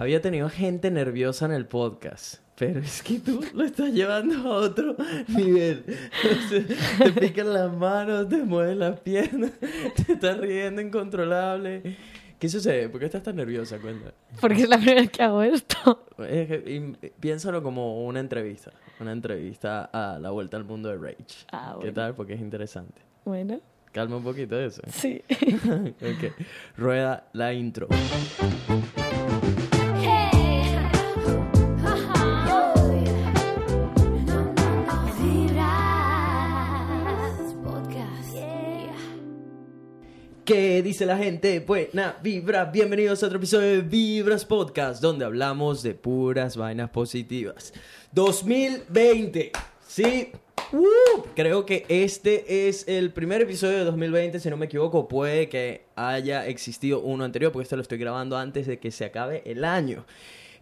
Había tenido gente nerviosa en el podcast. Pero es que tú lo estás llevando a otro nivel. te pican las manos, te mueven las piernas, te estás riendo incontrolable. ¿Qué sucede? ¿Por qué estás tan nerviosa? Cuenta. Porque es la primera vez que hago esto. piénsalo como una entrevista. Una entrevista a la vuelta al mundo de Rage. Ah, ¿Qué tal? Porque es interesante. Bueno. Calma un poquito eso. Sí. ok. Rueda la intro. ¿Qué dice la gente? Buena vibra, bienvenidos a otro episodio de Vibras Podcast, donde hablamos de puras vainas positivas. 2020, sí, uh, creo que este es el primer episodio de 2020, si no me equivoco, puede que haya existido uno anterior, porque esto lo estoy grabando antes de que se acabe el año.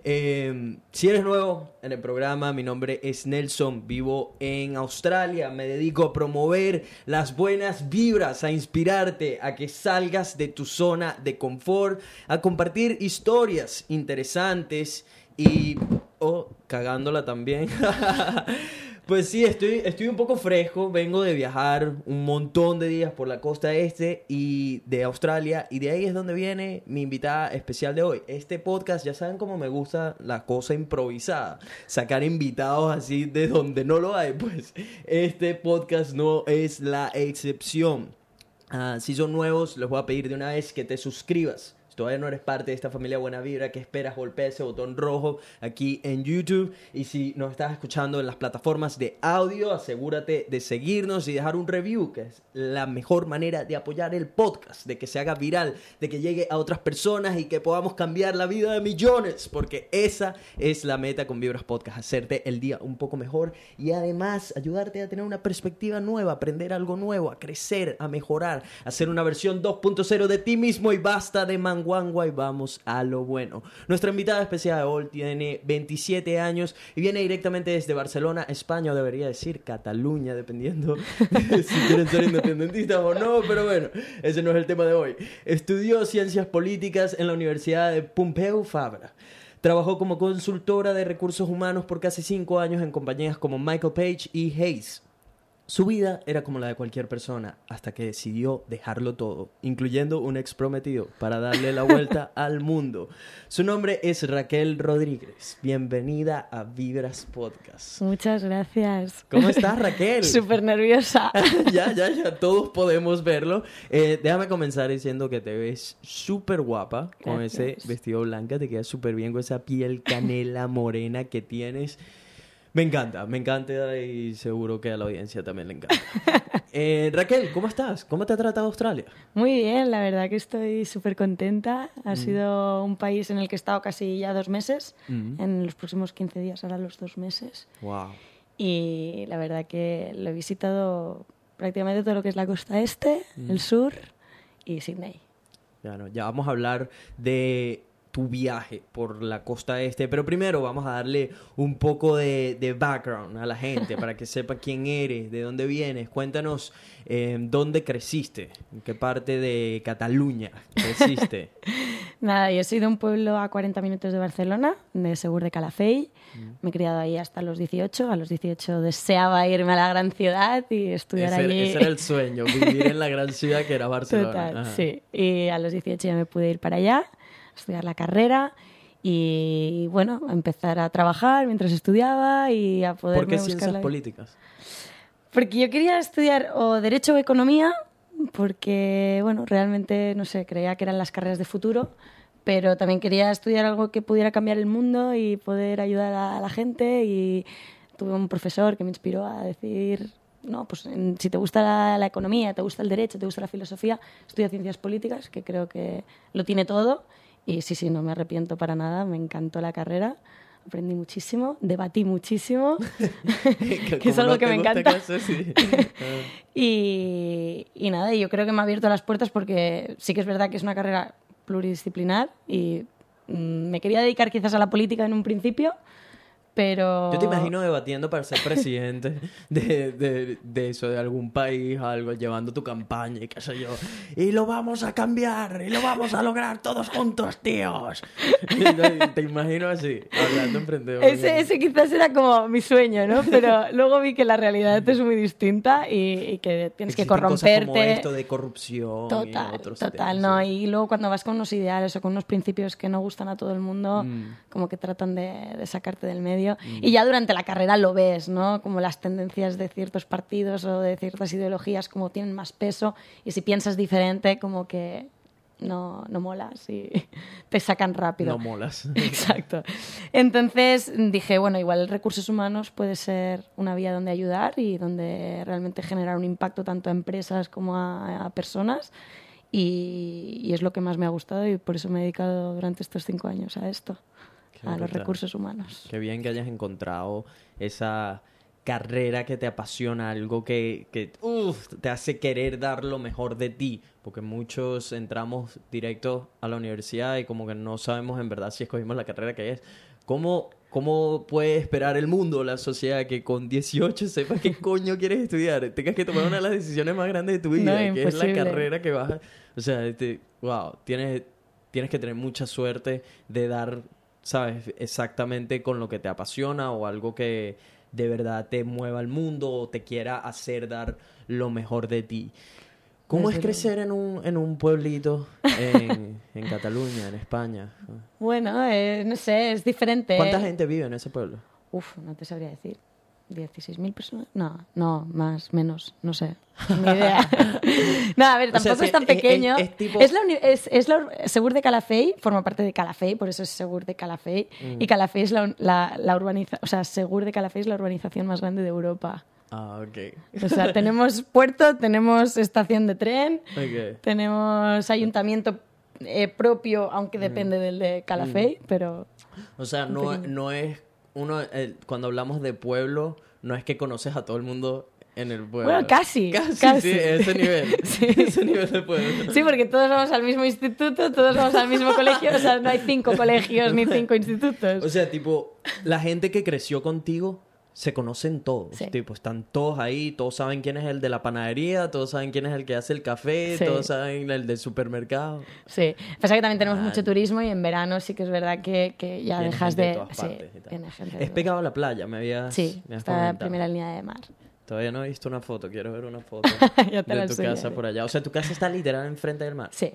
Em, si eres nuevo en el programa, mi nombre es Nelson, vivo en Australia, me dedico a promover las buenas vibras, a inspirarte, a que salgas de tu zona de confort, a compartir historias interesantes y... o cagándola también. Pues sí, estoy, estoy un poco fresco. Vengo de viajar un montón de días por la costa este y de Australia. Y de ahí es donde viene mi invitada especial de hoy. Este podcast, ya saben cómo me gusta la cosa improvisada. Sacar invitados así de donde no lo hay. Pues este podcast no es la excepción. Ah, si son nuevos, les voy a pedir de una vez que te suscribas todavía no eres parte de esta familia Buena Vibra, ¿qué esperas? Golpea ese botón rojo aquí en YouTube. Y si nos estás escuchando en las plataformas de audio, asegúrate de seguirnos y dejar un review, que es la mejor manera de apoyar el podcast, de que se haga viral, de que llegue a otras personas y que podamos cambiar la vida de millones, porque esa es la meta con Vibras Podcast, hacerte el día un poco mejor y además ayudarte a tener una perspectiva nueva, aprender algo nuevo, a crecer, a mejorar, a hacer una versión 2.0 de ti mismo y basta de mango y vamos a lo bueno. Nuestra invitada especial de hoy tiene 27 años y viene directamente desde Barcelona, España, o debería decir Cataluña, dependiendo si quieren ser independentistas o no, pero bueno, ese no es el tema de hoy. Estudió ciencias políticas en la Universidad de Pompeu Fabra. Trabajó como consultora de recursos humanos por casi cinco años en compañías como Michael Page y Hayes. Su vida era como la de cualquier persona hasta que decidió dejarlo todo, incluyendo un ex prometido, para darle la vuelta al mundo. Su nombre es Raquel Rodríguez. Bienvenida a Vibras Podcast. Muchas gracias. ¿Cómo estás, Raquel? Súper nerviosa. ya, ya, ya, todos podemos verlo. Eh, déjame comenzar diciendo que te ves súper guapa con ese vestido blanco, te queda súper bien con esa piel canela morena que tienes. Me encanta, me encanta y seguro que a la audiencia también le encanta. Eh, Raquel, ¿cómo estás? ¿Cómo te ha tratado Australia? Muy bien, la verdad que estoy súper contenta. Ha mm. sido un país en el que he estado casi ya dos meses. Mm. En los próximos 15 días hará los dos meses. Wow. Y la verdad que lo he visitado prácticamente todo lo que es la costa este, mm. el sur y Sydney. Ya, no, ya vamos a hablar de tu viaje por la costa este. Pero primero vamos a darle un poco de, de background a la gente para que sepa quién eres, de dónde vienes. Cuéntanos eh, dónde creciste, en qué parte de Cataluña creciste. Nada, yo soy de un pueblo a 40 minutos de Barcelona, de Segur de Calafell. Mm. Me he criado ahí hasta los 18. A los 18 deseaba irme a la gran ciudad y estudiar allí. Ese era el sueño, vivir en la gran ciudad que era Barcelona. Total, sí. Y a los 18 ya me pude ir para allá estudiar la carrera y bueno, empezar a trabajar mientras estudiaba y a poder... ¿Por qué ciencias políticas? Porque yo quería estudiar o Derecho o Economía, porque, bueno, realmente, no sé, creía que eran las carreras de futuro, pero también quería estudiar algo que pudiera cambiar el mundo y poder ayudar a la gente y tuve un profesor que me inspiró a decir, no, pues si te gusta la, la, economía, te gusta el derecho, te gusta la filosofía, estudia ciencias políticas, que creo que lo tiene todo y sí, sí, no me arrepiento para nada, me encantó la carrera, aprendí muchísimo, debatí muchísimo, que es algo que me encanta. y, y nada, yo creo que me ha abierto las puertas porque sí que es verdad que es una carrera pluridisciplinar y mm, me quería dedicar quizás a la política en un principio, pero... Yo te imagino debatiendo para ser presidente de, de, de eso, de algún país, algo, llevando tu campaña y qué sé yo. Y lo vamos a cambiar, y lo vamos a lograr todos juntos, tíos. te imagino así, hablando emprendedor. Ese, ese quizás era como mi sueño, ¿no? Pero luego vi que la realidad es muy distinta y, que tienes que corromperte. Cosas como esto de corrupción. Total, y otros total, ¿no? Y luego cuando vas con unos ideales o con unos principios que no gustan a todo el mundo, mm. como que tratan de, de sacarte del medio Mm. Y ya durante la carrera lo ves, ¿no? Como las tendencias de ciertos partidos o de ciertas ideologías como tienen más peso y si piensas diferente como que no, no molas y te sacan rápido. No molas. Exacto. Entonces dije, bueno, igual recursos humanos puede ser una vía donde ayudar y donde realmente generar un impacto tanto a empresas como a, personas. Y, y, es lo que más me ha gustado y por eso me he dedicado durante estos cinco años a esto a los recursos humanos. Qué bien que hayas encontrado esa carrera que te apasiona, algo que, que te hace querer dar lo mejor de ti, porque muchos entramos directo a la universidad y como que no sabemos en verdad si escogimos la carrera que es. ¿Cómo, cómo puede esperar el mundo, la sociedad, que con 18 sepas qué coño quieres estudiar? Tengas que tomar una de las decisiones más grandes de tu vida, que es la carrera que vas a... O sea, este, wow, tienes, tienes que tener mucha suerte de dar sabes exactamente con lo que te apasiona o algo que de verdad te mueva al mundo o te quiera hacer dar lo mejor de ti. ¿Cómo es crecer en un, en un pueblito en, en Cataluña, en España? Bueno, eh, no sé, es diferente. ¿Cuánta gente vive en ese pueblo? Uf, no te sabría decir. 16.000 personas. No, no, más, menos, no sé. Ni idea. no, a ver, tampoco es tan pequeño. Es, la, es, es la Segur de Calafell, forma parte de Calafell, por eso es Segur de Calafell. Mm. Y Calafell es la, la, la urbanización, o sea, Segur de Calafell es la urbanización más grande de Europa. Ah, ok. O sea, tenemos puerto, tenemos estación de tren, tenemos ayuntamiento eh, propio, aunque mm. depende del de Calafell, mm. pero... O sea, no, no es uno, eh, cuando hablamos de pueblo, no es que conoces a todo el mundo en el pueblo. Bueno, casi. Casi, sí, ese nivel. sí. Ese nivel de pueblo. Sí, porque todos vamos al mismo instituto, todos vamos al mismo colegio, o sea, no hay cinco colegios ni cinco institutos. O sea, tipo, la gente que creció contigo se conocen todos. Tipo, están todos ahí, todos saben quién es el de la panadería, todos saben quién es el que hace el café, todos saben el del supermercado. Sí, pasa que también tenemos mucho turismo y en verano sí que es verdad que, que ya dejas de... de es pegado a la playa, me había Sí, está en primera línea de mar. Todavía no he visto una foto, quiero ver una foto de tu casa por allá. O sea, tu casa está literal enfrente del mar. Sí.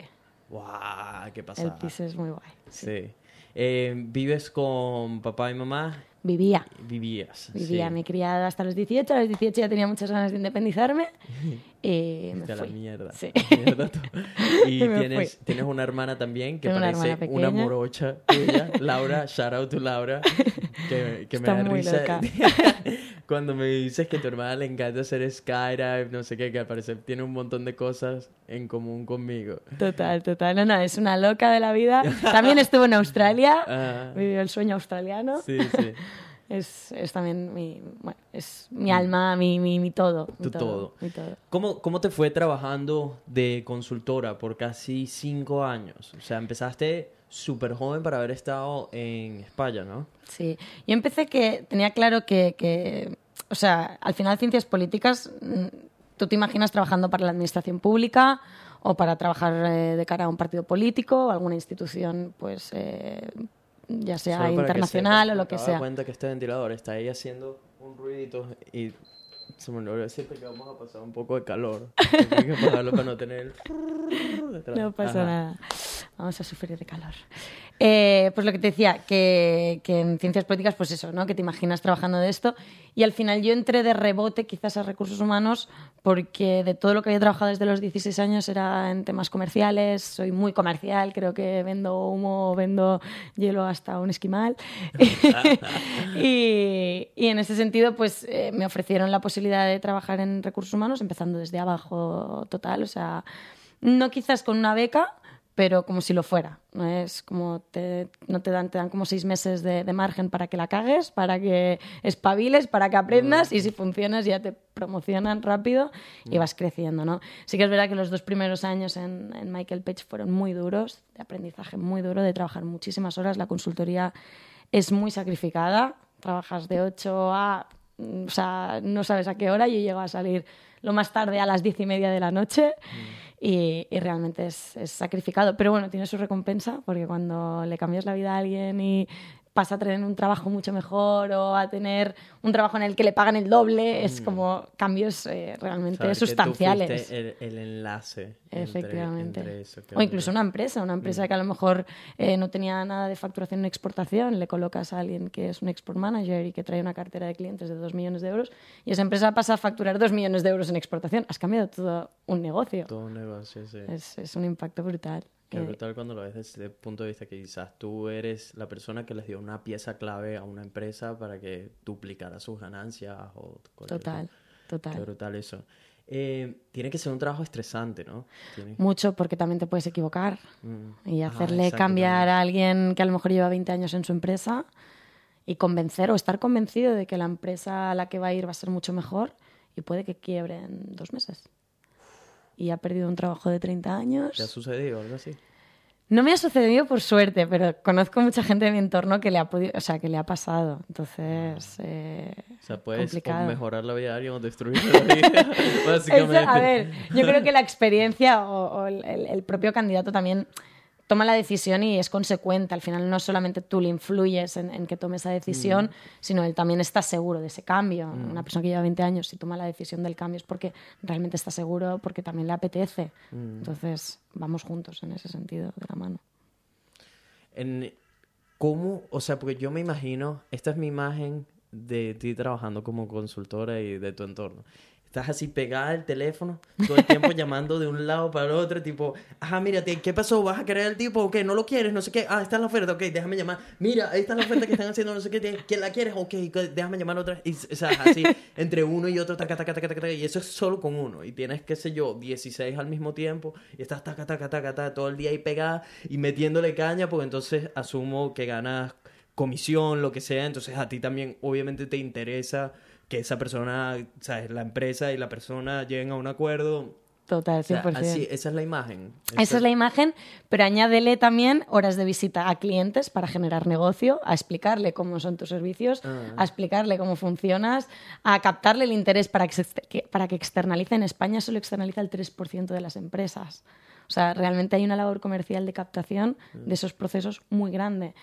¡Guau! ¡Qué pasada! El piso es muy guay. Sí. Eh, ¿Vives con papá y mamá? Vivía. Vivías. Vivía, me he criado hasta los 18. A los 18 ya tenía muchas ganas de independizarme. Y me fui. la mierda. Sí. y tienes, tienes una hermana también que parece una, morocha tuya. Laura, shout out to Laura. Que, que me da risa. Cuando me dices que a tu hermana le encanta hacer skydive, no sé qué, que al parecer tiene un montón de cosas en común conmigo. Total, total. No, no, es una loca de la vida. También estuvo en Australia. Ah. Vivió el sueño australiano. Sí, sí es, es también mi, bueno, es mi mm. alma, mi, mi, mi todo. Tu todo. todo. ¿Cómo, ¿Cómo te fue trabajando de consultora por casi cinco años? O sea, empezaste súper joven para haber estado en España, ¿no? Sí, yo empecé que tenía claro que, que o sea, al final ciencias políticas, mm, tú te imaginas trabajando para la administración pública o para trabajar eh, de cara a un partido político o alguna institución, pues... Eh, ya sea internacional o lo que sea. Me cuenta que este ventilador está ahí haciendo un ruidito y se me olvidó decirte que vamos a pasar un poco de calor. Hay que apagarlo para no tener... No pasa nada. Vamos a sufrir de calor. Eh, pues lo que te decía, que, que, en ciencias políticas, pues eso, ¿no? Que te imaginas trabajando de esto. Y al final yo entré de rebote quizás a recursos humanos porque de todo lo que había trabajado desde los 16 años era en temas comerciales. Soy muy comercial, creo que vendo humo, vendo hielo hasta un esquimal. y, y, en ese sentido, pues eh, me ofrecieron la posibilidad de trabajar en recursos humanos empezando desde abajo total. O sea, no quizás con una beca, pero como si lo fuera. No es como te, no te dan, te dan como seis meses de, margen para que la cagues, para que espabiles, para que aprendas y si funcionas ya te promocionan rápido y vas creciendo, ¿no? Sí que es verdad que los dos primeros años en, en Michael Page fueron muy duros, de aprendizaje muy duro, de trabajar muchísimas horas. La consultoría es muy sacrificada, trabajas de 8 a, mm, o sea, no sabes a qué hora, yo llego a salir lo más tarde a las diez y media de la noche y, y realmente es, es sacrificado. Pero bueno, tiene su recompensa porque cuando le cambias la vida a alguien y pasa a tener un trabajo mucho mejor o a tener un trabajo en el que le pagan el doble, es como cambios eh, realmente Saber que tú sustanciales. el, el enlace. Efectivamente. entre eso, qué o incluso una empresa, una empresa que a lo mejor eh, no tenía nada de facturación en exportación, le colocas a alguien que es un export manager y que trae una cartera de clientes de 2 millones de euros y esa empresa pasa a facturar 2 millones de euros en exportación. Has cambiado todo un negocio. Todo un negocio, sí. Es, es un impacto brutal. Qué Eh, brutal cuando lo ves desde el punto de vista que quizás tú eres la persona que les dio una pieza clave a una empresa para que duplicara sus ganancias o total. Qué total. brutal eso. Eh, tiene que ser un trabajo estresante, ¿no? Tiene- Mucho porque también te puedes equivocar Mm. y Ah, hacerle exacto, cambiar a alguien que a lo mejor lleva 20 años en su empresa y convencer o estar convencido de que la empresa a la que va a ir va a ser mucho mejor y puede que quiebre en dos meses. Y ha perdido un trabajo de 30 años. ¿Te ha sucedido algo así? No me ha sucedido por suerte, pero conozco mucha gente de mi entorno que le ha podido, o sea, que le ha pasado. Entonces, eh, O sea, puedes complicado. mejorar la vida de alguien o destruir la vida, básicamente. Eso, a ver, yo creo que la experiencia o, o el, el- el propio candidato también toma la decisión y es consecuente. Al final no solamente tú le influyes en, en que tome esa decisión, sino él también está seguro de ese cambio. Una persona que lleva 20 años y toma la decisión del cambio es porque realmente está seguro, porque también le apetece. Entonces, vamos juntos en ese sentido, de la mano. En cómo, o sea, porque yo me imagino, esta es mi imagen de ti trabajando como consultora y de tu entorno. Estás así pegada al teléfono, todo el tiempo llamando de un lado para el otro, tipo, ajá, mira, ¿qué pasó? ¿Vas a querer al tipo? ¿O? ¿No lo quieres? No sé qué. Ah, está en la oferta, ok, déjame llamar. Mira, ahí está la oferta que están haciendo, no sé qué. ¿Quién la quieres? Ok, déjame llamar otra. Y, o sea, así, entre uno y otro, taca, taca, taca, taca, y eso es solo con uno. Y tienes, qué sé yo, 16 al mismo tiempo, y estás taca, taca, taca, taca, todo el día ahí pegada y metiéndole caña, porque entonces asumo que ganas comisión, lo que sea, entonces a ti también obviamente te interesa que esa persona, sabes, la empresa y la persona lleguen a un acuerdo. Total, O sea, 100%. así, esa es la imagen. Esa es la imagen, pero añádele también horas de visita a clientes para generar negocio, a explicarle cómo son tus servicios, Ah. a explicarle cómo funcionas, a captarle el interés para que, que- para que externalice. En España solo externaliza el 3% de las empresas. O sea, realmente hay una labor comercial de captación de esos procesos muy grande.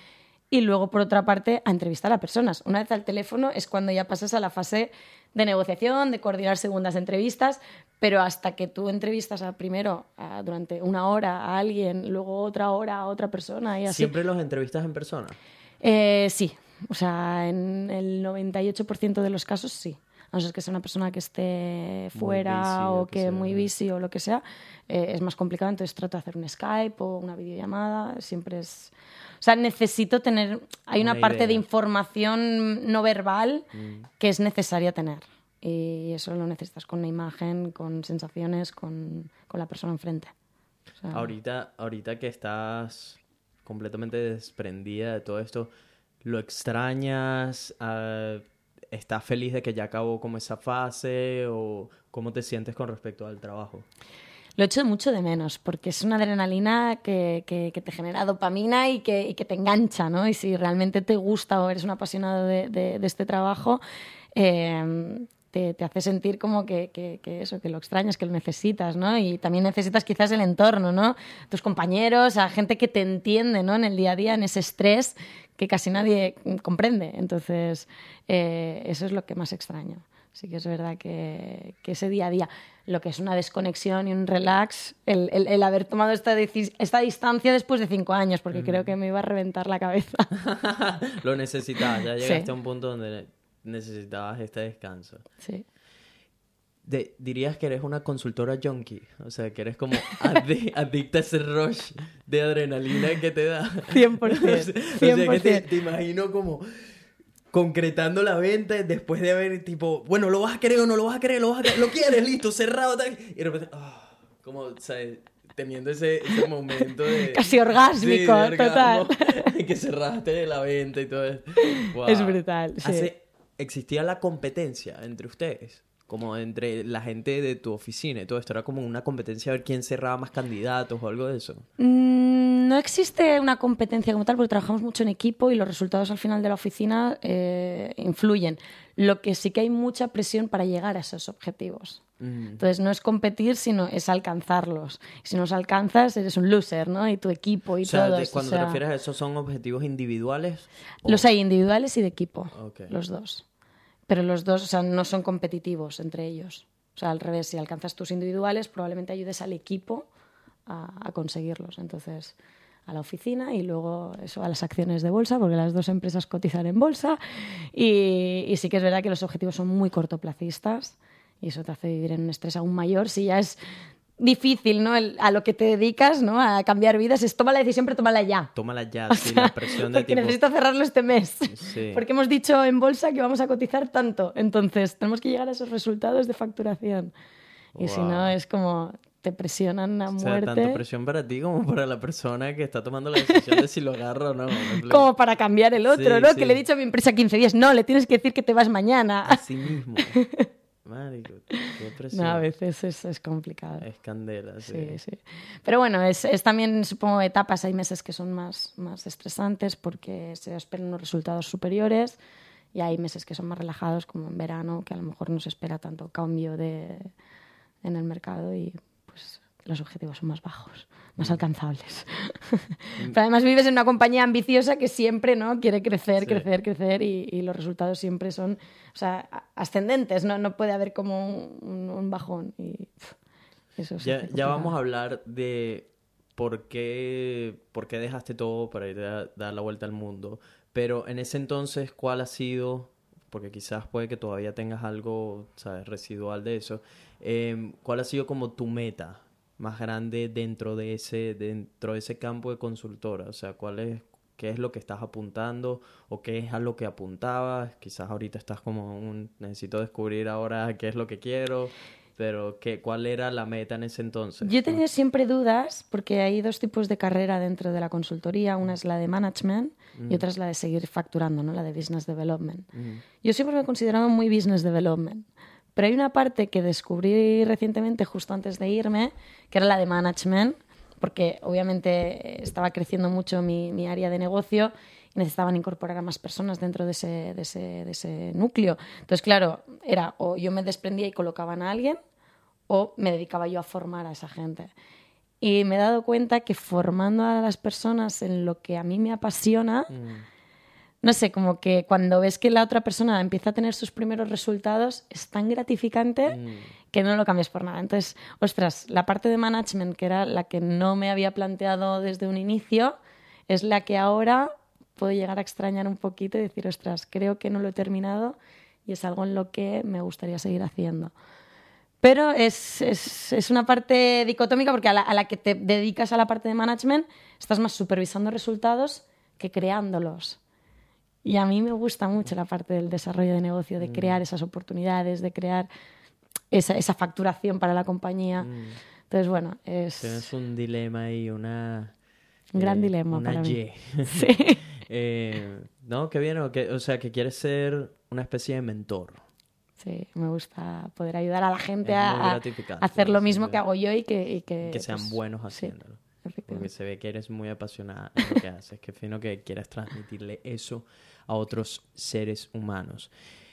Y luego, por otra parte, a entrevistar a personas. Una vez al teléfono es cuando ya pasas a la fase de negociación, de coordinar segundas entrevistas, pero hasta que tú entrevistas a, primero a- durante una hora a alguien, luego otra hora a otra persona y así. Siempre los entrevistas en persona. Eh, sí, o sea, en el 98% de los casos sí. A no ser que sea una persona que esté fuera busy, o que sea, muy busy o lo que sea, eh, es más complicado. Entonces trato de hacer un Skype o una videollamada. Siempre es. O sea, necesito tener. Hay una, Una parte de información no verbal Mm. que es necesaria tener. Y eso lo necesitas con una imagen, con sensaciones, con, con la persona enfrente. O sea, Ahorita, ahorita que estás completamente desprendida de todo esto, ¿lo extrañas? Ah, ¿Estás feliz de que ya acabó como esa fase? ¿O cómo te sientes con respecto al trabajo? Lo echo mucho de menos, porque es una adrenalina que, que- te genera dopamina y que, y que te engancha, ¿no? Y si realmente te gusta o eres un apasionado de, de- este trabajo, eh, te, te hace sentir como que, que- que eso, que lo extrañas, que lo necesitas, ¿no? Y también necesitas quizás el entorno, ¿no? Tus compañeros, a gente que te entiende, ¿no? En el día a día, en ese estrés que casi nadie comprende. Entonces, eh, eso es lo que más extraño. Sí que es verdad que, que ese día a día, lo que es una desconexión y un relax, el, el- el haber tomado esta, esta distancia después de cinco años, porque creo que me iba a reventar la cabeza. Lo necesitabas, ya Sí. llegaste a un punto donde necesitabas este descanso. Sí. De- dirías que eres una consultora junkie, o sea, que eres como adi- adicta a ese rush de adrenalina que te da. 100%, o sea, que te, 100%. te imagino como concretando la venta después de haber tipo, bueno, lo vas a querer o no lo vas a querer, lo vas a querer, lo quieres, listo, cerrado, tal. y de repente, ah, como, ¿sabes? Teniendo ese, ese momento de... Casi orgásmico, de orgasmo, total. que cerraste la venta y todo eso. Wow. Es brutal, sí. Hace- ¿Existía la competencia entre ustedes? Como entre la gente de tu oficina y todo esto. Era como una competencia a ver quién cerraba más candidatos o algo de eso. Mm, no existe una competencia como tal porque trabajamos mucho en equipo y los resultados al final de la oficina eh, influyen. Lo que sí que hay mucha presión para llegar a esos objetivos. Mm. Entonces no es competir, sino es alcanzarlos. Si no los alcanzas, eres un loser, ¿no? Y tu equipo y O sea, todo. de- cuando te refieres a eso, ¿son objetivos individuales? o- Los hay individuales y de equipo, los dos. Pero los dos, o sea, no son competitivos entre ellos. O sea, al revés, si alcanzas tus individuales, probablemente ayudes al equipo a, conseguirlos. Entonces, a la oficina y luego a las acciones de bolsa, porque las dos empresas cotizan en bolsa. Y, y sí que es verdad que los objetivos son muy cortoplacistas y eso te hace vivir en un estrés aún mayor. Si ya es difícil, ¿no? El- a lo que te dedicas, ¿no? A cambiar vidas, es toma la decisión, pero tómala ya. Tómala ya, O sí, sea, la presión de porque tipo... necesito cerrarlo este mes. Sí. Porque hemos dicho en bolsa que vamos a cotizar tanto. Entonces, tenemos que llegar a esos resultados de facturación. Y si Wow. no, es como te presionan a O sea, muerte. tanto presión para ti como para la persona que está tomando la decisión de si lo agarra o no. Como para cambiar el otro, Sí, ¿no? sí. Que le he dicho a mi empresa 15 días, no, le tienes que decir que te vas mañana. Así mismo. Marico, qué presión. No, a veces es, es complicado. Es candela, sí. Sí, sí. Pero bueno, es, es también, supongo, etapas. Hay meses que son más, más estresantes porque se esperan unos resultados superiores y hay meses que son más relajados, como en verano, que a lo mejor no se espera tanto cambio de, en el mercado y pues los objetivos son más bajos, más alcanzables. Pero además vives en una compañía ambiciosa que siempre ¿no? quiere crecer, Sí. crecer, crecer y, y los resultados siempre son o sea, ascendentes, ¿no? no puede haber como un, un bajón. Y, pff, eso Ya, vamos a hablar de por qué, por qué dejaste todo para ir a dar la vuelta al mundo. Pero en ese entonces, ¿cuál ha sido? Porque quizás puede que todavía tengas algo, ¿sabes? residual de eso. Em, ¿Cuál ha sido como tu meta más grande dentro de ese, dentro de ese campo de consultora? O sea, ¿cuál es, qué es lo que estás apuntando o qué es a lo que apuntabas? Quizás ahorita estás como un, necesito descubrir ahora qué es lo que quiero. Pero, ¿qué, ¿cuál era la meta en ese entonces? Yo he tenido siempre dudas porque hay dos tipos de carrera dentro de la consultoría. Una es la de management y otra es la de seguir facturando, ¿no? la de business development. Ujú. Yo siempre me he considerado muy business development. Pero hay una parte que descubrí recientemente, justo antes de irme, que era la de management, porque obviamente estaba creciendo mucho mi, mi área de negocio y necesitaban incorporar a más personas dentro de ese, de, ese, de ese núcleo. Entonces, claro, era o yo me desprendía y colocaban a alguien o me dedicaba yo a formar a esa gente. Y me he dado cuenta que formando a las personas en lo que a mí me apasiona, no sé, como que cuando ves que la otra persona empieza a tener sus primeros resultados, es tan gratificante que no lo cambias por nada. Entonces, ostras, la parte de management, que era la que no me había planteado desde un inicio, es la que ahora puedo llegar a extrañar un poquito y decir, ostras, creo que no lo he terminado y es algo en lo que me gustaría seguir haciendo. Pero es, es, es una parte dicotómica porque a la, a la que te dedicas a la parte de management estás más supervisando resultados que creándolos. Y a mí me gusta mucho la parte del desarrollo de negocio, de crear esas oportunidades, de crear esa, esa facturación para la compañía. Entonces, bueno, es Tienes un dilema ahí, una... un gran eh, dilema una para mí. Y. Sí. Eh, no, qué bien, o, que- o sea, que quieres ser una especie de mentor. Sí, me gusta poder ayudar a la gente a, a- hacer lo sí, mismo sí. que hago yo y que... y que, Que sean pues, buenos sí, haciéndolo. Porque efectivamente. se ve que eres muy apasionada en lo que haces. Qué fino que quieras transmitirle eso a otros seres humanos.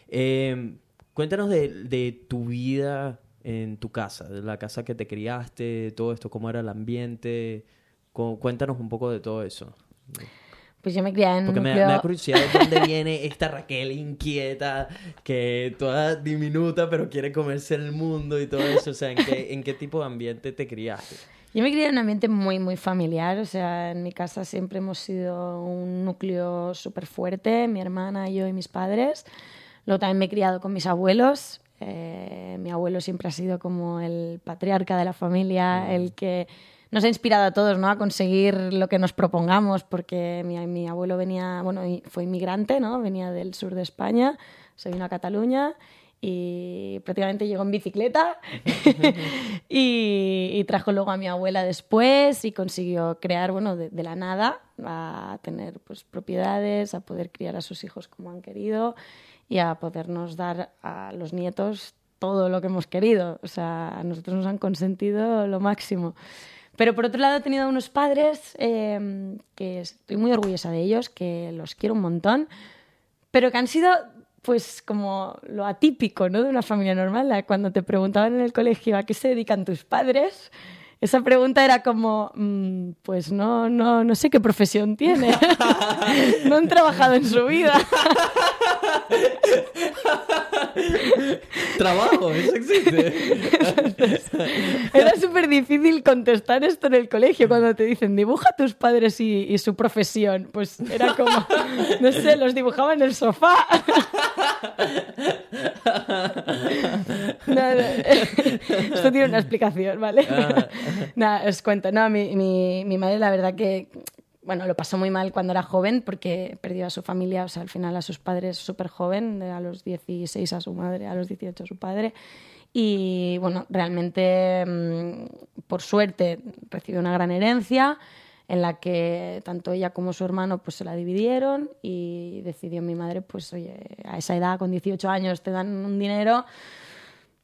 Eh, cuéntanos de, de tu vida en tu casa, de la casa que te criaste, todo esto, cómo era el ambiente. Cu- Cuéntanos un poco de todo eso. Pues yo me crié en un Porque me, me da curiosidad de dónde viene esta Raquel inquieta, que toda diminuta, pero quiere comerse el mundo y todo eso. O sea, ¿en qué, en qué tipo de ambiente te criaste? Yo me crié en un ambiente muy, muy familiar. O sea, en mi casa siempre hemos sido un núcleo súper fuerte, mi hermana, yo y mis padres. Luego también me he criado con mis abuelos. Eh, mi abuelo siempre ha sido como el patriarca de la familia, el que nos ha inspirado a todos ¿no? a conseguir lo que nos propongamos, porque mi, mi abuelo venía, bueno, fue inmigrante, ¿no? venía del sur de España, se vino a Cataluña y prácticamente llegó en bicicleta y, y trajo luego a mi abuela después y consiguió crear, bueno, de, de la nada, a tener pues propiedades, a poder criar a sus hijos como han querido y a podernos dar a los nietos todo lo que hemos querido. O sea, a nosotros nos han consentido lo máximo. Pero por otro lado he tenido unos padres eh, que estoy muy orgullosa de ellos, que los quiero un montón, pero que han sido pues como lo atípico ¿no? de una familia normal. Cuando te preguntaban en el colegio a qué se dedican tus padres, esa pregunta era como, mm, pues no, no, no sé qué profesión tiene. no han trabajado en su vida. Trabajo, eso existe. Era súper difícil contestar esto en el colegio cuando te dicen dibuja a tus padres y, su profesión. Pues era como, no sé, los dibujaba en el sofá. Esto tiene una explicación, ¿vale? Ah. Nada, os cuento. No, mi, mi, mi madre, la verdad que bueno, lo pasó muy mal cuando era joven porque perdió a su familia, o sea, al final a sus padres súper joven, a los 16 a su madre, a los 18 a su padre. Y bueno, realmente, mm, por suerte, recibió una gran herencia en la que tanto ella como su hermano pues se la dividieron y decidió mi madre, pues oye, a esa edad, con 18 años, te dan un dinero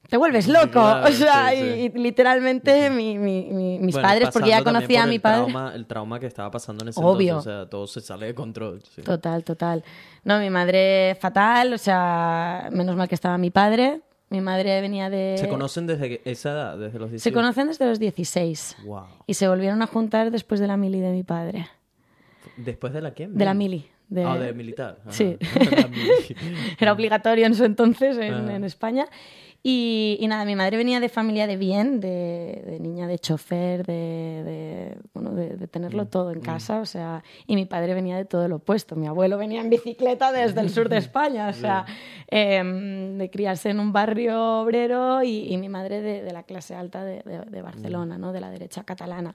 te vuelves loco. o sea, Y, literalmente mis padres, porque ya conocía a mi padre. el trauma que estaba pasando en ese Obvio. entonces, o sea, todo se sale de control. Total, total. No, mi madre fatal, o sea, menos mal que estaba mi padre. Mi madre venía de... ¿Se conocen desde esa edad, desde los 16? Se conocen desde los 16. Wow. Y se volvieron a juntar después de la mili de mi padre. ¿Después de la qué? De la mili. De... Ah, de militar. Sí. Era obligatorio en su entonces en, en España. Y, nada, mi madre venía de familia de bien, de, niña de chofer, de, bueno, de, tenerlo mm, todo en mm. casa, o sea, y mi padre venía de todo lo opuesto. Mi abuelo venía en bicicleta desde el sur de España, o sea, em, de criarse en un barrio obrero y, mi madre de, la clase alta de, Barcelona, ¿no? de la derecha catalana.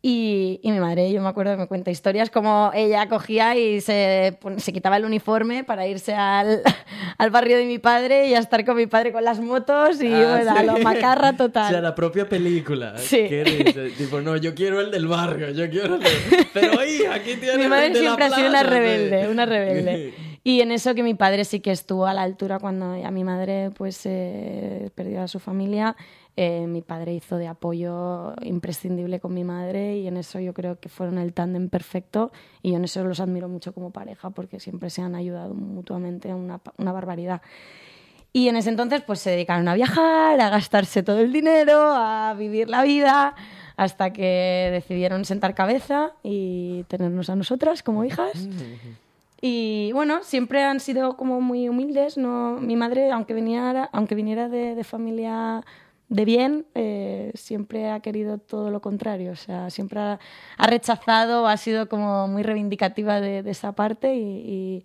Y, mi madre, yo me acuerdo, me cuenta historias como ella cogía y se, se quitaba el uniforme para irse al, al, barrio de mi padre y a estar con mi padre con las motos y ah, bueno, a lo macarra total. O sea, la propia película. Sí. ¿Qué Tipo, no, yo quiero el del barrio, yo quiero el del... Pero ahí, aquí tiene Mi madre siempre ha sido una rebelde, una rebelde. Y en eso que mi padre sí que estuvo a la altura cuando a mi madre pues eh, perdió a su familia eh, mi padre hizo de apoyo imprescindible con mi madre y en eso yo creo que fueron el tándem perfecto y yo en eso los admiro mucho como pareja porque siempre se han ayudado mutuamente una, una barbaridad. Y en ese entonces pues se dedicaron a viajar, a gastarse todo el dinero, a vivir la vida, hasta que decidieron sentar cabeza y tenernos a nosotras como hijas. Y bueno, siempre han sido como muy humildes. No, mi madre, aunque viniera, aunque viniera de, de familia de bien eh, siempre ha querido todo lo contrario, o sea, siempre ha, rechazado, ha sido como muy reivindicativa de, esa parte y,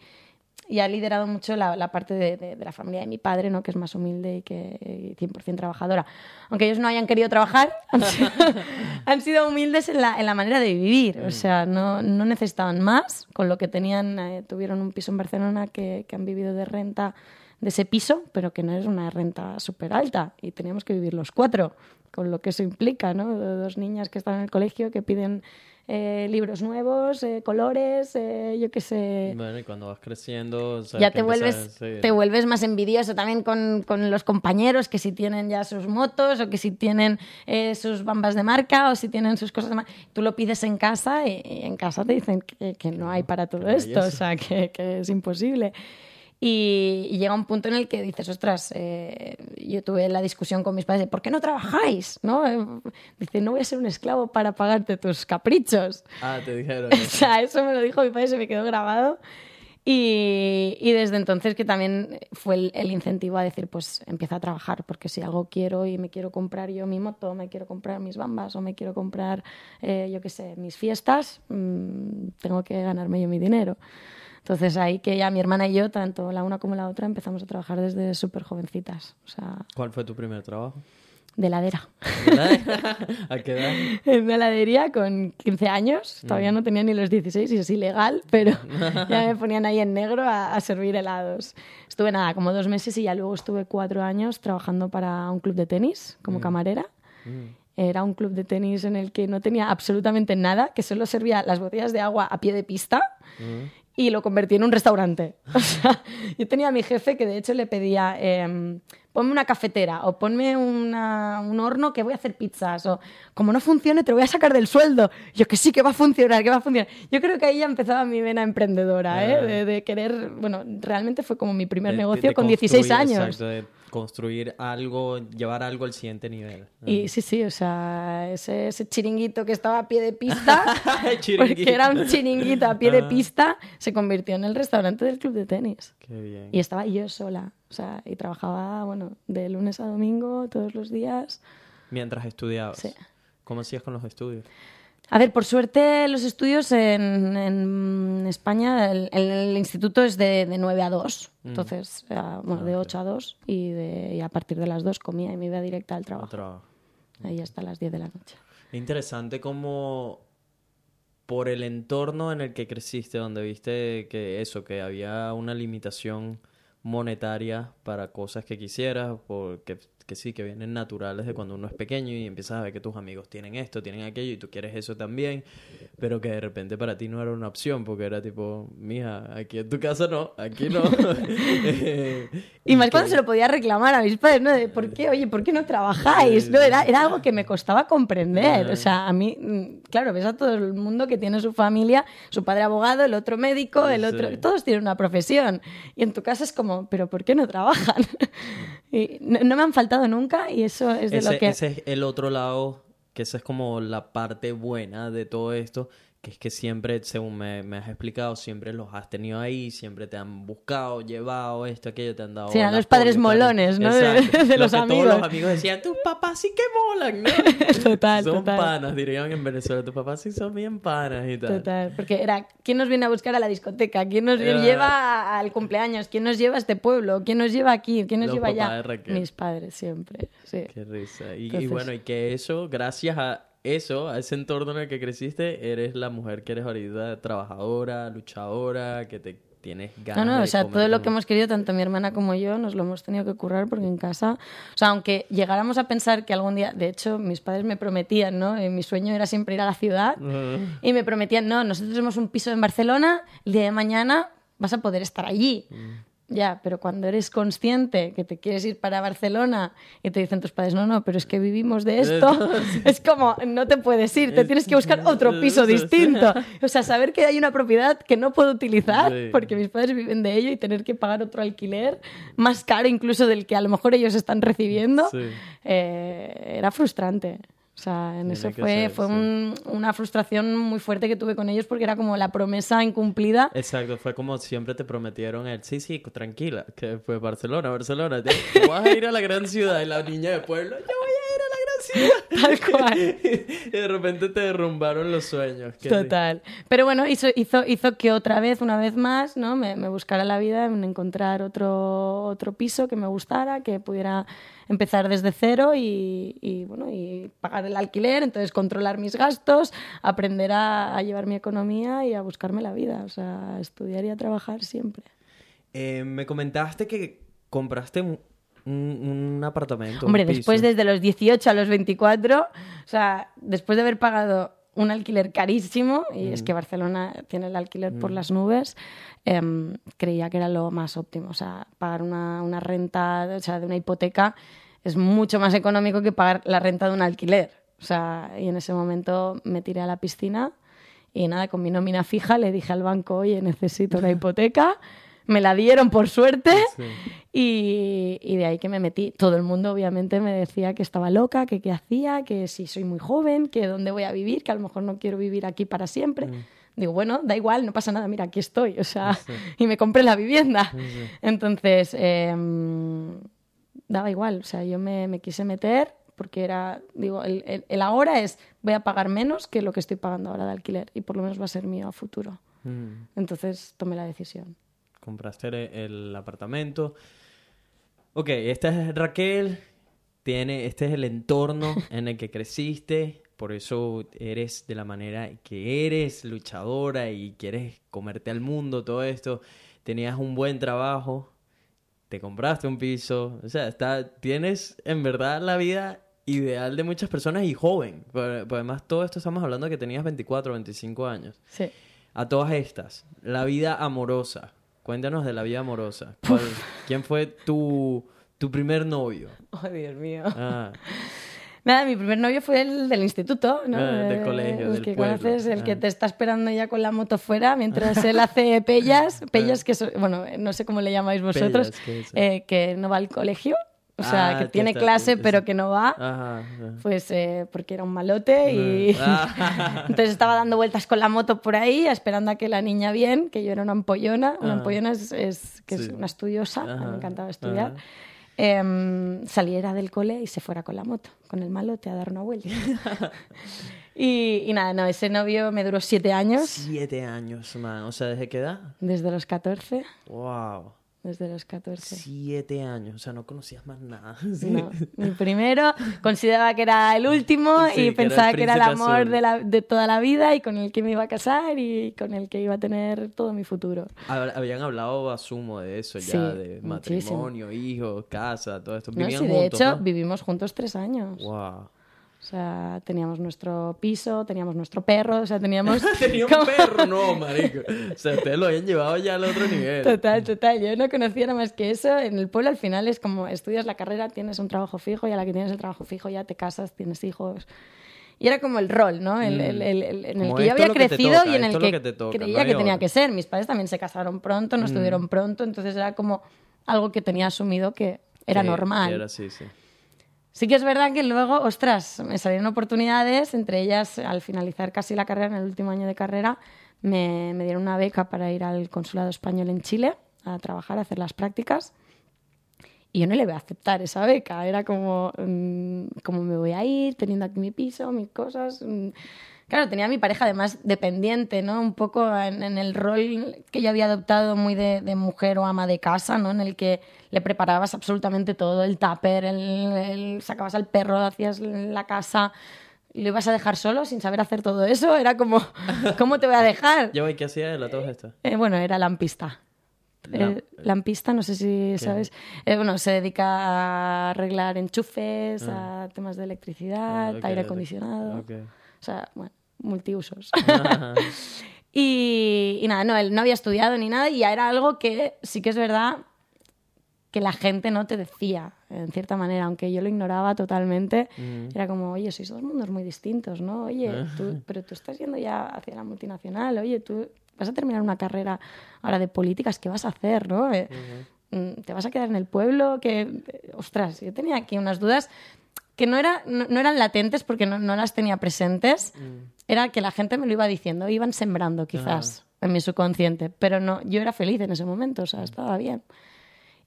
ha liderado mucho la, parte de, la familia de mi padre, ¿no? que es más humilde y que 100% trabajadora. Aunque ellos no hayan querido trabajar, han sido, humildes en la, en la, manera de vivir, o sea, no, no necesitaban más, con lo que tenían, eh, tuvieron un piso en Barcelona que, que han vivido de renta de ese piso, pero que no es una renta súper alta y teníamos que vivir los cuatro, con lo que eso implica, ¿no? Dos niñas que están en el colegio que piden eh, libros nuevos, eh, colores, eh, yo qué sé. Bueno, y cuando vas creciendo... ya te vuelves, te vuelves más envidioso también con, con, los compañeros que si tienen ya sus motos o que si tienen sus bambas de marca o si tienen sus cosas de marca. Tú lo pides en casa y, en casa te dicen que, que no hay para todo esto, o sea, que, que es imposible. Y, llega un punto en el que dices, ostras, eh, yo tuve la discusión con mis padres, ¿por qué no trabajáis? ¿No? Eh, dice, no voy a ser un esclavo para pagarte tus caprichos. Ah, te dijeron. o sea, eso me lo dijo mi padre, se me quedó grabado. Y, y desde entonces que también fue el, incentivo a decir, pues empieza a trabajar, porque si algo quiero y me quiero comprar yo mi moto, me quiero comprar mis bambas o me quiero comprar, eh, yo qué sé, mis fiestas, mm, tengo que ganarme yo mi dinero. Entonces ahí que ya mi hermana y yo, tanto la una como la otra, empezamos a trabajar desde súper jovencitas. O sea, ¿Cuál fue tu primer trabajo? De heladera. ¿A qué edad? En una heladería con 15 años. Todavía mm. no tenía ni los 16 y es ilegal, pero ya me ponían ahí en negro a, servir helados. Estuve nada, como dos meses y ya luego estuve cuatro años trabajando para un club de tenis como mm. camarera. Mm. Era un club de tenis en el que no tenía absolutamente nada, que solo servía las botellas de agua a pie de pista y lo convertí en un restaurante. O sea, yo tenía a mi jefe que de hecho le pedía, em, ponme una cafetera o ponme una- un horno que voy a hacer pizzas o como no funcione te lo voy a sacar del sueldo. Yo que sí que va a funcionar, que va a funcionar. Yo creo que ahí ya empezaba mi vena emprendedora, ¿eh? Ah. de, de querer, bueno, realmente fue como mi primer De- negocio de con 16 construir, años. Exacto, construir algo, llevar algo al siguiente nivel. Y sí, sí, o sea, ese, ese chiringuito que estaba a pie de pista, porque era un chiringuito a pie de Ah. pista, se convirtió en el restaurante del club de tenis. Qué bien. Y estaba yo sola, o sea, y trabajaba, bueno, de lunes a domingo, todos los días. Mientras estudiabas. Sí. ¿Cómo hacías con los estudios? A ver, por suerte los estudios en, en España, el, el instituto es de, de 9 a 2, entonces, eh, bueno, de 8 a 2 y, de, y a partir de las 2 comía y me iba directa al trabajo, Trabajo. ahí hasta las 10 de la noche. Interesante como por el entorno en el que creciste, donde viste que eso, que había una limitación monetaria para cosas que quisieras, porque que sí, que vienen naturales de cuando uno es pequeño y empiezas a ver que tus amigos tienen esto, tienen aquello y tú quieres eso también, pero que de repente para ti no era una opción, porque era tipo, mija, aquí en tu casa no, aquí no. Eh, Y más que- cuando se lo podía reclamar a mis padres, ¿no? De, ¿por qué, oye, por qué no trabajáis? No, era, era algo que me costaba comprender. O sea, a mí, mm, claro, ves a todo el mundo que tiene su familia, su padre abogado, el otro médico, el otro... Sí. Todos tienen una profesión. Y en tu casa es como, ¿pero por qué no trabajan? y no, no me han faltado nunca y eso es de ese, lo que... ese es el otro lado, que esa es como la parte buena de todo esto, que es que siempre, según me, me has explicado, siempre los has tenido ahí, siempre te han buscado, llevado esto, aquello, te han dado... Sí, eran los padres molones, ¿no? De- los amigos. Todos los amigos decían, tus papás sí que molan, ¿no? Total, son total. panas, dirían en Venezuela, tus papás sí son bien panas y tal. Total, porque era quién nos viene a buscar a la discoteca, quién nos lleva al cumpleaños, quién nos lleva a este pueblo, quién nos lleva aquí, quién nos Los lleva allá. Mis padres siempre, sí. Qué risa. Y, y bueno, y que eso, gracias a eso, a ese entorno en el que creciste, eres la mujer que eres ahorita trabajadora, luchadora, que te tienes ganas No, no, o sea, comer todo lo que hemos querido, tanto mi hermana como yo, nos lo hemos tenido que currar porque en casa, o sea, aunque llegáramos a pensar que algún día, de hecho, mis padres me prometían, ¿no? Eh, mi sueño era siempre ir a la ciudad y me prometían, no, nosotros tenemos un piso en Barcelona, el día de mañana vas a poder estar allí. Ya, pero cuando eres consciente que te quieres ir para Barcelona y te dicen tus padres, no, no, pero es que vivimos de esto, es como, no te puedes ir, te tienes que buscar otro piso distinto. O sea, saber que hay una propiedad que no puedo utilizar porque mis padres viven de ello y tener que pagar otro alquiler más caro incluso del que a lo mejor ellos están recibiendo, Sí. eh, era frustrante. Sea, en Tiene eso fue, ser, fue sí. un- una frustración muy fuerte que tuve con ellos porque era como la promesa incumplida. Exacto, fue como siempre te prometieron el, sí, sí, tranquila, que fue Barcelona, Barcelona, te, tú vas a ir a la gran ciudad y la niña de pueblo, yo voy a Tal cual. y de repente te derrumbaron los sueños. Qué Total. Pero bueno, hizo, hizo, hizo que otra vez, una vez más, ¿no? me, me buscara la vida en encontrar otro, otro piso que me gustara, que pudiera empezar desde cero y, y, bueno, y pagar el alquiler, entonces controlar mis gastos, aprender a, a llevar mi economía y a buscarme la vida. O sea, estudiar y a trabajar siempre. Eh, me comentaste que compraste un, apartamento. un Hombre, piso. después desde los 18 a los 24, o sea, después de haber pagado un alquiler carísimo, y es Mm. que Barcelona tiene el alquiler por las nubes, em, creía que era lo más óptimo. O sea, pagar una, una renta, o sea, de una hipoteca es mucho más económico que pagar la renta de un alquiler. O sea, y en ese momento me tiré a la piscina y nada, con mi nómina fija le dije al banco, oye, necesito una hipoteca. Me la dieron por suerte Sí. y, y de ahí que me metí. Todo el mundo obviamente me decía que estaba loca, que qué hacía, que si soy muy joven, que dónde voy a vivir, que a lo mejor no quiero vivir aquí para siempre. Digo, bueno, da igual, no pasa nada, mira, aquí estoy. O sea, y me compré la vivienda. Entonces, em, daba igual. O sea, yo me, me quise meter porque era, digo, el, el- el ahora es, voy a pagar menos que lo que estoy pagando ahora de alquiler y por lo menos va a ser mío a futuro. Mm. Entonces tomé la decisión. Compraste el, el apartamento. Ok, esta es Raquel. Tiene, este es el entorno en el que creciste. Por eso eres de la manera que eres, luchadora y quieres comerte al mundo, todo esto. Tenías un buen trabajo. Te compraste un piso. O sea, está, tienes en verdad la vida ideal de muchas personas y joven. Por- por además, todo esto estamos hablando de que tenías 24 o 25 años. Sí. a todas estas, la vida amorosa. Cuéntanos de la vida amorosa. ¿Cuál- ¿Quién fue tu, tu primer novio? Oh, Dios mío. Ah, Nada, mi primer novio fue el del instituto, ¿no? Ah, del Eh, colegio, el del que pueblo. conoces, el Ah. que te está esperando ya con la moto fuera mientras él hace pellas, pellas que son, bueno, no sé cómo le llamáis vosotros, Pellas, ¿qué es eso? eh, que no va al colegio, o sea, Ah, que tiene clase pero que no va. ajá, ajá. Pues eh, porque era un malote y Ah. entonces estaba dando vueltas con la moto por ahí esperando a que la niña bien, que yo era una ampollona, una Ah. ampollona es, es- que es una estudiosa, Ajá, me encantaba estudiar, ajá. em, saliera del cole y se fuera con la moto, con el malote a dar una vuelta. y, y nada, no, ese novio me duró siete años, Siete años, man. O sea, ¿desde qué edad? desde los 14, Wow. Desde los 14. Siete años. O sea, no conocías más nada. Sí. No, mi primero consideraba que era el último Sí, que y era el pensaba que era el amor de, la- de toda la vida y con el que me iba a casar y con el que iba a tener todo mi futuro. Hab- Habían hablado, asumo, de eso ya, Sí, de muchísimo. matrimonio, hijos, casa, todo esto. ¿no? Vivían Sí, de juntos, hecho, ¿no? vivimos juntos tres años. Wow. O sea, teníamos nuestro piso, teníamos nuestro perro, o sea, teníamos... Tenía un perro, no, marico. O sea, ustedes lo habían llevado ya al otro nivel. Total, total. Yo no conocía nada más que eso. En el pueblo al final es como estudias la carrera, tienes un trabajo fijo y a la que tienes el trabajo fijo ya te casas, tienes hijos. Y era como el rol, ¿no? El, el- el- el- en el Como que yo había crecido toca, y en el que, que te toca, creía que tenía que ser. Mis padres también se casaron pronto, no estuvieron pronto, entonces era como algo que tenía asumido que era Sí, normal. Era sí. Sí que es verdad que luego, ostras, me salieron oportunidades, entre ellas al finalizar casi la carrera, en el último año de carrera, me, dieron una beca para ir al consulado español en Chile a trabajar, a hacer las prácticas. Y yo no le voy a aceptar esa beca. Era como, mm, ¿cómo me voy a ir teniendo aquí mi piso, mis cosas? Claro, tenía a mi pareja además dependiente, ¿no? Un poco en, en el rol que yo había adoptado muy de, de mujer o ama de casa, ¿no? En el que le preparabas absolutamente todo, el tupper, el, el- sacabas al perro, hacías la casa... ¿Y lo ibas a dejar solo sin saber hacer todo eso? Era como, ¿cómo te voy a dejar? Ya, güey, ¿qué hacía él a todos estos? Eh, bueno, era lampista. Lam- Eh, lampista, no sé si sabes. Eh, bueno, se dedica a arreglar enchufes, a temas de electricidad, Ah, ok, aire acondicionado. Ok. O sea, bueno, multiusos. Ajá. y, y nada, no, él no había estudiado ni nada y ya era algo que sí que es verdad que la gente no te decía, en cierta manera, aunque yo lo ignoraba totalmente, era como, oye, sois dos mundos muy distintos, ¿no? Oye, tú, pero tú estás yendo ya hacia la multinacional, oye, tú vas a terminar una carrera ahora de políticas, ¿qué vas a hacer, no? Eh, mm, ¿Te vas a quedar en el pueblo? Que, ostras, yo tenía aquí unas dudas que no, era, no, no eran latentes porque no, no las tenía presentes, era que la gente me lo iba diciendo, iban sembrando quizás en mi subconsciente, pero no, yo era feliz en ese momento, o sea, estaba bien.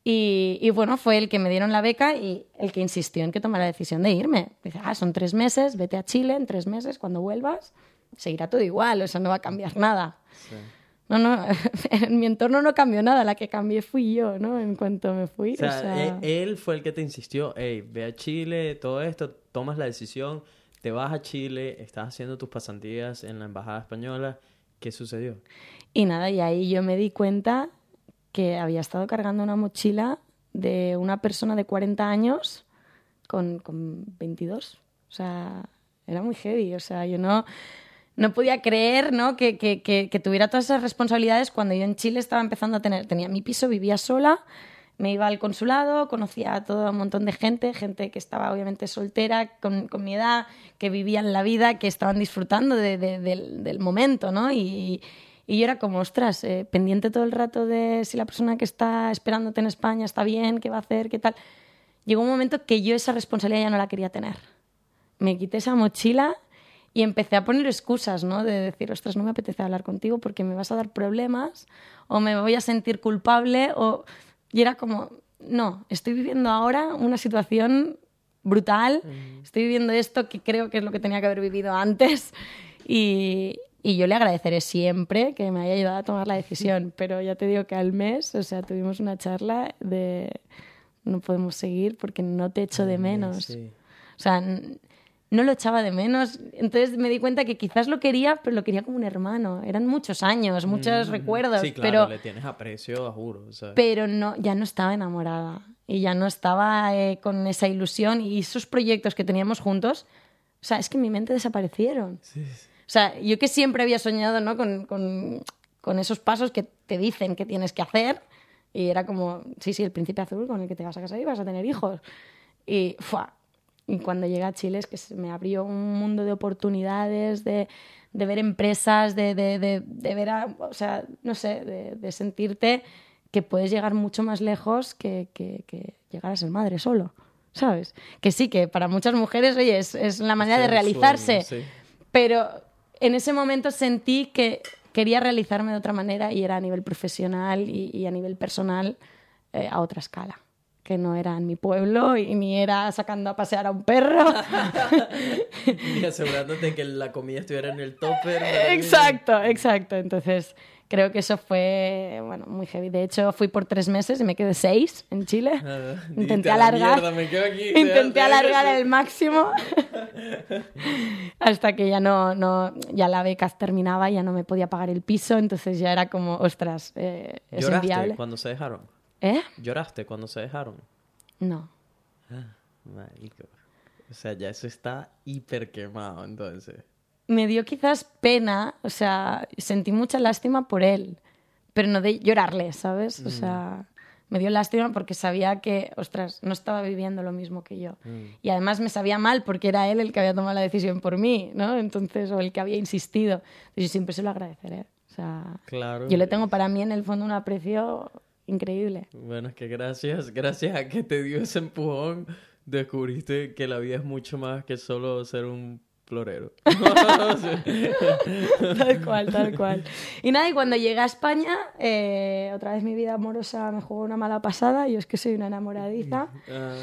Y, y bueno, fue el que me dieron la beca y el que insistió en que tomara la decisión de irme. Dice, ah, son tres meses, vete a Chile en tres meses, cuando vuelvas, seguirá todo igual, o sea, no va a cambiar nada. No, no, en mi entorno no cambió nada, la que cambié fui yo, ¿no? En cuanto me fui. O sea, o sea- e- él fue el que te insistió, hey, ve a Chile, todo esto, tomas la decisión, te vas a Chile, estás haciendo tus pasantías en la embajada española. ¿Qué sucedió? Y nada, y ahí yo me di cuenta que había estado cargando una mochila de una persona de 40 años con, con 22. O sea, era muy heavy. O sea, yo no, no podía creer ¿no? Que, que, que, tuviera todas esas responsabilidades cuando yo en Chile estaba empezando a tener, tenía mi piso, vivía sola, me iba al consulado, conocía a todo un montón de gente, gente que estaba obviamente soltera, con, con mi edad, que vivían la vida, que estaban disfrutando de- de- del, del momento, ¿no? Y, y yo era como, ostras, eh, pendiente todo el rato de si la persona que está esperándote en España está bien, qué va a hacer, qué tal. Llegó un momento que yo esa responsabilidad ya no la quería tener. Me quité esa mochila y empecé a poner excusas, ¿no? De decir, ostras, no me apetece hablar contigo porque me vas a dar problemas o me voy a sentir culpable o... Y era como, no, estoy viviendo ahora una situación brutal, estoy viviendo esto que creo que es lo que tenía que haber vivido antes y, y yo le agradeceré siempre que me haya ayudado a tomar la decisión, pero ya te digo que al mes, o sea, tuvimos una charla de no podemos seguir porque no te echo de menos. Sí. O sea, no lo echaba de menos. Entonces me di cuenta que quizás lo quería, pero lo quería como un hermano. Eran muchos años, muchos recuerdos, Mm, Sí, claro, pero, le tienes aprecio, juro. o sea. pero no, ya no estaba enamorada y ya no estaba eh, con esa ilusión y esos proyectos que teníamos juntos, o sea, es que en mi mente desaparecieron. sea, yo que siempre había soñado, ¿no? Con, con, con esos pasos que te dicen que tienes que hacer. Y era como, sí, sí, el príncipe azul con el que te vas a casar y vas a tener hijos. Y, ¡fua! Y cuando llegué a Chile es que se me abrió un mundo de oportunidades, de, de ver empresas, de, de, de, de ver, a- o sea, no sé, de, sentirte que puedes llegar mucho más lejos que, que, que llegar a ser madre solo, ¿sabes? Que sí, que para muchas mujeres, oye, es, es la manera de realizarse, sueño, sí. pero en ese momento sentí que quería realizarme de otra manera y era a nivel profesional y, y a nivel personal eh, a otra escala que no era en mi pueblo y ni era sacando a pasear a un perro. Y asegurándote que la comida estuviera en el topper. exacto, exacto. Entonces, creo que eso fue, bueno, muy heavy. De hecho, fui por tres meses y me quedé seis en Chile. Ah, Intenté dijiste, "A la alargar, mierda, me quedo aquí, te- intenté te- alargar el máximo hasta que ya no, no, ya la beca terminaba, ya no me podía pagar el piso, entonces ya era como, ostras, eh, es ¿Lloraste inviable. cuando se dejaron? ¿Eh? ¿Lloraste cuando se dejaron? No. Marico. O sea, ya eso está hiper quemado, entonces. me dio quizás pena, o sea, sentí mucha lástima por él, pero no de llorarle, ¿sabes? O sea, me dio lástima porque sabía que, ostras, no estaba viviendo lo mismo que yo. Y además me sabía mal porque era él el que había tomado la decisión por mí, ¿no? Entonces, o el que había insistido. Entonces, yo siempre se lo agradeceré. O sea, Claro. yo le tengo para mí en el fondo un aprecio increíble. Bueno, es que gracias, gracias a que te dio ese empujón, descubriste que la vida es mucho más que solo ser un florero. tal cual, tal cual. Y nada, y cuando llegué a España, eh, otra vez mi vida amorosa me jugó una mala pasada. Yo es que soy una enamoradiza. Ah,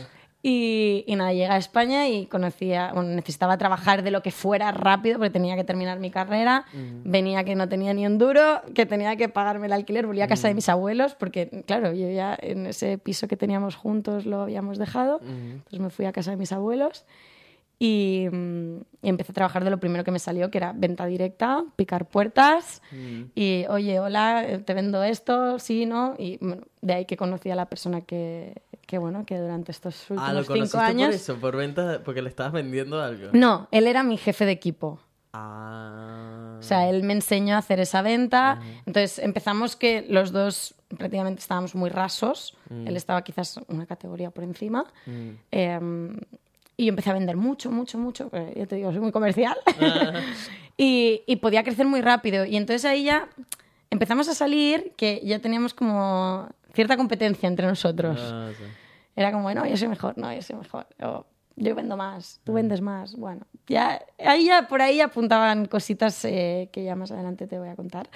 Y, y nada, llegué a España y conocía, bueno, necesitaba trabajar de lo que fuera rápido porque tenía que terminar mi carrera. Venía que no tenía ni un duro, que tenía que pagarme el alquiler. Volví a casa de mis abuelos porque, claro, yo ya en ese piso que teníamos juntos lo habíamos dejado. Entonces me fui a casa de mis abuelos y, mm, y empecé a trabajar de lo primero que me salió, que era venta directa, picar puertas y, oye, hola, te vendo esto, sí, ¿no? Y bueno, de ahí que conocí a la persona que, que bueno, que durante estos últimos Ah, lo cinco años... por eso, por venta, porque le estabas vendiendo algo. No, él era mi jefe de equipo. Ah. O sea, él me enseñó a hacer esa venta. Entonces empezamos que los dos prácticamente estábamos muy rasos. Él estaba quizás una categoría por encima. Mm. Eh, y yo empecé a vender mucho, mucho, mucho. eh, ya te digo, soy muy comercial. y, y podía crecer muy rápido. Y entonces ahí ya empezamos a salir que ya teníamos como cierta competencia entre nosotros. Ah, sí. Era como, no, yo soy mejor, no, yo soy mejor. O, yo vendo más, tú vendes más. Bueno, ya, ahí ya, por ahí apuntaban cositas eh, que ya más adelante te voy a contar.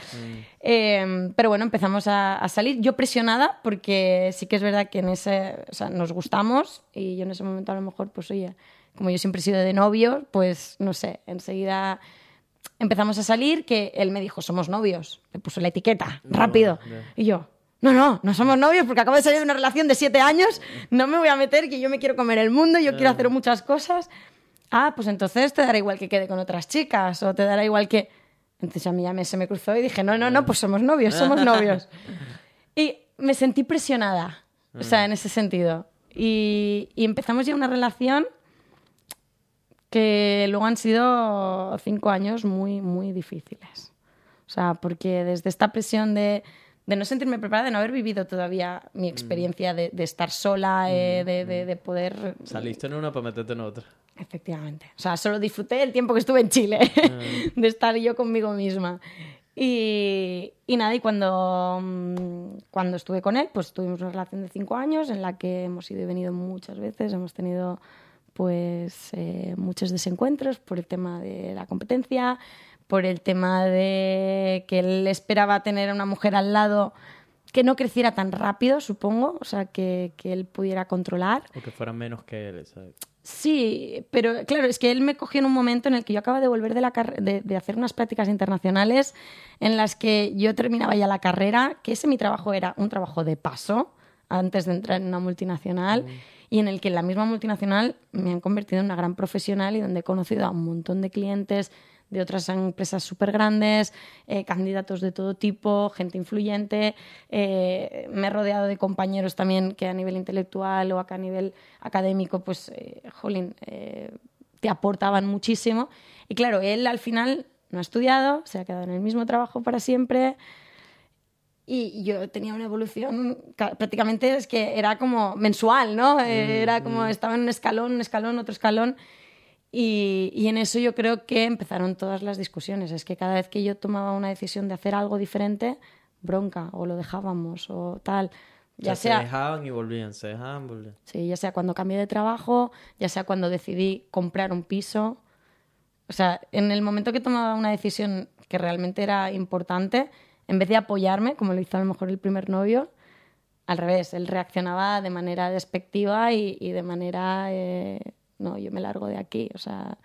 Eh, pero bueno, empezamos a, a salir. Yo presionada, porque sí que es verdad que en ese, o sea, nos gustamos y yo en ese momento a lo mejor, pues oye, como yo siempre he sido de novio, pues no sé, enseguida empezamos a salir que él me dijo, somos novios. Le puso la etiqueta, rápido. Y yo, no, no, no somos novios porque acabo de salir de una relación de siete años, no me voy a meter que yo me quiero comer el mundo, yo quiero hacer muchas cosas. Ah, pues entonces te dará igual que quede con otras chicas o te dará igual que... Entonces a mí ya me, se me cruzó y dije, no, no, no, pues somos novios, somos novios. Y me sentí presionada, o sea, en ese sentido. Y, y empezamos ya una relación que luego han sido cinco años muy, muy difíciles. O sea, porque desde esta presión de, de no sentirme preparada, de no haber vivido todavía mi experiencia de, de estar sola, eh, de, de- de poder... Saliste en una para meterte en otra. Efectivamente. O sea, solo disfruté el tiempo que estuve en Chile, de estar yo conmigo misma. Y, y nada, y cuando, mm, cuando estuve con él, pues tuvimos una relación de cinco años en la que hemos ido y venido muchas veces, hemos tenido pues eh, muchos desencuentros por el tema de la competencia, por el tema de que él esperaba tener a una mujer al lado que no creciera tan rápido, supongo, o sea, que, que él pudiera controlar. O que fueran menos que él, ¿sabes? Sí, pero claro, es que él me cogió en un momento en el que yo acababa de volver de, la de, de hacer unas prácticas internacionales en las que yo terminaba ya la carrera, que ese mi trabajo era un trabajo de paso antes de entrar en una multinacional y en el que en la misma multinacional me han convertido en una gran profesional y donde he conocido a un montón de clientes de otras empresas súper grandes, eh, candidatos de todo tipo, gente influyente. eh, me he rodeado de compañeros también que a nivel intelectual o acá a nivel académico, pues, eh, jolín, eh, te aportaban muchísimo. Y claro, él al final no ha estudiado, se ha quedado en el mismo trabajo para siempre. Y yo tenía una evolución ca- prácticamente es que era como mensual, ¿no? Eh, Era como estaba en un escalón, un escalón, otro escalón. Y, y en eso yo creo que empezaron todas las discusiones. Es que cada vez que yo tomaba una decisión de hacer algo diferente, bronca, o lo dejábamos, o tal. Ya sea, sea, se dejaban y volvían, se dejaban y volvían. Sí, ya sea cuando cambié de trabajo, ya sea cuando decidí comprar un piso. O sea, en el momento que tomaba una decisión que realmente era importante, en vez de apoyarme, como lo hizo a lo mejor el primer novio, al revés, él reaccionaba de manera despectiva y, y de manera, eh, no, yo me largo de aquí. O sea,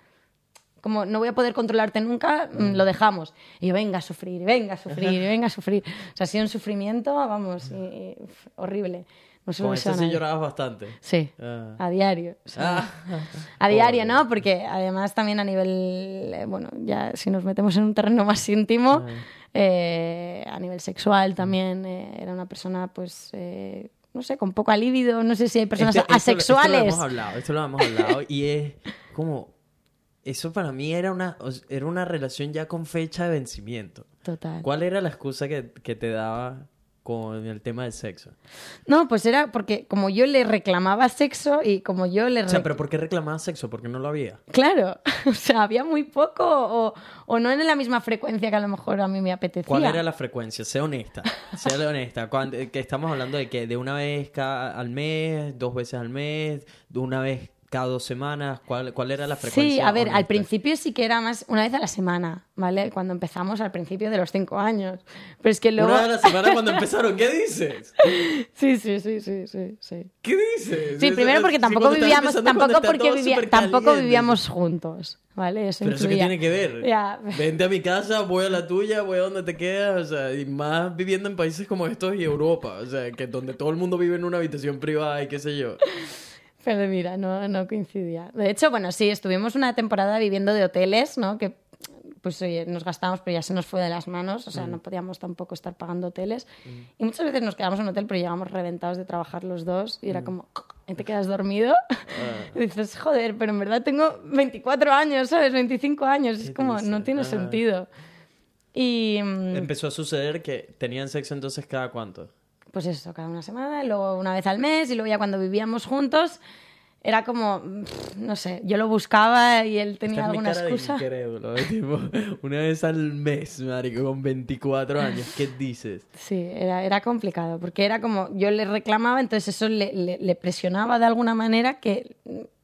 como no voy a poder controlarte nunca, mm, lo dejamos. Y yo, venga a sufrir, venga a sufrir, venga a sufrir. O sea, ha sido un sufrimiento, vamos, y- horrible. No se Con eso sí nadie. llorabas bastante. Sí, Ah. a diario. o sea, Ah. a diario, Pobre. ¿no? Porque además también a nivel, eh, bueno, ya si nos metemos en un terreno más íntimo, eh, a nivel sexual también eh, era una persona, pues, eh, no sé, con poca libido, no sé si hay personas Esto- esto lo- Esto lo asexuales. hemos hablado, esto lo hemos hablado y es como... Eso para mí era una, era una relación ya con fecha de vencimiento. Total. ¿Cuál era la excusa que, que te daba con el tema del sexo? No, pues era porque como yo le reclamaba sexo y como yo le... O sea, ¿pero por qué reclamabas sexo? Porque no lo había. Claro, o sea, había muy poco o, o no en la misma frecuencia que a lo mejor a mí me apetecía. ¿Cuál era la frecuencia? Sé honesta. Sé honesta. Cuando- que estamos hablando de que de una vez cada, al mes, dos veces al mes, de una vez cada dos semanas. ¿Cuál, cuál era la frecuencia? Sí, a ver, al principio sí que era más una vez a la semana, ¿vale? Cuando empezamos al principio de los cinco años. Pero es que luego... Una vez a la semana cuando empezaron. ¿Qué dices? Sí, sí, sí, sí, sí, sí. ¿Qué dices? Sí, primero porque tampoco vivíamos, tampoco porque vivía- tampoco vivíamos juntos, ¿vale? Eso Pero eso qué tiene que ver. Ya. Vente a mi casa, voy a la tuya, voy a donde te quedas, o sea, y más viviendo en países como estos y Europa, o sea, que donde todo el mundo vive en una habitación privada y qué sé yo. Pero mira, no, no coincidía. De hecho, bueno, sí, estuvimos una temporada viviendo de hoteles, ¿no? Que pues oye, nos gastamos, pero ya se nos fue de las manos, o sea, no podíamos tampoco estar pagando hoteles. Y muchas veces nos quedamos en un hotel, pero llegamos reventados de trabajar los dos y era como, y te quedas dormido. Y dices, joder, pero en verdad tengo 24 años, ¿sabes? 25 años, es ¿Qué como, no dices? tiene Ah. sentido. Y mm, Empezó a suceder que tenían sexo entonces cada cuánto. Pues eso, cada una semana, y luego una vez al mes, y luego ya cuando vivíamos juntos, era como, pff, no sé, yo lo buscaba y él tenía Esta es mi alguna cara de excusa. incrédulo, ¿eh? tipo, una vez al mes, marico, con 24 años, ¿qué dices? Sí, era, era complicado, porque era como, yo le reclamaba, entonces eso le, le- le presionaba de alguna manera que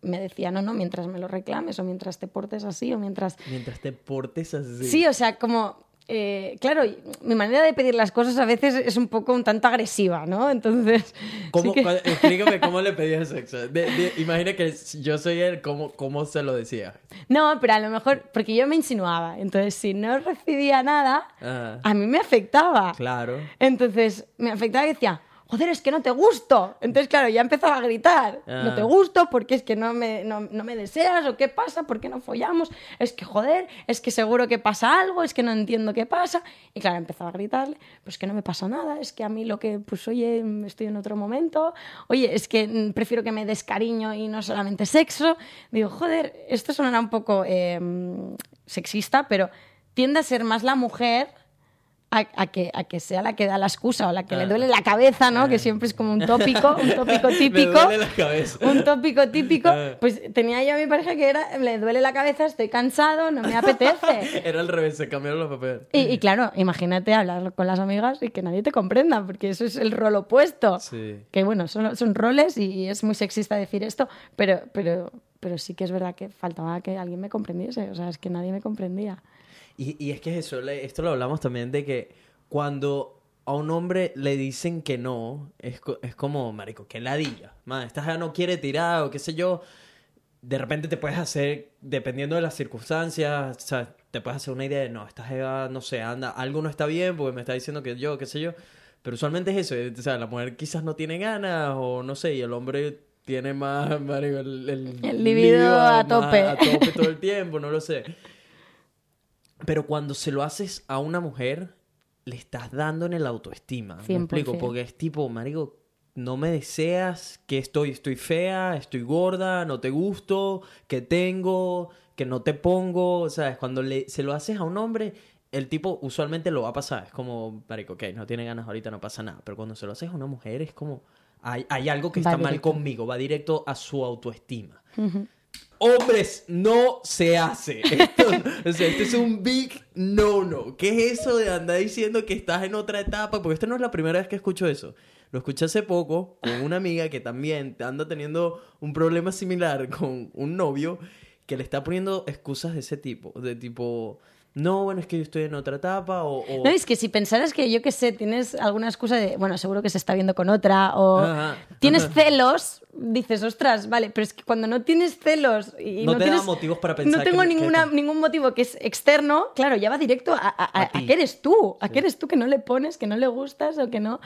me decía, no, no, mientras me lo reclames, o mientras te portes así, o mientras... Mientras te portes así. Sí, o sea, como... eh, claro, mi manera de pedir las cosas a veces es un poco un tanto agresiva, ¿no? Entonces... ¿Cómo, sí que- explícame cómo le pedías sexo. De- de- imagina que yo soy él, ¿cómo, ¿cómo se lo decía? No, pero a lo mejor, porque yo me insinuaba, entonces si no recibía nada, a mí me afectaba. claro. Entonces me afectaba y decía, joder, es que no te gusto. Entonces, claro, ya empezaba a gritar, Ah. no te gusto porque es que no me, no, no me deseas o qué pasa, por qué no follamos, es que joder, es que seguro que pasa algo, es que no entiendo qué pasa. Y claro, empezaba a gritarle, pues que no me pasa nada, es que a mí lo que, pues oye, estoy en otro momento, oye, es que mm, prefiero que me des cariño y no solamente sexo. Digo, joder, esto sonará un poco eh, sexista, pero tiende a ser más la mujer a, a que, a que sea la que da la excusa o la que le duele la cabeza, ¿no? Que siempre es como un tópico, un tópico Me típico. duele la cabeza. Un tópico típico. Ah. Pues tenía yo a mi pareja que era, le duele la cabeza, estoy cansado, no me apetece. Era al revés, se cambiaron los papeles. Y, y claro, imagínate hablar con las amigas y que nadie te comprenda, porque eso es el rol opuesto. Sí. Que bueno, son, son roles y es muy sexista decir esto, pero, pero, pero sí que es verdad que faltaba que alguien me comprendiese, o sea, es que nadie me comprendía. Y, y es que eso, esto lo hablamos también de que cuando a un hombre le dicen que no, es, es como, marico, que ladilla. Man, esta jeva no quiere tirar o qué sé yo. De repente te puedes hacer, dependiendo de las circunstancias, o sea, te puedes hacer una idea de, no, esta jeva, no sé, anda, algo no está bien porque me está diciendo que yo, qué sé yo. Pero usualmente es eso, eh, o sea, la mujer quizás no tiene ganas o no sé, y el hombre tiene más, marico, el, el, El libido a tope. a tope todo el tiempo, no lo sé. Pero cuando se lo haces a una mujer, le estás dando en el autoestima. ¿Me 100%. explico? Porque es tipo, marico, no me deseas que estoy, estoy fea, estoy gorda, no te gusto, que tengo, que no te pongo, ¿sabes? Cuando le, se lo haces a un hombre, el tipo usualmente lo va a pasar. Es como, marico, ok, no tiene ganas ahorita, no pasa nada. Pero cuando se lo haces a una mujer es como, hay, hay algo que Va está mal conmigo, va directo a su autoestima. Hombres, no se hace. Esto, o sea, esto es un big no-no. ¿Qué es eso de andar diciendo que estás en otra etapa? Porque esta no es la primera vez que escucho eso. Lo escuché hace poco con una amiga que también anda teniendo un problema similar con un novio que le está poniendo excusas de ese tipo. De tipo, no, bueno, es que yo estoy en otra etapa o... o- No, es que si pensaras que, yo qué sé, tienes alguna excusa de, bueno, seguro que se está viendo con otra, o Ajá. tienes Ajá. celos, dices, ostras, vale, pero es que cuando no tienes celos y No no, te da tienes, motivos para pensar No tengo que- que ninguna, te- ningún motivo que es externo, claro, ya va directo a, a, a- que eres tú, a Sí. que eres tú que no le pones, que no le gustas o que no...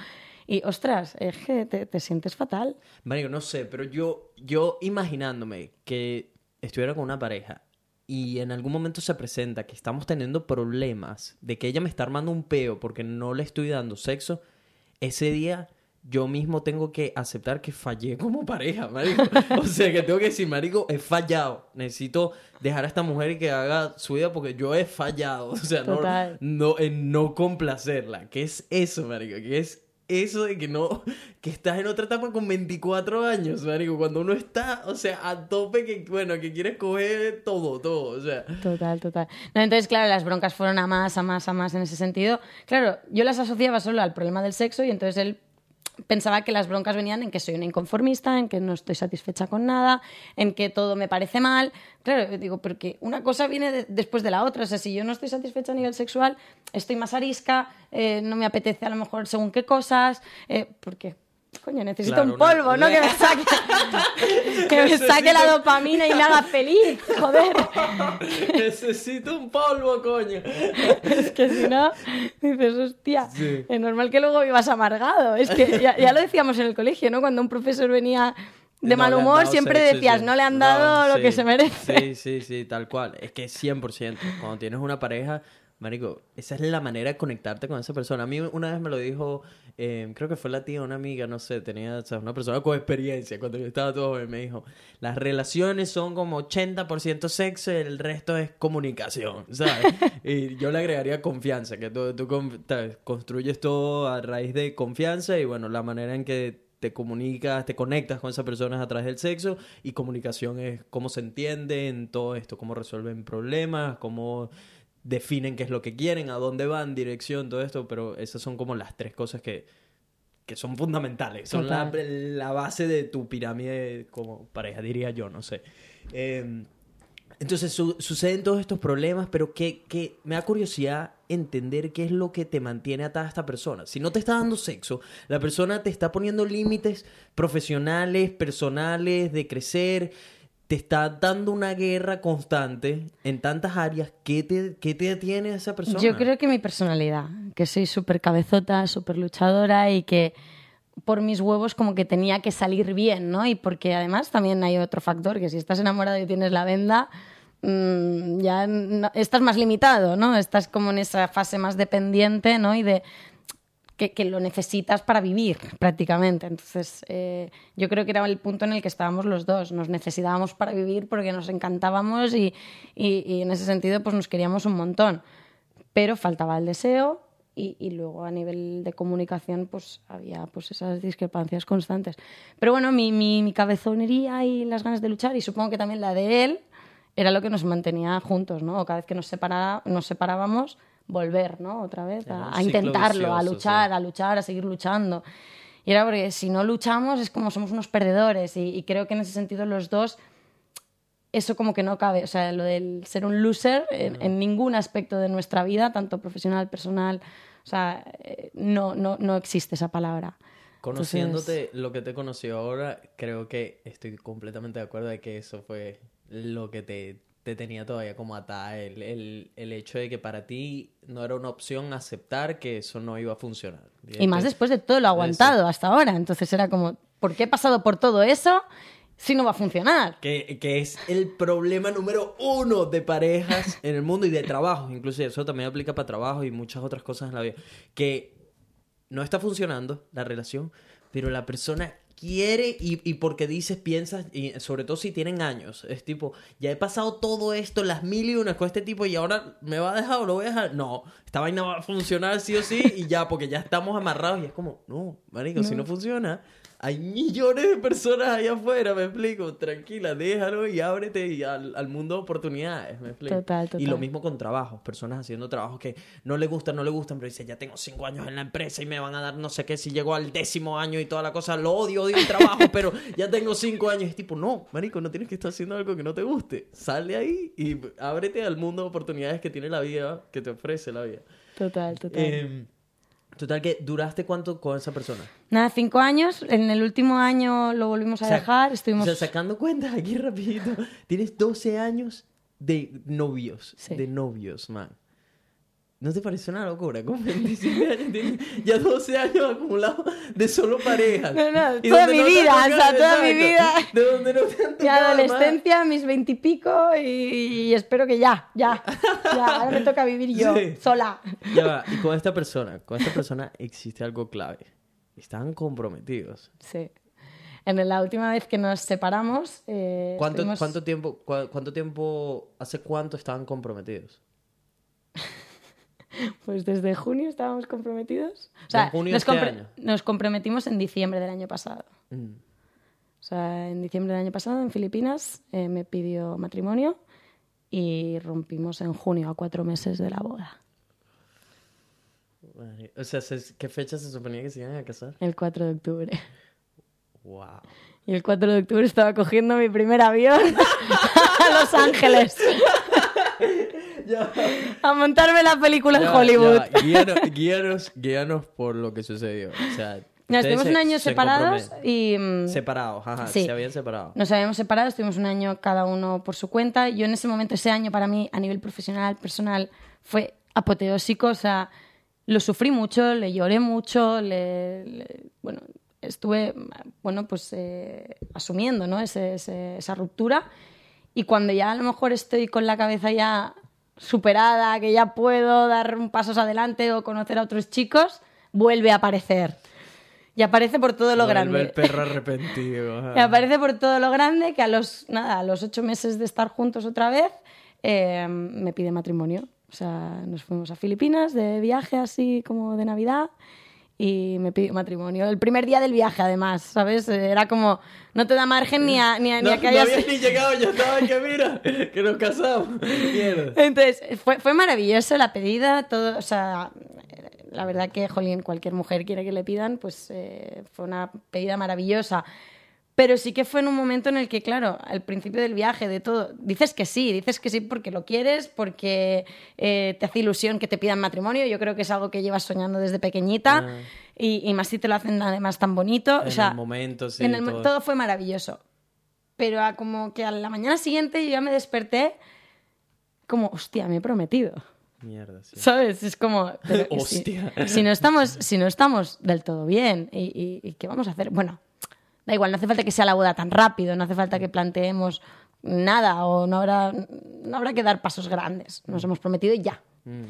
Y, ostras, es que te, te sientes fatal. Marico, no sé, pero yo, yo imaginándome que estuviera con una pareja y en algún momento se presenta que estamos teniendo problemas de que ella me está armando un peo porque no le estoy dando sexo, ese día yo mismo tengo que aceptar que fallé como pareja, marico. O sea, que tengo que decir, marico, he fallado. Necesito dejar a esta mujer y que haga su vida porque yo he fallado. O sea, no, no, en no complacerla. ¿Qué es eso, marico? ¿Qué es eso de que no, que estás en otra etapa con 24 años, marico? Cuando uno está, o sea, a tope que, bueno, que quieres coger todo, todo, o sea... Total, total. No, entonces, claro, las broncas fueron a más, a más, a más en ese sentido. Claro, yo las asociaba solo al problema del sexo y entonces él pensaba que las broncas venían en que soy una inconformista, en que no estoy satisfecha con nada, en que todo me parece mal. Claro, digo, porque una cosa viene de- después de la otra. O sea, si yo no estoy satisfecha a nivel sexual, estoy más arisca, eh, no me apetece a lo mejor según qué cosas, eh, porque... Coño, necesito Claro, un una- polvo, ¿no? Que me saque, que me saque la dopamina y me haga feliz, joder. Necesito un polvo, coño. Es que si no, dices, hostia, Sí. es normal que luego vivas amargado. Es que ya, ya lo decíamos en el colegio, ¿no? Cuando un profesor venía de No mal humor, dado siempre decías, sí. no le han dado lo sí, que se merece. Sí, sí, sí, tal cual. Es que 100%. Cuando tienes una pareja, marico, esa es la manera de conectarte con esa persona. A mí una vez me lo dijo, eh, creo que fue la tía, una amiga, no sé, tenía o sea, una persona con experiencia cuando yo estaba todo joven, me dijo, las relaciones son como 80% sexo y el resto es comunicación, ¿sabes? y yo le agregaría confianza, que tú, tú construyes todo a raíz de confianza y bueno, la manera en que te comunicas, te conectas con esa persona es a través del sexo y comunicación es cómo se entienden todo esto, cómo resuelven problemas, cómo definen qué es lo que quieren, a dónde van, dirección, todo esto, pero esas son como las tres cosas que, que son fundamentales, son la, la base de tu pirámide como pareja, diría yo, no sé. Eh, entonces su- suceden todos estos problemas, pero que, que me da curiosidad entender qué es lo que te mantiene atada a esta persona. Si no te está dando sexo, la persona te está poniendo límites profesionales, personales, de crecer, te está dando una guerra constante en tantas áreas. ¿Qué te, qué te detiene esa persona? Yo creo que mi personalidad, que soy súper cabezota, súper luchadora y que por mis huevos como que tenía que salir bien, ¿no? Y porque además también hay otro factor, que si estás enamorado y tienes la venda, mm, ya estás más limitado, ¿no? Estás como en esa fase más dependiente, ¿no? Y de que, que lo necesitas para vivir prácticamente. Entonces, eh, yo creo que era el punto en el que estábamos los dos. Nos necesitábamos para vivir porque nos encantábamos y, y- y en ese sentido pues nos queríamos un montón. Pero faltaba el deseo y, y luego a nivel de comunicación pues había pues esas discrepancias constantes. Pero bueno, mi, mi, mi cabezonería y las ganas de luchar y supongo que también la de él era lo que nos mantenía juntos, ¿no? O cada vez que nos, separa- nos separábamos, volver, ¿no? Otra vez a, a intentarlo, a vicioso, luchar, sí. a luchar, a seguir luchando. Y era porque si no luchamos es como somos unos perdedores y, y creo que en ese sentido los dos eso como que no cabe, o sea, lo del ser un loser en, en ningún aspecto de nuestra vida, tanto profesional, personal, o sea, eh, no, no, no existe esa palabra. Conociéndote lo que te he conocido ahora, creo que estoy completamente de acuerdo de que eso fue lo que te, te tenía todavía como atada. El, el, el hecho de que para ti no era una opción aceptar que eso no iba a funcionar. Y más después de todo lo aguantado hasta ahora, entonces era como, ¿por qué he pasado por todo eso si no va a funcionar? Que, que es el problema número uno de parejas en el mundo y de trabajo. Inclusive eso también aplica para trabajo y muchas otras cosas en la vida. Que no está funcionando la relación, pero la persona quiere y, y porque dices, piensas, y sobre todo si tienen años, es tipo, ya he pasado todo esto, las mil y unas con este tipo y ahora me va a dejar o lo voy a dejar. No, esta vaina va a funcionar sí o sí y ya, porque ya estamos amarrados y es como, no, marico, si no funciona, hay millones de personas ahí afuera, me explico, tranquila, déjalo y ábrete y al, al mundo de oportunidades, me explico. Total, Y lo total. mismo con trabajos, personas haciendo trabajos que no le gustan, no le gustan, pero dice, ya tengo cinco años en la empresa y me van a dar no sé qué, si llego al décimo año y toda la cosa, lo odio, odio el trabajo, pero ya tengo cinco años. Es tipo, no, marico, no tienes que estar haciendo algo que no te guste. Sale ahí y ábrete al mundo de oportunidades que tiene la vida, que te ofrece la vida. Total, total. Eh, total, que duraste cuánto con esa persona? Nada, cinco años. En el último año lo volvimos a dejar. Estuvimos... O sea, sacando cuentas aquí rapidito, tienes 12 años de novios, Sí. de novios, man. ¿No te parece una locura? Con 27 años tienes ya 12 años acumulados de solo parejas. No, no, Y toda mi han vida, o sea, toda mi vida. De donde no te han Mi adolescencia, mis veintipico y, y espero que ya, ya, ya. Ahora me toca vivir yo, Sí. sola. Ya va, y con esta persona, con esta persona existe algo clave. Estaban comprometidos. Sí. En la última vez que nos separamos... eh, ¿Cuánto, estuvimos- cuánto tiempo, cuánto tiempo, hace cuánto estaban comprometidos? Pues desde junio estábamos comprometidos. O sea, ¿En junio nos, este compre- año? nos comprometimos en diciembre del año pasado. Mm. O sea, en diciembre del año pasado, en Filipinas, eh, me pidió matrimonio y rompimos en junio, a cuatro meses de la boda. O sea, se- ¿qué fecha se suponía que se iban a casar? El 4 de octubre. Wow. Y el 4 de octubre estaba cogiendo mi primer avión a Los Ángeles a montarme la película en Hollywood. Guíanos, guíanos, guíanos por lo que sucedió. O sea, Nos se- un año se separados y... mm, Separados, ajá, Sí. se habían separado. Nos habíamos separado, estuvimos un año cada uno por su cuenta. Yo en ese momento, ese año para mí, a nivel profesional, personal, fue apoteósico. O sea, lo sufrí mucho, le lloré mucho, le, le- bueno, estuve, bueno, pues eh, asumiendo, ¿no? Ese- ese- esa ruptura. Y cuando ya a lo mejor estoy con la cabeza ya superada, que ya puedo dar un pasos adelante o conocer a otros chicos, vuelve a aparecer. Y aparece por todo lo Vuelve grande. el perro arrepentido. Me aparece por todo lo grande que a los, nada, a los ocho meses de estar juntos otra vez eh, me pide matrimonio. O sea, nos fuimos a Filipinas de viaje así como de Navidad y me pidió matrimonio. El primer día del viaje, además, ¿sabes? Era como, no te da margen ni a, ni a, ni No, a que no hayas... habías ni llegado, ya estaba que mira, que nos casamos. Mierda. Entonces, fue, fue maravilloso la pedida, todo, o sea, la verdad que, jolín, cualquier mujer quiere que le pidan, pues eh, fue una pedida maravillosa. Pero sí que fue en un momento en el que, claro, al principio del viaje, de todo, dices que sí, dices que sí porque lo quieres, porque eh, te hace ilusión que te pidan matrimonio. Yo creo que es algo que llevas soñando desde pequeñita Ah. y, y más si te lo hacen además tan bonito. En o sea, el momento, sí. en el todo. todo fue maravilloso. Pero a como que a la mañana siguiente yo ya me desperté como, hostia, me he prometido. Mierda, sí. ¿Sabes? Es como... si- Hostia. Si, no estamos, si no estamos del todo bien, ¿y, y- y qué vamos a hacer? Bueno, da igual, no hace falta que sea la boda tan rápido, no hace falta que planteemos nada o no habrá, no habrá que dar pasos grandes. Nos hemos prometido y ya. Mm.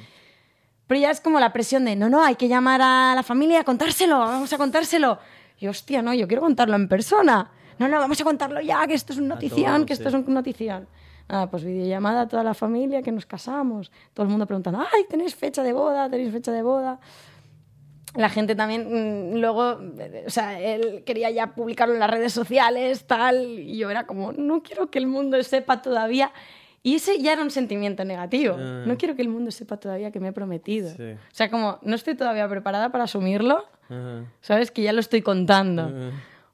Pero ya es como la presión de, no, no, hay que llamar a la familia a contárselo, vamos a contárselo. Y hostia, no, yo quiero contarlo en persona. No, no, vamos a contarlo ya, que esto es un notición, todos, que esto sí. es un notición. Nada, pues videollamada a toda la familia, que nos casamos. Todo el mundo preguntando, ay, tenéis fecha de boda, tenéis fecha de boda. La gente también, mm, luego, o sea, él quería ya publicarlo en las redes sociales, tal, y yo era como, no quiero que el mundo sepa todavía. Y ese ya era un sentimiento negativo. Ah. No quiero que el mundo sepa todavía que me he prometido. Sí. O sea, como no estoy todavía preparada para asumirlo. ¿sabes? Que ya lo estoy contando.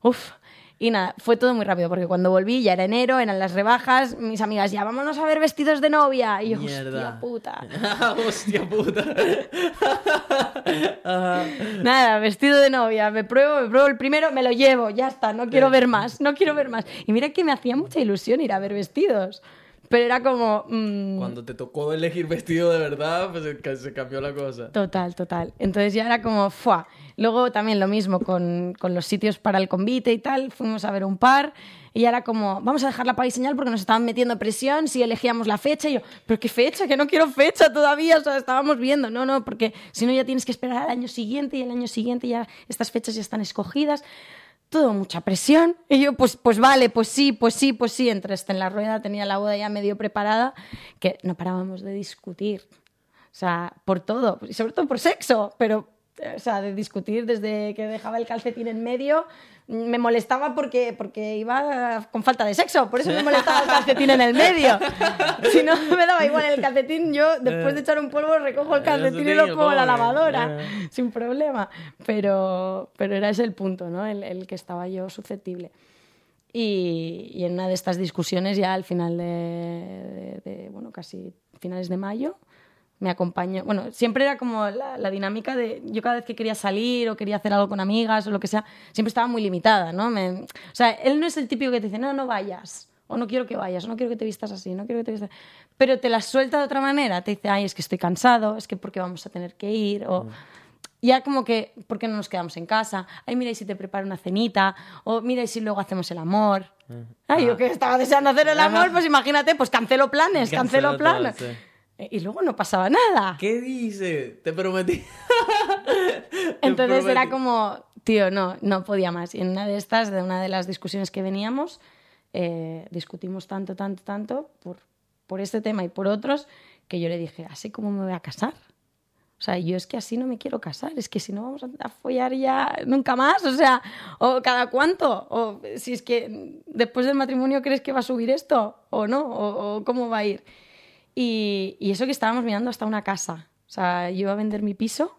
Uf. Y nada, fue todo muy rápido, porque cuando volví ya era enero, eran las rebajas, mis amigas ya, vámonos a ver vestidos de novia. Y yo, Mierda. hostia puta. Hostia puta. Nada, vestido de novia, me pruebo, me pruebo el primero, me lo llevo, ya está, no quiero ver más, no quiero ver más. Y mira que me hacía mucha ilusión ir a ver vestidos, pero era como... mm, Cuando te tocó elegir vestido de verdad, pues se- se cambió la cosa. Total, total. Entonces ya era como, ¡fua! Luego también lo mismo con, con los sitios para el convite y tal. Fuimos a ver un par y ya era como, vamos a dejarla para diseñar porque nos estaban metiendo presión si elegíamos la fecha. Y yo, ¿pero qué fecha? Que no quiero fecha todavía. O sea, estábamos viendo. No, no, porque si no ya tienes que esperar al año siguiente y el año siguiente ya estas fechas ya están escogidas. Todo mucha presión. Y yo, pues, pues vale, pues sí, pues sí, pues sí. Entre este en la rueda, tenía la boda ya medio preparada, que no parábamos de discutir. O sea, por todo, y sobre todo por sexo, pero, o sea, de discutir desde que dejaba el calcetín en medio. Me molestaba porque, porque iba con falta de sexo, por eso me molestaba el calcetín en el medio. Si no me daba igual el calcetín, yo después de echar un polvo recojo el calcetín y lo pongo en la lavadora, sin problema. Pero, pero era ese el punto, ¿no? El, el que estaba yo susceptible. Y, y en una de estas discusiones, ya al final de, de- de, bueno, casi finales de mayo, me acompañó. Bueno, siempre era como la, la dinámica de. Yo cada vez que quería salir o quería hacer algo con amigas o lo que sea, siempre estaba muy limitada, ¿no? Me- o sea, él no es el típico que te dice, no, no vayas. O no quiero que vayas, o no quiero que te vistas así, no quiero que te vistas. Pero te la suelta de otra manera. Te dice, ay, es que estoy cansado, es que porque vamos a tener que ir. O ya como que, ¿por qué no nos quedamos en casa? Ay, mira, y si te preparo una cenita. O mira, y si luego hacemos el amor. Ay, yo que estaba deseando hacer el amor, pues imagínate, pues cancelo planes, cancelo, Cancelo todo, planes. sí. Y luego no pasaba nada. ¿Qué dice? Te prometí. Te Entonces era prometí. como, tío, no, no podía más. Y en una de estas, de una de las discusiones que veníamos, eh, discutimos tanto, tanto, tanto por, por este tema y por otros, que yo le dije, ¿así como me voy a casar? O sea, yo es que así no me quiero casar, es que si no vamos a, a follar ya nunca más, o sea, o cada cuánto, o si es que después del matrimonio crees que va a subir esto, o no, o, o cómo va a ir. Y, y eso que estábamos mirando hasta una casa, o sea, yo iba a vender mi piso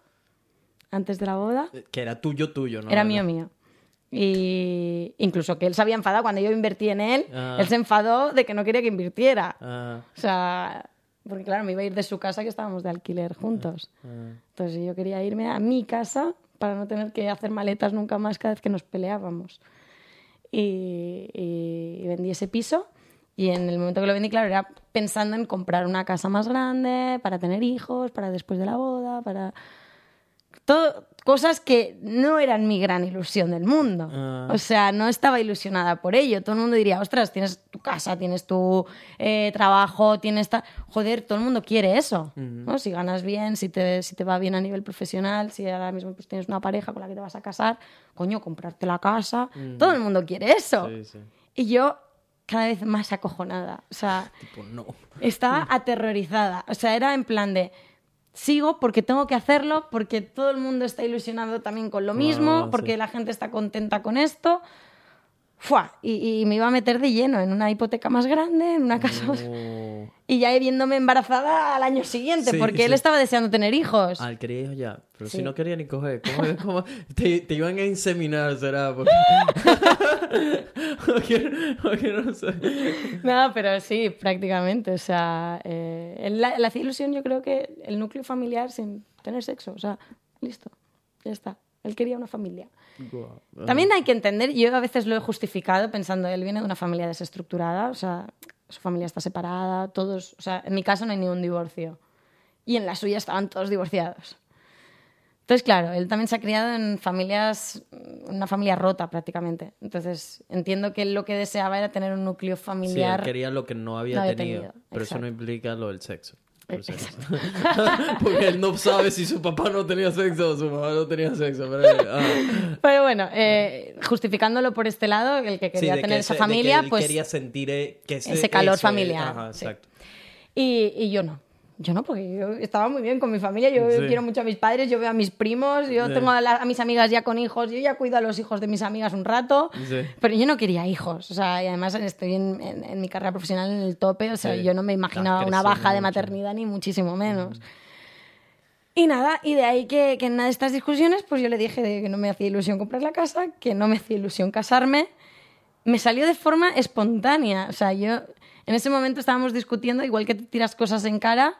antes de la boda, Que era tuyo, tuyo, ¿no? era mío, mío. Y incluso que él se había enfadado cuando yo invertí en él, Ah. él se enfadó de que no quería que invirtiera. Ah, O sea, porque claro, me iba a ir de su casa que estábamos de alquiler juntos. ah. Entonces yo quería irme a mi casa para no tener que hacer maletas nunca más cada vez que nos peleábamos. Y, y vendí ese piso y en el momento que lo vendí, claro, era pensando en comprar una casa más grande para tener hijos, para después de la boda, para... Todo, cosas que no eran mi gran ilusión del mundo. Ah. O sea, no estaba ilusionada por ello. Todo el mundo diría, ostras, tienes tu casa, tienes tu eh, trabajo, tienes... ta-". Joder, todo el mundo quiere eso. ¿no? Si ganas bien, si te, si te va bien a nivel profesional, si ahora mismo pues, tienes una pareja con la que te vas a casar, coño, comprarte la casa. Todo el mundo quiere eso. Sí, sí. Y yo cada vez más acojonada. O sea, Tipo, no. estaba aterrorizada. O sea, era en plan de sigo porque tengo que hacerlo, porque todo el mundo está ilusionado también con lo mismo, Ah, porque sí. la gente está contenta con esto. ¡Fua! Y, y me iba a meter de lleno en una hipoteca más grande, en una casa. No. Y ya viéndome embarazada al año siguiente, Sí, porque él estaba deseando tener hijos. Al quería hijos ya, pero Sí. si no quería ni coger, ¿cómo, cómo- te, te iban a inseminar, será? Porque... Porque no sé. No, pero sí, prácticamente. O sea, eh, él la, la hacía ilusión yo creo que el núcleo familiar sin tener sexo. O sea, listo, ya está. Él quería una familia. También hay que entender, yo a veces lo he justificado pensando, él viene de una familia desestructurada, o sea, su familia está separada, todos, o sea, en mi casa no hay ningún divorcio. Y en la suya estaban todos divorciados. Entonces, claro, él también se ha criado en familias, una familia rota prácticamente. Entonces, entiendo que él lo que deseaba era tener un núcleo Sí, él familiar. quería lo que no había, No había tenido, tenido, pero eso no implica lo del sexo. Por. Porque él no sabe si su papá no tenía sexo o su mamá no tenía sexo. Pero, ah. Pero bueno, eh, justificándolo por este lado, el que quería tener que esa ese- de que familia, él pues... quería sentir eh, que ese, ese calor eso, familiar, Ajá, sí. exacto. Y, y yo no. Yo no, porque yo estaba muy bien con mi familia. Yo Sí. quiero mucho a mis padres, yo veo a mis primos, yo Sí. tengo a, la- a mis amigas ya con hijos, yo ya cuido a los hijos de mis amigas un rato. Sí. Pero yo no quería hijos. O sea, y además estoy en, en- en mi carrera profesional en el tope. O sea, yo no me imaginaba una baja de mucho. maternidad, ni muchísimo menos. Y nada, y de ahí que, que en una de estas discusiones, pues yo le dije de que no me hacía ilusión comprar la casa, que no me hacía ilusión casarme. Me salió de forma espontánea. O sea, yo en ese momento estábamos discutiendo, igual que te tiras cosas en cara,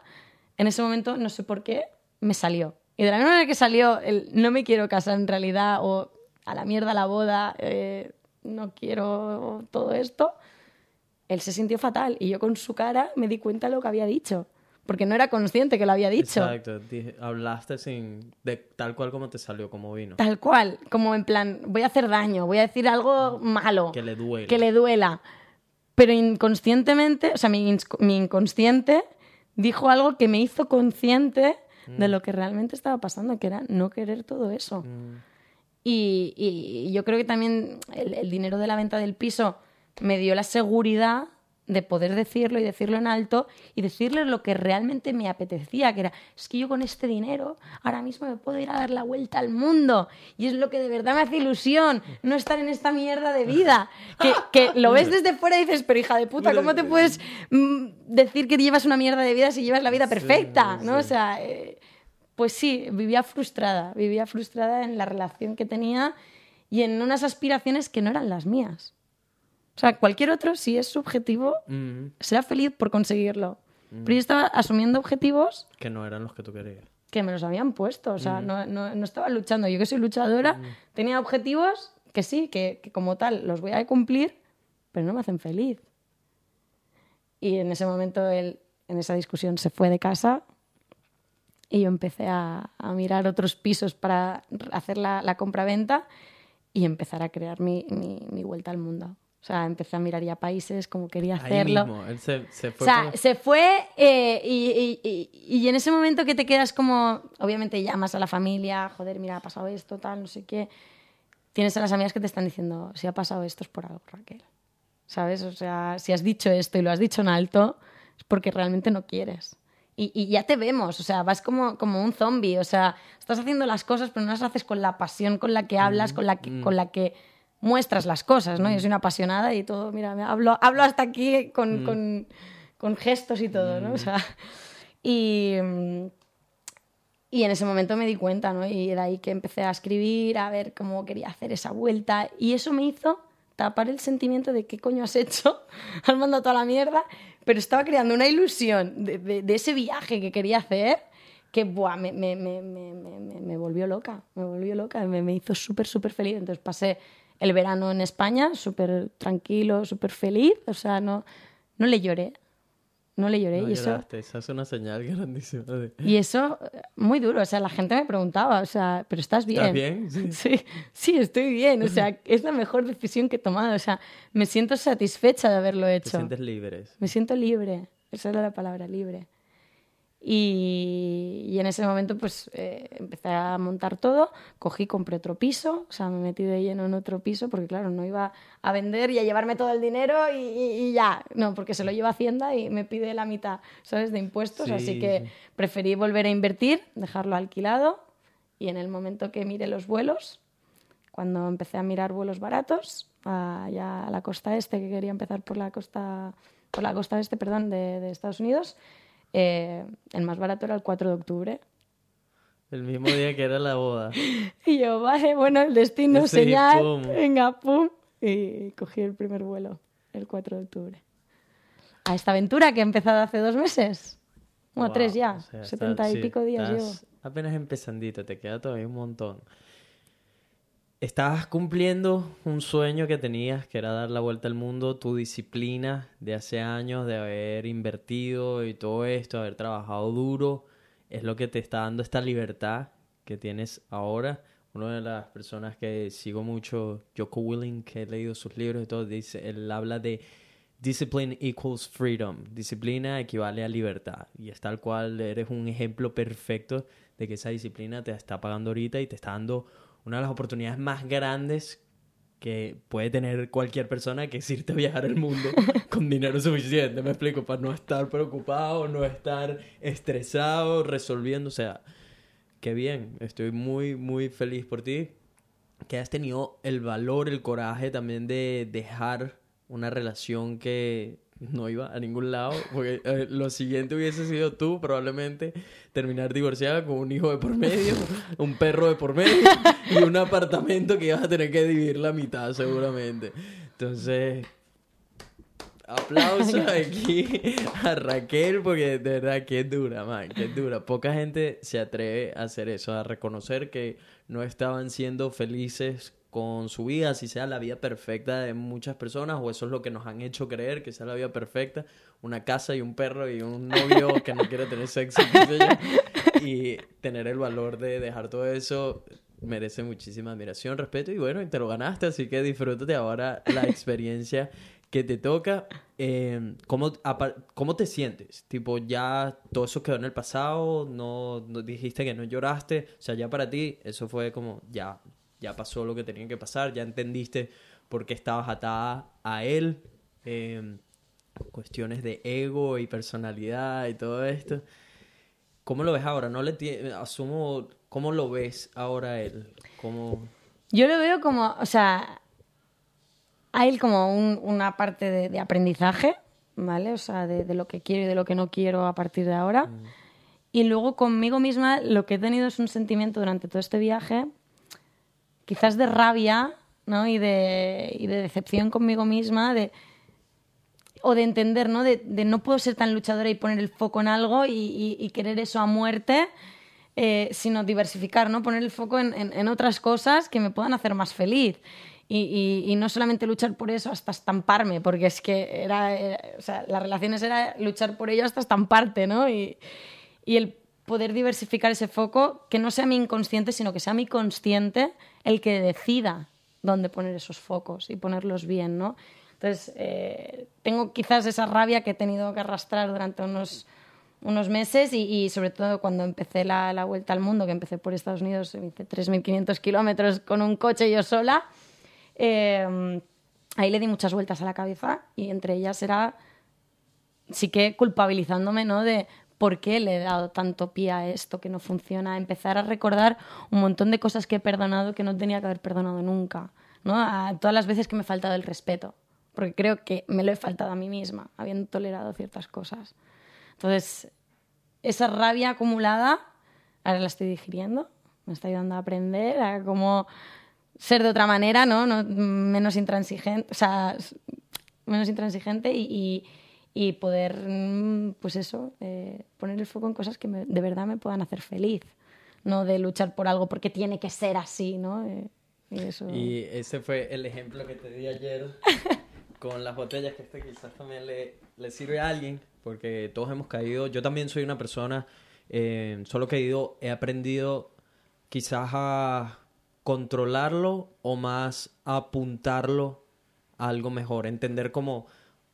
en ese momento, no sé por qué, me salió. Y de la misma manera que salió el no me quiero casar en realidad, o a la mierda la boda, eh, no quiero todo esto, él se sintió fatal. Y yo con su cara me di cuenta de lo que había dicho. Porque no era consciente que lo había dicho. Exacto. Dije- hablaste sin... De, tal cual como te salió, como vino. Tal cual, como en plan, voy a hacer daño, voy a decir algo malo. Que le duele. Que le duela. Pero inconscientemente, o sea, mi, mi inconsciente dijo algo que me hizo consciente de Mm. lo que realmente estaba pasando, que era no querer todo eso. Y, y yo creo que también el, el dinero de la venta del piso me dio la seguridad de poder decirlo y decirlo en alto y decirles lo que realmente me apetecía, que era, es que yo con este dinero ahora mismo me puedo ir a dar la vuelta al mundo y es lo que de verdad me hace ilusión, no estar en esta mierda de vida, que, que lo ves desde fuera y dices, pero hija de puta, ¿cómo te puedes mm, decir que llevas una mierda de vida si llevas la vida perfecta? ¿no? O sea, eh, pues sí, vivía frustrada, vivía frustrada en la relación que tenía y en unas aspiraciones que no eran las mías. O sea, cualquier otro, si es subjetivo, Mm, será feliz por conseguirlo. Pero yo estaba asumiendo objetivos que no eran los que tú querías. que me los habían puesto. O sea, no, no- no estaba luchando. Yo que soy luchadora, tenía objetivos que sí, que, que como tal los voy a cumplir, pero no me hacen feliz. Y en ese momento él, en esa discusión, se fue de casa y yo empecé a, a mirar otros pisos para hacer la, la compra-venta y empezar a crear mi, mi- mi vuelta al mundo. O sea, empecé a mirar ya países, como quería Ahí hacerlo. mismo, él se, se fue O sea, por- se fue eh, y, y- y- y en ese momento que te quedas como, obviamente llamas a la familia, joder, mira, ha pasado esto, tal, no sé qué. Tienes a las amigas que te están diciendo, si ha pasado esto es por algo, Raquel. ¿Sabes? O sea, si has dicho esto y lo has dicho en alto, es porque realmente no quieres. Y, y ya te vemos, o sea, vas como, como un zombie, o sea, estás haciendo las cosas, pero no las haces con la pasión con la que hablas, con la que, con la que muestras las cosas, ¿no? Yo soy una apasionada y todo, mira, me hablo, hablo hasta aquí con, con- con gestos y todo, ¿no? O sea, y, mm, y en ese momento me di cuenta, ¿no? Y de ahí que empecé a escribir, a ver cómo quería hacer esa vuelta. Y eso me hizo tapar el sentimiento de qué coño has hecho, has mandado toda la mierda, pero estaba creando una ilusión de, de- de ese viaje que quería hacer que buah, me, me- me- me- me- me- me volvió loca, me volvió loca, me, me hizo súper, súper feliz. Entonces pasé el verano en España súper tranquilo, súper feliz, o sea, no, no le lloré, no le lloré. No y eso, lloraste, esa es una señal grandísima. de- y eso, muy duro. O sea, la gente me preguntaba, o sea, ¿pero estás bien? ¿Estás bien? Sí. Sí, sí, estoy bien. O sea, es la mejor decisión que he tomado. O sea, me siento satisfecha de haberlo Te hecho. sientes libres. Me siento libre. Esa era la palabra, libre. Y, y en ese momento, pues eh, empecé a montar todo. Cogí, compré otro piso. O sea, me metí de lleno en otro piso porque, claro, no iba a vender y a llevarme todo el dinero y, y- y ya. No, porque se lo lleva Hacienda y me pide la mitad, ¿sabes?, de impuestos. Sí, Así que sí. preferí volver a invertir, dejarlo alquilado. Y en el momento que mire los vuelos, cuando empecé a mirar vuelos baratos a, ya a la costa este, que quería empezar por la costa, por la costa este, perdón, de, de Estados Unidos, eh, el más barato era el 4 de octubre. El mismo día que era la boda. Y yo, vale, bueno, el destino, Sí, señal, pum. venga, pum, y cogí el primer vuelo, el 4 de octubre. A esta aventura que he empezado hace dos meses. Bueno, Wow, tres ya, o sea, 70 está- y sí, pico días llevo. Apenas empezandito, te queda todavía un montón. Estabas cumpliendo un sueño que tenías, que era dar la vuelta al mundo, tu disciplina de hace años, de haber invertido y todo esto, haber trabajado duro, es lo que te está dando esta libertad que tienes ahora. Una de las personas que sigo mucho, Joko Willing, que he leído sus libros y todo, dice, él habla de Discipline equals freedom. Disciplina equivale a libertad. Y es tal cual, eres un ejemplo perfecto de que esa disciplina te está pagando ahorita y te está dando una de las oportunidades más grandes que puede tener cualquier persona que es irte a viajar el mundo con dinero suficiente, me explico, para no estar preocupado, no estar estresado, resolviendo, o sea, qué bien, estoy muy, muy feliz por ti, que has tenido el valor, el coraje también de dejar una relación que no iba a ningún lado, porque eh, lo siguiente hubiese sido tú probablemente terminar divorciada con un hijo de por medio, un perro de por medio y un apartamento que ibas a tener que dividir la mitad seguramente. Entonces, aplausos aquí a Raquel porque de verdad que es dura, man, que es dura. Poca gente se atreve a hacer eso, a reconocer que no estaban siendo felices con su vida, si sea la vida perfecta de muchas personas, o eso es lo que nos han hecho creer, que sea la vida perfecta, una casa y un perro y un novio que no quiere tener sexo, sé yo, y tener el valor de dejar todo eso merece muchísima admiración, respeto, y bueno, te lo ganaste, así que disfrútate ahora la experiencia que te toca. Eh, ¿cómo, ¿Cómo te sientes? Tipo, ya todo eso quedó en el pasado, no, no dijiste que no lloraste, o sea, ya para ti eso fue como, ya, ya pasó lo que tenía que pasar, ya entendiste por qué estabas atada a él, em, cuestiones de ego y personalidad y todo esto. ¿Cómo lo ves ahora? No le asumo, ¿cómo lo ves ahora él? ¿Cómo... Yo lo veo como, o sea, a él como una parte de, aprendizaje, ¿vale? O sea, de, lo que quiero y de lo que no quiero a partir de ahora. Mm. Y luego conmigo misma lo que he tenido es un sentimiento durante todo este viaje, quizás de rabia, ¿no? Y de, y de decepción conmigo misma, de o de entender, ¿no? De, no puedo ser tan luchadora y poner el foco en algo y, querer eso a muerte, eh, sino diversificar, ¿no? Poner el foco en, otras cosas que me puedan hacer más feliz. Y, no solamente luchar por eso hasta estamparme, porque es que era, o sea, las relaciones era luchar por ello hasta estamparte, ¿no? Y, y el poder diversificar ese foco, que no sea mi inconsciente, sino que sea mi consciente el que decida dónde poner esos focos y ponerlos bien, ¿no? Entonces, eh, tengo quizás esa rabia que he tenido que arrastrar durante unos, unos meses y, sobre todo cuando empecé la, la, vuelta al mundo, que empecé por Estados Unidos, hice 3.500 kilómetros con un coche yo sola, eh, ahí le di muchas vueltas a la cabeza y entre ellas era, sí que culpabilizándome, ¿no? De por qué le he dado tanto pie a esto que no funciona, empezar a recordar un montón de cosas que he perdonado que no tenía que haber perdonado nunca, ¿no? Todas las veces que me he faltado el respeto porque creo que me lo he faltado a mí misma, habiendo tolerado ciertas cosas. Entonces, esa rabia acumulada, ahora la estoy digiriendo, me está ayudando a aprender a cómo ser de otra manera, ¿no? menos intransigente, o sea, menos intransigente y, poder, pues eso, eh, poner el foco en cosas que de verdad me puedan hacer feliz, no de luchar por algo porque tiene que ser así, ¿no? Eh, y, eso... y ese fue el ejemplo que te di ayer con las botellas, que este quizás también le, le sirve a alguien, porque todos hemos caído, yo también soy una persona, eh, solo caído, he aprendido quizás a controlarlo o más a apuntarlo a algo mejor, entender como,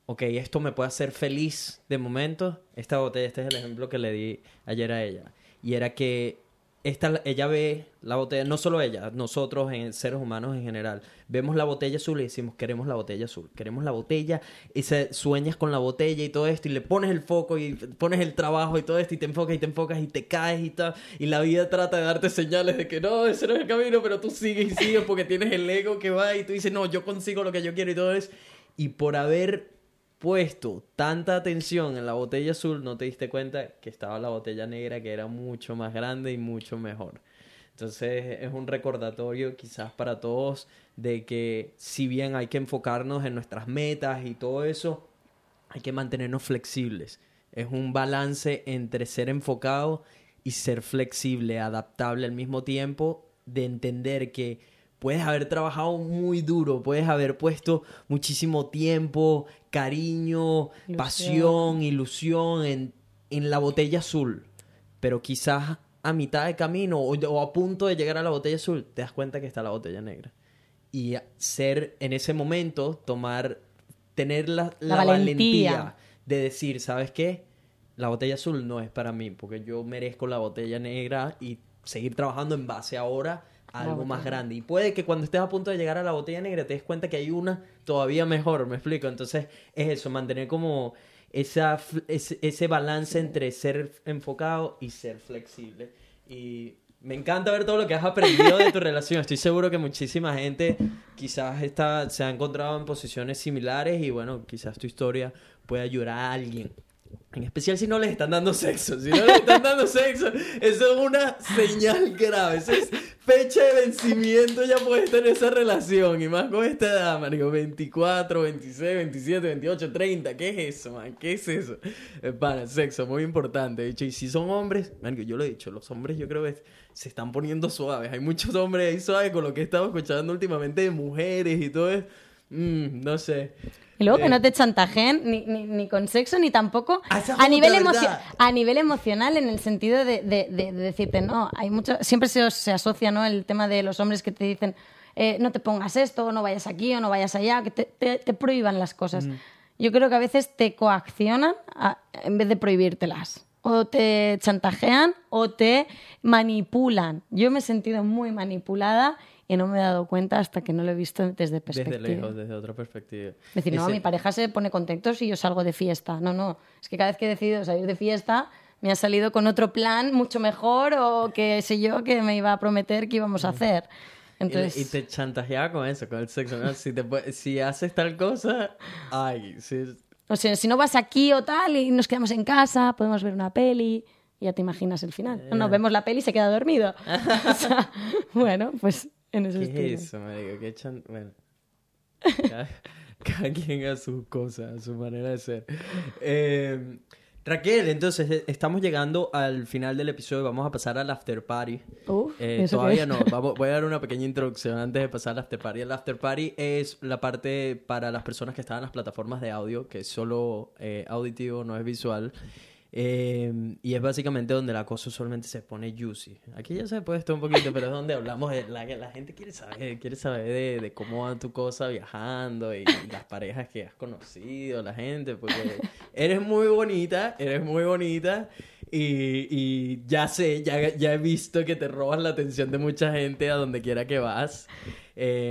ok, esto me puede hacer feliz de momento, esta botella, este es el ejemplo que le di ayer a ella, y era que esta, ella ve la botella, no solo ella, nosotros, en, seres humanos en general, vemos la botella azul y decimos, queremos la botella azul, queremos la botella, y se, sueñas con la botella y todo esto, y le pones el foco y pones el trabajo y todo esto, y te enfocas y te enfocas y te caes y tal, y la vida trata de darte señales de que no, ese no es el camino, pero tú sigues y sigues porque tienes el ego que va y tú dices, no, yo consigo lo que yo quiero y todo eso, y por haber puesto tanta atención en la botella azul, no te diste cuenta que estaba la botella negra, que era mucho más grande y mucho mejor. Entonces es un recordatorio quizás para todos de que si bien hay que enfocarnos en nuestras metas y todo eso, hay que mantenernos flexibles. Es un balance entre ser enfocado y ser flexible, adaptable al mismo tiempo, de entender que puedes haber trabajado muy duro, puedes haber puesto muchísimo tiempo, cariño, pasión, ilusión en, en, la botella azul, pero quizás a mitad de camino o, a punto de llegar a la botella azul te das cuenta que está la botella negra. Y ser en ese momento, tomar, tener la, valentía de decir, ¿sabes qué? La botella azul no es para mí, porque yo merezco la botella negra y seguir trabajando en base ahora algo más grande. Y puede que cuando estés a punto de llegar a la botella negra te des cuenta que hay una todavía mejor, me explico. Entonces es eso, mantener como esa, ese, ese balance entre ser enfocado y ser flexible. Y me encanta ver todo lo que has aprendido de tu relación. Estoy seguro que muchísima gente quizás está, se ha encontrado en posiciones similares y bueno, quizás tu historia pueda ayudar a alguien en especial si no les están dando sexo. Si no les están dando sexo, eso es una señal grave. Eso es fecha de vencimiento ya puesta en esa relación. Y más con esta edad, marico. 24, 26, 27, 28, 30. ¿Qué es eso, man? ¿Qué es eso? Eh, para, sexo, muy importante. De hecho, y si son hombres, marico, yo lo he dicho, los hombres yo creo que se están poniendo suaves. Hay muchos hombres ahí suaves con lo que he estado escuchando últimamente de mujeres y todo eso. Mm, no sé. Y luego que no te chantajen ni, ni, con sexo ni tampoco ah, a nivel, a nivel emocional en el sentido de, de, decirte, no, hay mucho, siempre se, se, asocia ¿no? el tema de los hombres que te dicen, eh, no te pongas esto, o no vayas aquí o no vayas allá, que te, te, prohíban las cosas. Yo creo que a veces te coaccionan en vez de prohibírtelas. O te chantajean o te manipulan. Yo me he sentido muy manipulada y no me he dado cuenta hasta que no lo he visto desde perspectiva. Desde lejos, desde otra perspectiva. Es decir, no, Ese- mi pareja se pone contento si yo salgo de fiesta. No, no. Es que cada vez que he decidido salir de fiesta, me ha salido con otro plan mucho mejor o que sé yo que me iba a prometer que íbamos a hacer. Y- Entonces, Y, te chantajeaba con eso, con el sexo, ¿no? Si, te, si haces tal cosa, ay, si, o sea, si no vas aquí o tal y nos quedamos en casa, podemos ver una peli. y Ya te imaginas el final. No, Eh. no, vemos la peli y se queda dormido. O sea, bueno, pues en ese ¿Qué es eso, marico? ¿Qué chan... Bueno. Cada, cada quien a sus cosas, a su manera de ser. Eh, Raquel, entonces eh, estamos llegando al final del episodio. Vamos a pasar al after party. Uf, Eh, ¿eso qué todavía no. Vamos, voy a dar una pequeña introducción antes de pasar al after party. El after party es la parte para las personas que están en las plataformas de audio, que es solo eh, auditivo, no es visual. Eh, y es básicamente donde la cosa usualmente se pone juicy. Aquí ya se puede estar un poquito, pero es donde hablamos de la, gente quiere saber, quiere saber de, cómo va tu cosa viajando y las parejas que has conocido, la gente, porque eres muy bonita, eres muy bonita y, ya sé, ya, he visto que te robas la atención de mucha gente a donde quiera que vas. Eh,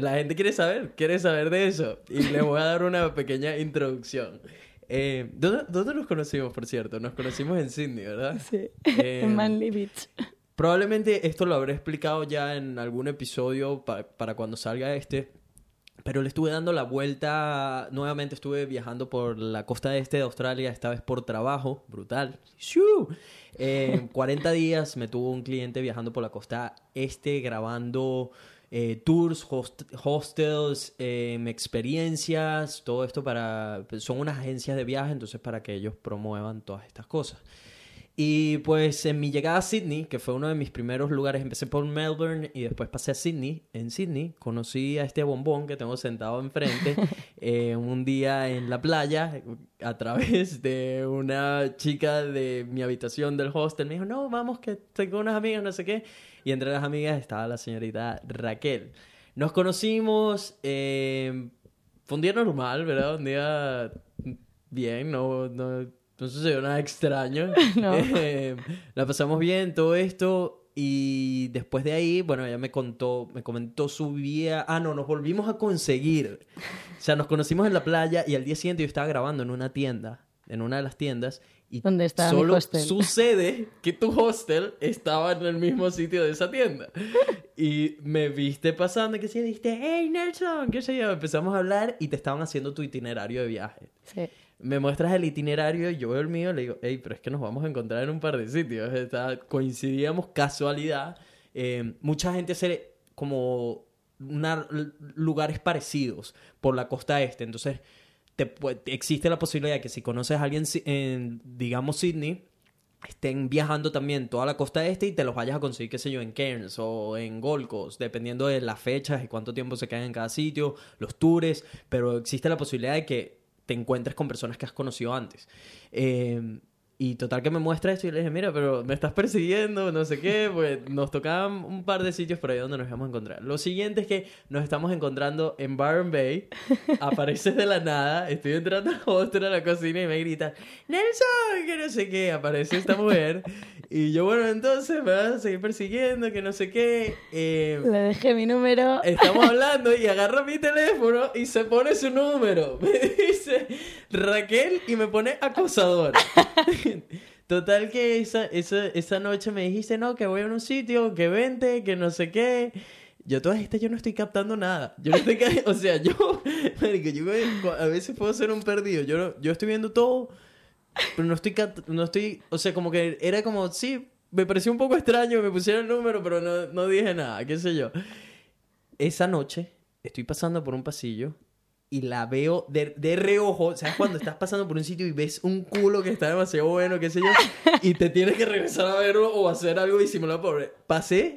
la gente quiere saber, quiere saber de eso y les voy a dar una pequeña introducción. Eh, ¿dónde, dónde nos conocimos, por cierto? Nos conocimos en Sydney, ¿verdad? Sí, Eh, en Manly Beach. Probablemente esto lo habré explicado ya en algún episodio pa- para cuando salga este. Pero le estuve dando la vuelta. Nuevamente estuve viajando por la costa este de Australia, esta vez por trabajo. Brutal. Eh, 40 días me tuvo un cliente viajando por la costa este, grabando eh, tours, host- hostels, eh, experiencias, todo esto para... pues, Son unas agencias de viaje, entonces para que ellos promuevan todas estas cosas. Y pues en mi llegada a Sydney, que fue uno de mis primeros lugares, empecé por Melbourne y después pasé a Sydney. En Sydney conocí a este bombón que tengo sentado enfrente eh, un día en la playa a través de una chica de mi habitación del hostel. Me dijo, no, vamos, que tengo unas amigas, no sé qué. Y entre las amigas estaba la señorita Raquel. Nos conocimos, eh, fue un día normal, ¿verdad? Un día bien, no, no, no sucedió nada extraño. No. Eh, la pasamos bien, todo esto. Y después de ahí, bueno, ella me contó, me comentó su vida. Ah, no, nos volvimos a conseguir. O sea, nos conocimos en la playa y al día siguiente yo estaba grabando en una tienda, en una de las tiendas. Y ¿Dónde está mi solo hostel? sucede que tu hostel estaba en el mismo sitio de esa tienda. Y me viste pasando que sí, dijiste, hey Nelson, qué sé yo. Empezamos a hablar y te estaban haciendo tu itinerario de viaje. Sí. Me muestras el itinerario yo veo el mío y le digo, hey, pero es que nos vamos a encontrar en un par de sitios. Está- coincidíamos casualidad. Eh, mucha gente hace como una- lugares parecidos por la costa este. Entonces, te, existe la posibilidad de que si conoces a alguien en, digamos, Sydney, estén viajando también toda la costa este y te los vayas a conseguir, qué sé yo, en Cairns o en Gold Coast, dependiendo de las fechas y cuánto tiempo se quedan en cada sitio, los tours, pero existe la posibilidad de que te encuentres con personas que has conocido antes. Eh, y total que me muestra esto y le dije, mira, pero me estás persiguiendo, no sé qué, pues nos tocaban un par de sitios por ahí donde nos íbamos a encontrar. Lo siguiente es que nos estamos encontrando en Byron Bay, apareces de la nada, estoy entrando al hostel a la cocina y me gritan, Nelson, que no sé qué, aparece esta mujer. Y yo, bueno, entonces me vas a seguir persiguiendo, que no sé qué. Eh, Le dejé mi número. Estamos hablando y agarra mi teléfono y se pone su número. Me dice Raquel y me pone acosador. Total que esa, esa, esa noche me dijiste, no, que voy a un sitio, que vente, que no sé qué. Yo todas estas yo no estoy captando nada. Yo no estoy o sea, yo, marico, yo a veces puedo ser un perdido. Yo, yo estoy viendo todo, pero no estoy, no estoy, o sea, como que era como, sí, me pareció un poco extraño, me pusieron el número, pero no, no dije nada, qué sé yo. Esa noche estoy pasando por un pasillo y la veo de, de reojo. ¿Sabes cuando estás pasando por un sitio y ves un culo que está demasiado bueno, qué sé yo? Y te tienes que regresar a verlo o hacer algo disimulado por... Pasé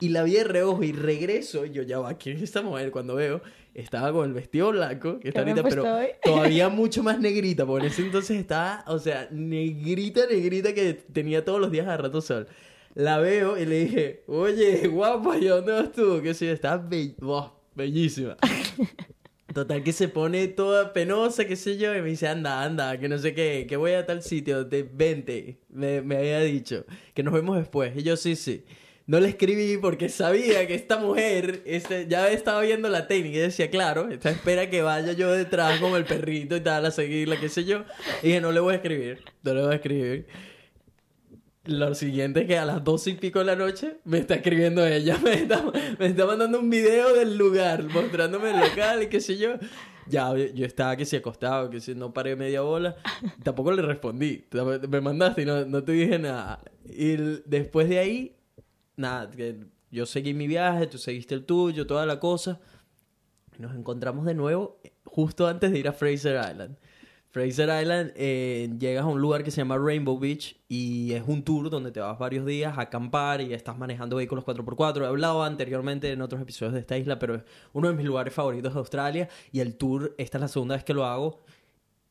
y la vi de reojo y regreso. Y yo ya va, ¿quién es esta mujer? Cuando veo, estaba con el vestido blanco, que está ¿Qué ahorita, pero hoy? todavía mucho más negrita, porque en ese entonces estaba, o sea, negrita, negrita que tenía todos los días a rato sol. La veo y le dije, oye, guapa, ¿y dónde vas tú? Que sí, estás be- buah, bellísima. Total que se pone toda penosa, qué sé yo, y me dice, anda, anda, que no sé qué, que voy a tal sitio, te, vente, me, había dicho, que nos vemos después. Y yo, sí, sí. no le escribí porque sabía que esta mujer este, ya estaba viendo la técnica y decía, claro, esta espera que vaya yo detrás como el perrito y tal a seguirla, qué sé yo. Y dije, no le voy a escribir, no le voy a escribir. Lo siguiente es que a las dos y pico de la noche me está escribiendo ella, me está, me está mandando un video del lugar, mostrándome el local y qué sé yo. Ya, yo estaba que si acostado, que si no paré media bola. Tampoco le respondí. Me mandaste y no, no te dije nada. Y después de ahí, nada, yo seguí mi viaje, tú seguiste el tuyo, toda la cosa. Nos encontramos de nuevo justo antes de ir a Fraser Island. Fraser Island eh, llegas a un lugar que se llama Rainbow Beach y es un tour donde te vas varios días a acampar y estás manejando vehículos 4x4. He hablado anteriormente en otros episodios de esta isla, pero es uno de mis lugares favoritos de Australia y el tour, esta es la segunda vez que lo hago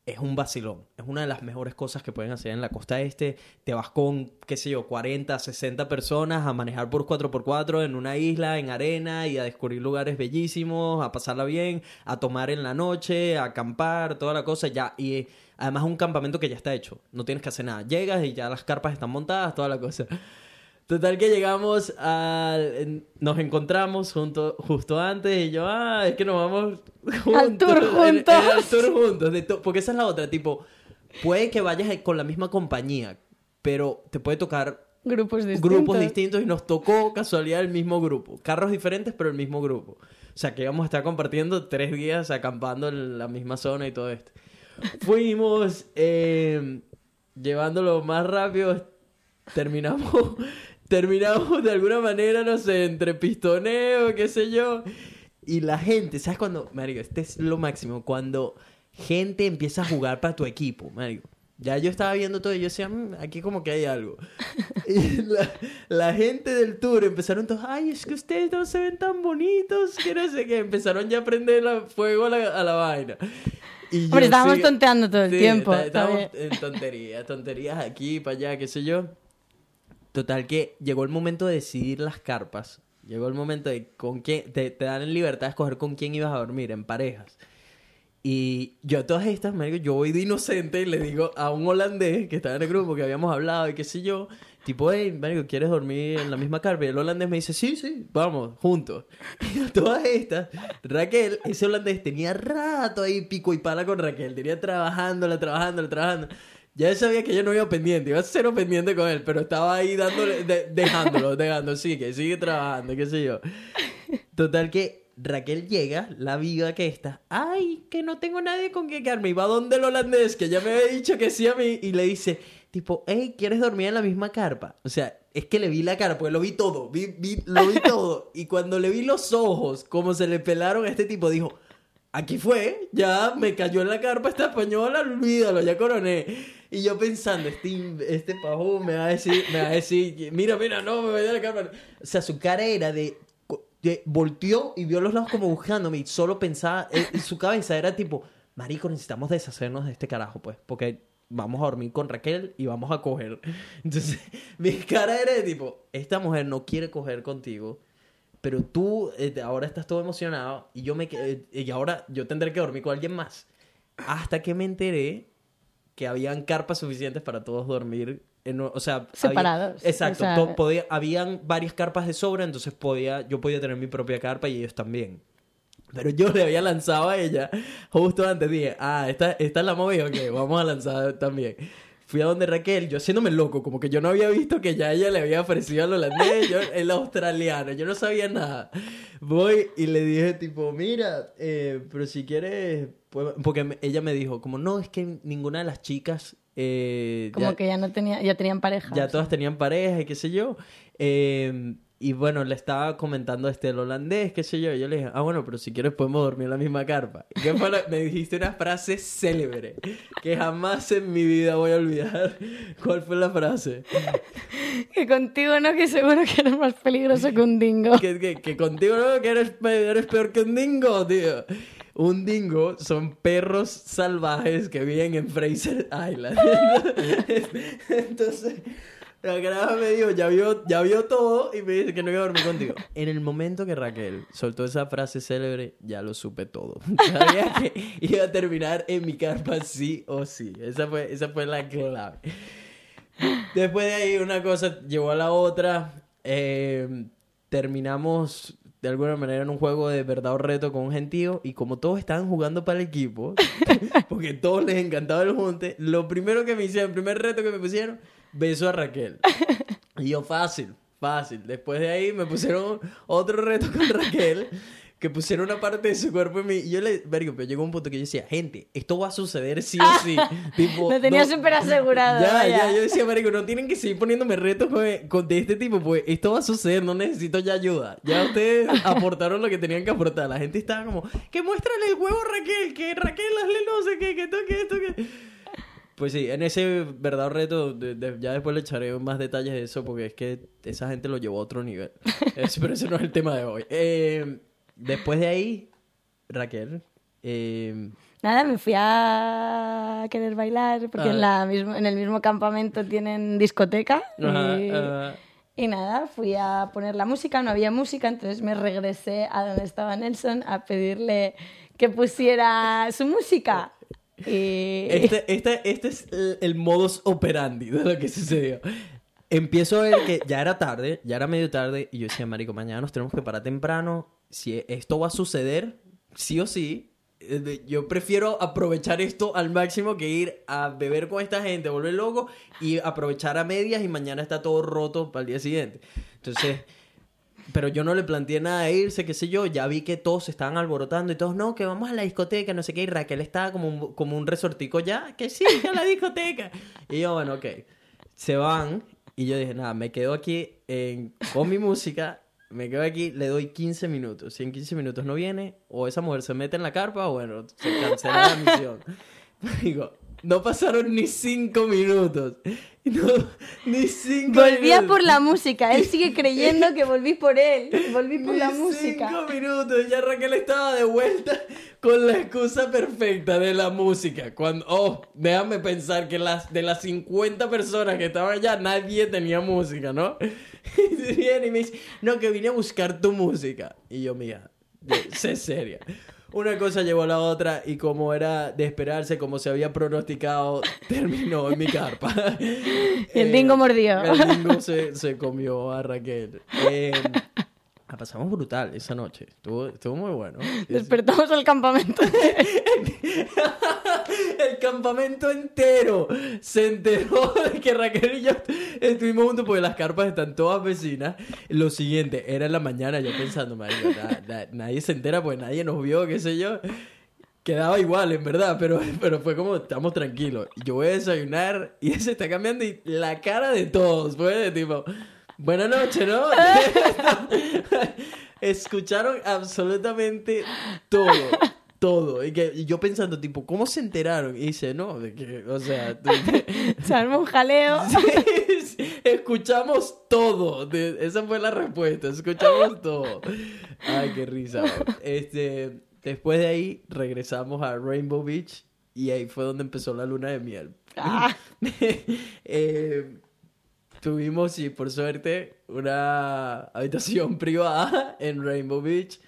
es un vacilón. Es una de las mejores cosas que pueden hacer en la costa este. Te vas con, qué sé yo, 40, 60 personas a manejar por 4x4 en una isla, en arena y a descubrir lugares bellísimos, a pasarla bien, a tomar en la noche, a acampar, toda la cosa ya. Y además es un campamento que ya está hecho. No tienes que hacer nada. Llegas y ya las carpas están montadas, toda la cosa. Total que llegamos a... Nos encontramos junto, justo antes y yo, ah, es que nos vamos juntos. Al tour juntos. al tour juntos. porque esa es la otra, tipo, puede que vayas con la misma compañía, pero te puede tocar grupos distintos. grupos distintos y nos tocó casualidad el mismo grupo. Carros diferentes, pero el mismo grupo. O sea, que íbamos a estar compartiendo tres días acampando en la misma zona y todo esto. Fuimos eh, llevándolo más rápido. Terminamos terminamos de alguna manera, no sé, entre pistoneo, qué sé yo. Y la gente, ¿sabes cuando? Mario, este es lo máximo. Cuando gente empieza a jugar para tu equipo, Mario. Ya yo estaba viendo todo y yo decía, mm, aquí como que hay algo. y la, gente del tour empezaron todos, ay, es que ustedes no se ven tan bonitos, que no sé qué. Empezaron ya a prender fuego a la, vaina. Y Hombre, estábamos tonteando todo el tiempo. Estábamos en tonterías, tonterías aquí, para allá, qué sé yo. Total que llegó el momento de decidir las carpas. Llegó el momento de con quién te, dan en libertad de escoger con quién ibas a dormir en parejas. Y yo a todas estas, me digo, yo voy de inocente y le digo a un holandés que estaba en el grupo que habíamos hablado y qué sé yo, tipo, hey, marico, ¿quieres dormir en la misma carpa? Y el holandés me dice, sí, sí, vamos, juntos. Y a todas estas, Raquel, ese holandés tenía rato ahí pico y pala con Raquel, tenía trabajándola, trabajándola, trabajando. Ya sabía que yo no iba pendiente, iba a cero pendiente con él, pero estaba ahí dándole, dejándolo, dejando, sí, que sigue trabajando, qué sé yo. Total que Raquel llega, la viva que está, ay, que no tengo nadie con quien quedarme, y va donde el holandés, que ya me había dicho que sí a mí, y le dice, tipo, hey, ¿quieres dormir en la misma carpa? O sea, es que le vi la cara, pues lo vi todo, vi, lo vi todo, y cuando le vi los ojos, como se le pelaron a este tipo, dijo, aquí fue, ya me cayó en la carpa esta española, olvídalo, ya coroné. Y yo pensando, este, este pavo me va a decir, me va a decir, mira, mira, no, me voy a la cámara. O sea, su cara era de, de volteó y vio los lados como buscándome y solo pensaba, en eh, su cabeza era tipo, marico, necesitamos deshacernos de este carajo, pues, porque vamos a dormir con Raquel y vamos a coger. Entonces, mi cara era de tipo, esta mujer no quiere coger contigo, pero tú eh, ahora estás todo emocionado y yo me eh, y ahora yo tendré que dormir con alguien más. Hasta que me enteré que habían carpas suficientes para todos dormir. En, o sea, separados. exacto. podía, habían varias carpas de sobra, entonces podía, yo podía tener mi propia carpa y ellos también. Pero yo le había lanzado a ella justo antes. Dije, ah, esta, esta es la movida, ok, vamos a lanzar también. Fui a donde Raquel, yo haciéndome loco, como que yo no había visto que ya ella le había ofrecido al holandés, yo el australiano, yo no sabía nada. Voy y le dije, tipo, mira, eh, pero si quieres pues, porque ella me dijo, como no, es que ninguna de las chicas... Eh, como que ya no tenía, ya tenían pareja. Ya todas tenían pareja y qué sé yo. Eh, y bueno, le estaba comentando este el holandés, qué sé yo. Y yo le dije, ah, bueno, pero si quieres podemos dormir en la misma carpa. Y fue me dijiste una frase célebre que jamás en mi vida voy a olvidar. ¿Cuál fue la frase? que contigo no, que seguro que eres más peligroso que un dingo. que, que, que contigo no, que eres, eres peor que un dingo, tío. Un dingo son perros salvajes que viven en Fraser Island. Entonces, la grava me dijo, ya vio, ya vio todo y me dice que no iba a dormir contigo. En el momento que Raquel soltó esa frase célebre, ya lo supe todo. Sabía que iba a terminar en mi carpa sí o sí. Esa fue, esa fue la clave. Después de ahí una cosa llevó a la otra eh, terminamos de alguna manera en un juego de verdad o reto con un gentío y como todos estaban jugando para el equipo, porque todos les encantaba el junte, lo primero que me hicieron, el primer reto que me pusieron, beso a Raquel. Y yo fácil, fácil. Después de ahí me pusieron otro reto con Raquel que pusieron una parte de su cuerpo en mí. Y yo le, vergo, pero llegó un punto que yo decía, gente, esto va a suceder sí o sí. tipo, Lo tenía no- súper asegurado. Ya, vaya. ya, yo decía, marico, no tienen que seguir poniéndome retos con- con- de este tipo, pues esto va a suceder, no necesito ya ayuda. Ya ustedes aportaron lo que tenían que aportar. La gente estaba como, que muéstrale el huevo a Raquel, que Raquel hazle no sé qué, que toque esto, que... Pues sí, en ese verdadero reto, de- de- ya después le echaré más detalles de eso, porque es que esa gente lo llevó a otro nivel. Es- pero ese no es el tema de hoy. Eh, después de ahí, Raquel, eh, Nada, me fui a querer bailar porque Ah. en, la mismo, en el mismo campamento tienen discoteca. ajá, y, ajá. y nada, fui a poner la música, no había música, entonces me regresé a donde estaba Nelson a pedirle que pusiera su música. Y... Este, este, este es el, el modus operandi de lo que sucedió. Empiezo a ver que ya era tarde, ya era medio tarde, y yo decía, marico, mañana nos tenemos que parar temprano. Si esto va a suceder, sí o sí, eh, yo prefiero aprovechar esto al máximo que ir a beber con esta gente, volver loco, y aprovechar a medias y mañana está todo roto para el día siguiente. Entonces... Pero yo no le planteé nada de irse, qué sé yo. Ya vi que todos se estaban alborotando y todos, no, que vamos a la discoteca, no sé qué. Y Raquel estaba como un, como un resortico ya, que sí, a la discoteca. Y yo, bueno, ok. Se van. Y yo dije, nada, me quedo aquí en- con mi música. Me quedo aquí, le doy 15 minutos. Si en 15 minutos no viene, o esa mujer se mete en la carpa, o bueno, se cancela la misión. Digo, no pasaron ni 5 minutos. No, ni 5 Volvía minutos. por la música, él sigue creyendo que volví por él, volví por la Ni música. Cinco minutos, ya Raquel estaba de vuelta con la excusa perfecta de la música. Cuando, oh, déjame pensar que las, de las 50 personas que estaban allá, nadie tenía música, ¿no? Y viene y me dice, no, que vine a buscar tu música. Y yo, mira, sé seria. Una cosa llevó a la otra y como era de esperarse, como se había pronosticado, terminó en mi carpa. Y el dingo mordió. El dingo se, se comió a Raquel. Eh, la pasamos brutal esa noche. Estuvo, estuvo muy bueno. Despertamos el campamento. El campamento entero se enteró de que Raquel y yo estuvimos juntos porque las carpas están todas vecinas. Lo siguiente, era en la mañana yo pensando, marico, na- na- nadie se entera porque nadie nos vio, qué sé yo. Quedaba igual, en verdad, pero, pero fue como, estamos tranquilos. Yo voy a desayunar y se está cambiando y la cara de todos fue de tipo, buena noche, ¿no? Escucharon absolutamente todo. Todo. Y, que, y yo pensando, tipo, ¿cómo se enteraron? Y dice, no, de que, o sea, Se armó un jaleo. Sí, sí, escuchamos todo. De- esa fue la respuesta. Escuchamos todo. Ay, qué risa. Este, después de ahí regresamos a Rainbow Beach y ahí fue donde empezó la luna de miel. Ah. Eh, tuvimos, y por suerte, una habitación privada en Rainbow Beach.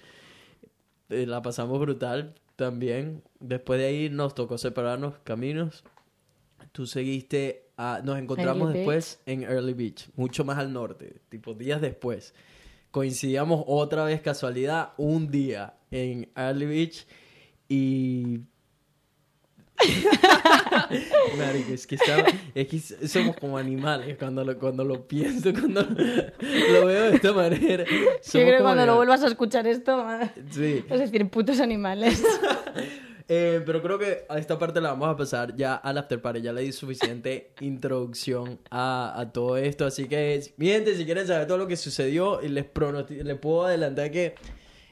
Eh, la pasamos brutal también. Después de ahí nos tocó separarnos caminos. Tú seguiste a... Nos encontramos Early después en Early Beach, mucho más al norte, tipo días después. Coincidíamos otra vez casualidad un día en Early Beach y... Marico, es que, estaba- es que somos como animales cuando lo, cuando lo pienso, cuando lo veo de esta manera. Yo creo que cuando lo animales. vuelvas a escuchar esto, vas Sí. a decir putos animales. Eh, pero creo que a esta parte la vamos a pasar ya al after party. Ya le di suficiente introducción a, a todo esto. Así que, mi gente, si quieren saber todo lo que sucedió, y les, les puedo adelantar que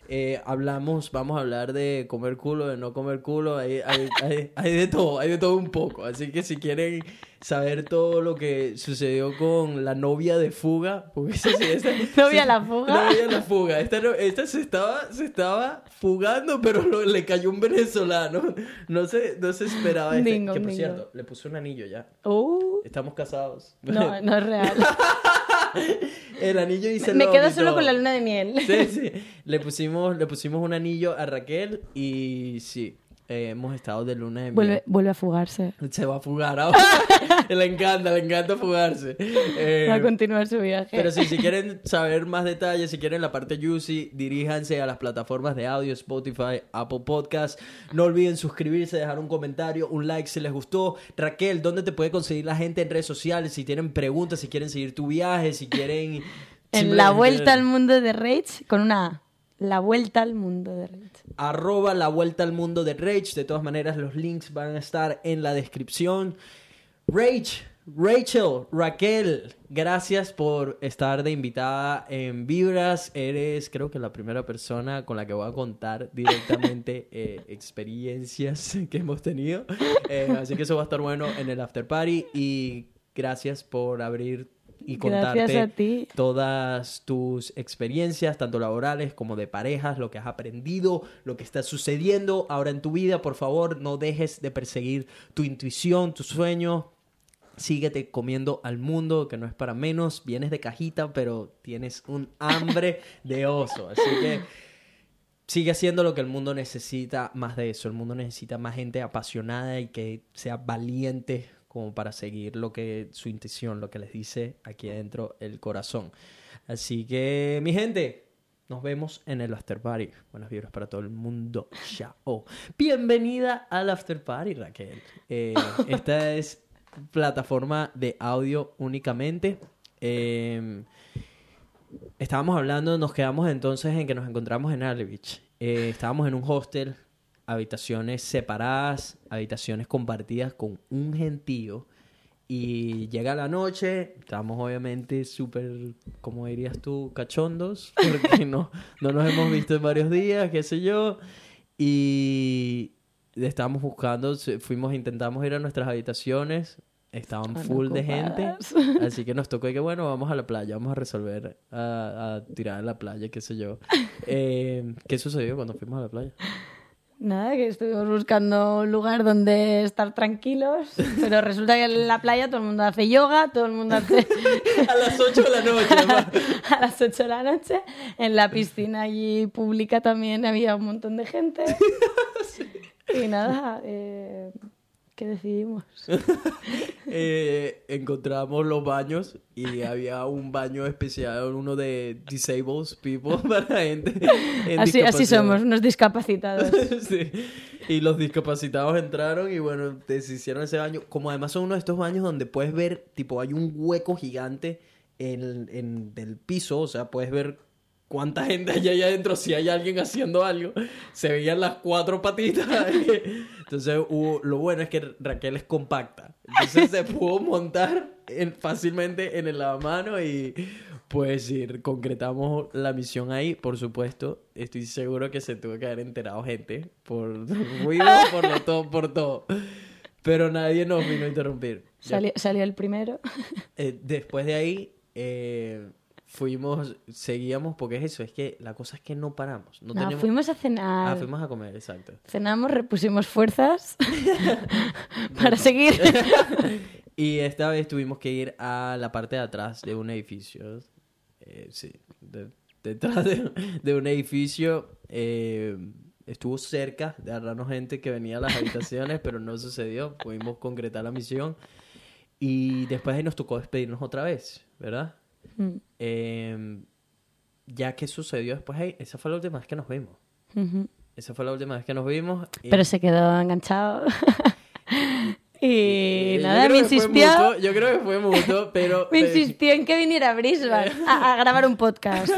eh, hablamos, vamos a hablar de comer culo, de no comer culo. Hay, hay, hay, hay de todo, hay de todo un poco. Así que si quieren saber todo lo que sucedió con la novia de fuga, porque esa Novia la fuga. Novia la fuga. Esta, esta se, estaba, se estaba fugando, pero lo- le cayó un venezolano. No se, no se esperaba este. Dingo, que por dingo. cierto, le puse un anillo ya. Uh, Estamos casados. no, no es real. El anillo dice Me love quedo y solo con la luna de miel. Sí, sí. Le pusimos, le pusimos un anillo a Raquel y sí. Eh, hemos estado de luna de miel. Vuelve, vuelve a fugarse. Se va a fugar ahora. le encanta, le encanta fugarse. Eh, Va a continuar su viaje. pero sí, si quieren saber más detalles, si quieren la parte juicy, diríjanse a las plataformas de audio, Spotify, Apple Podcast. No olviden suscribirse, dejar un comentario, un like si les gustó. Raquel, ¿dónde te puede conseguir la gente en redes sociales? Si tienen preguntas, si quieren seguir tu viaje, si quieren... En la vuelta al mundo de Rage, con una A. La vuelta al mundo de Rage. arroba la vuelta al mundo de Rage. De todas maneras, los links van a estar en la descripción. Rage, Rachel, Raquel, gracias por estar de invitada en Vibras. Eres, creo que la primera persona con la que voy a contar directamente eh, experiencias que hemos tenido. Eh, así que eso va a estar bueno en el after party. Y gracias por abrir y contarte a ti. todas tus experiencias, tanto laborales como de parejas, lo que has aprendido, lo que está sucediendo ahora en tu vida. Por favor, no dejes de perseguir tu intuición, tu sueño. Síguete comiendo al mundo, que no es para menos. Vienes de cajita, pero tienes un hambre de oso. Así que sigue haciendo lo que el mundo necesita más de eso. El mundo necesita más gente apasionada y que sea valiente como para seguir lo que su intención, lo que les dice aquí adentro el corazón. Así que, mi gente, nos vemos en el after party. Buenas vibras para todo el mundo. Chao. Bienvenida al after party, Raquel. Eh, esta es plataforma de audio únicamente. Eh, estábamos hablando, nos quedamos entonces en que nos encontramos en Beach. Eh, estábamos en un hostel, habitaciones separadas, habitaciones compartidas con un gentío. Y llega la noche, estamos obviamente súper, como dirías tú, cachondos, porque no, no nos hemos visto en varios días, qué sé yo. Y estábamos buscando, fuimos, intentamos ir a nuestras habitaciones, estaban Estaban full de gente. Así que nos tocó y que bueno, vamos a la playa, vamos a resolver a, a tirar a la playa, qué sé yo. Eh, ¿Qué sucedió cuando fuimos a la playa? Nada, que estuvimos buscando un lugar donde estar tranquilos, pero resulta que en la playa todo el mundo hace yoga, todo el mundo hace A las 8 de la noche, a las 8 de la noche. En la piscina allí pública también había un montón de gente. Y nada, eh, ¿qué decidimos? Eh, encontramos los baños y había un baño especial, uno de disabled people para gente. en Así, así somos, unos discapacitados. Sí. Y los discapacitados entraron y bueno, deshicieron ese baño. Como además son uno de estos baños donde puedes ver, tipo, hay un hueco gigante en, en el piso, o sea, puedes ver cuánta gente hay allá adentro, si hay alguien haciendo algo. Se veían las cuatro patitas. Entonces, hubo- lo bueno es que Raquel es compacta. Entonces se pudo montar en- fácilmente en el lavamano y pues sí, concretamos la misión ahí, por supuesto. Estoy seguro que se tuvo que haber enterado gente por ruido, por lo todo, por todo. Pero nadie nos vino a interrumpir. Salió, salió el primero. eh, después de ahí eh, fuimos, seguíamos, porque es eso, es que la cosa es que no paramos. No No, teníamos- fuimos a cenar. Ah, fuimos a comer, exacto. Cenamos, repusimos fuerzas para seguir. Y esta vez tuvimos que ir a la parte de atrás de un edificio. Eh, sí, de- detrás de, de un edificio. eh, estuvo cerca de agarrarnos gente que venía a las habitaciones, pero no sucedió. Pudimos concretar la misión. Y después ahí nos tocó despedirnos otra vez, ¿verdad? Mm, Eh, ya que sucedió después ahí, esa fue la última vez que nos vimos. Esa fue la última vez que nos vimos. y- Pero se quedó enganchado. y Eh, nada, me insistió. mutuo, yo creo que fue mutuo, pero... Me insistió en que viniera a Brisbane a, a grabar un podcast.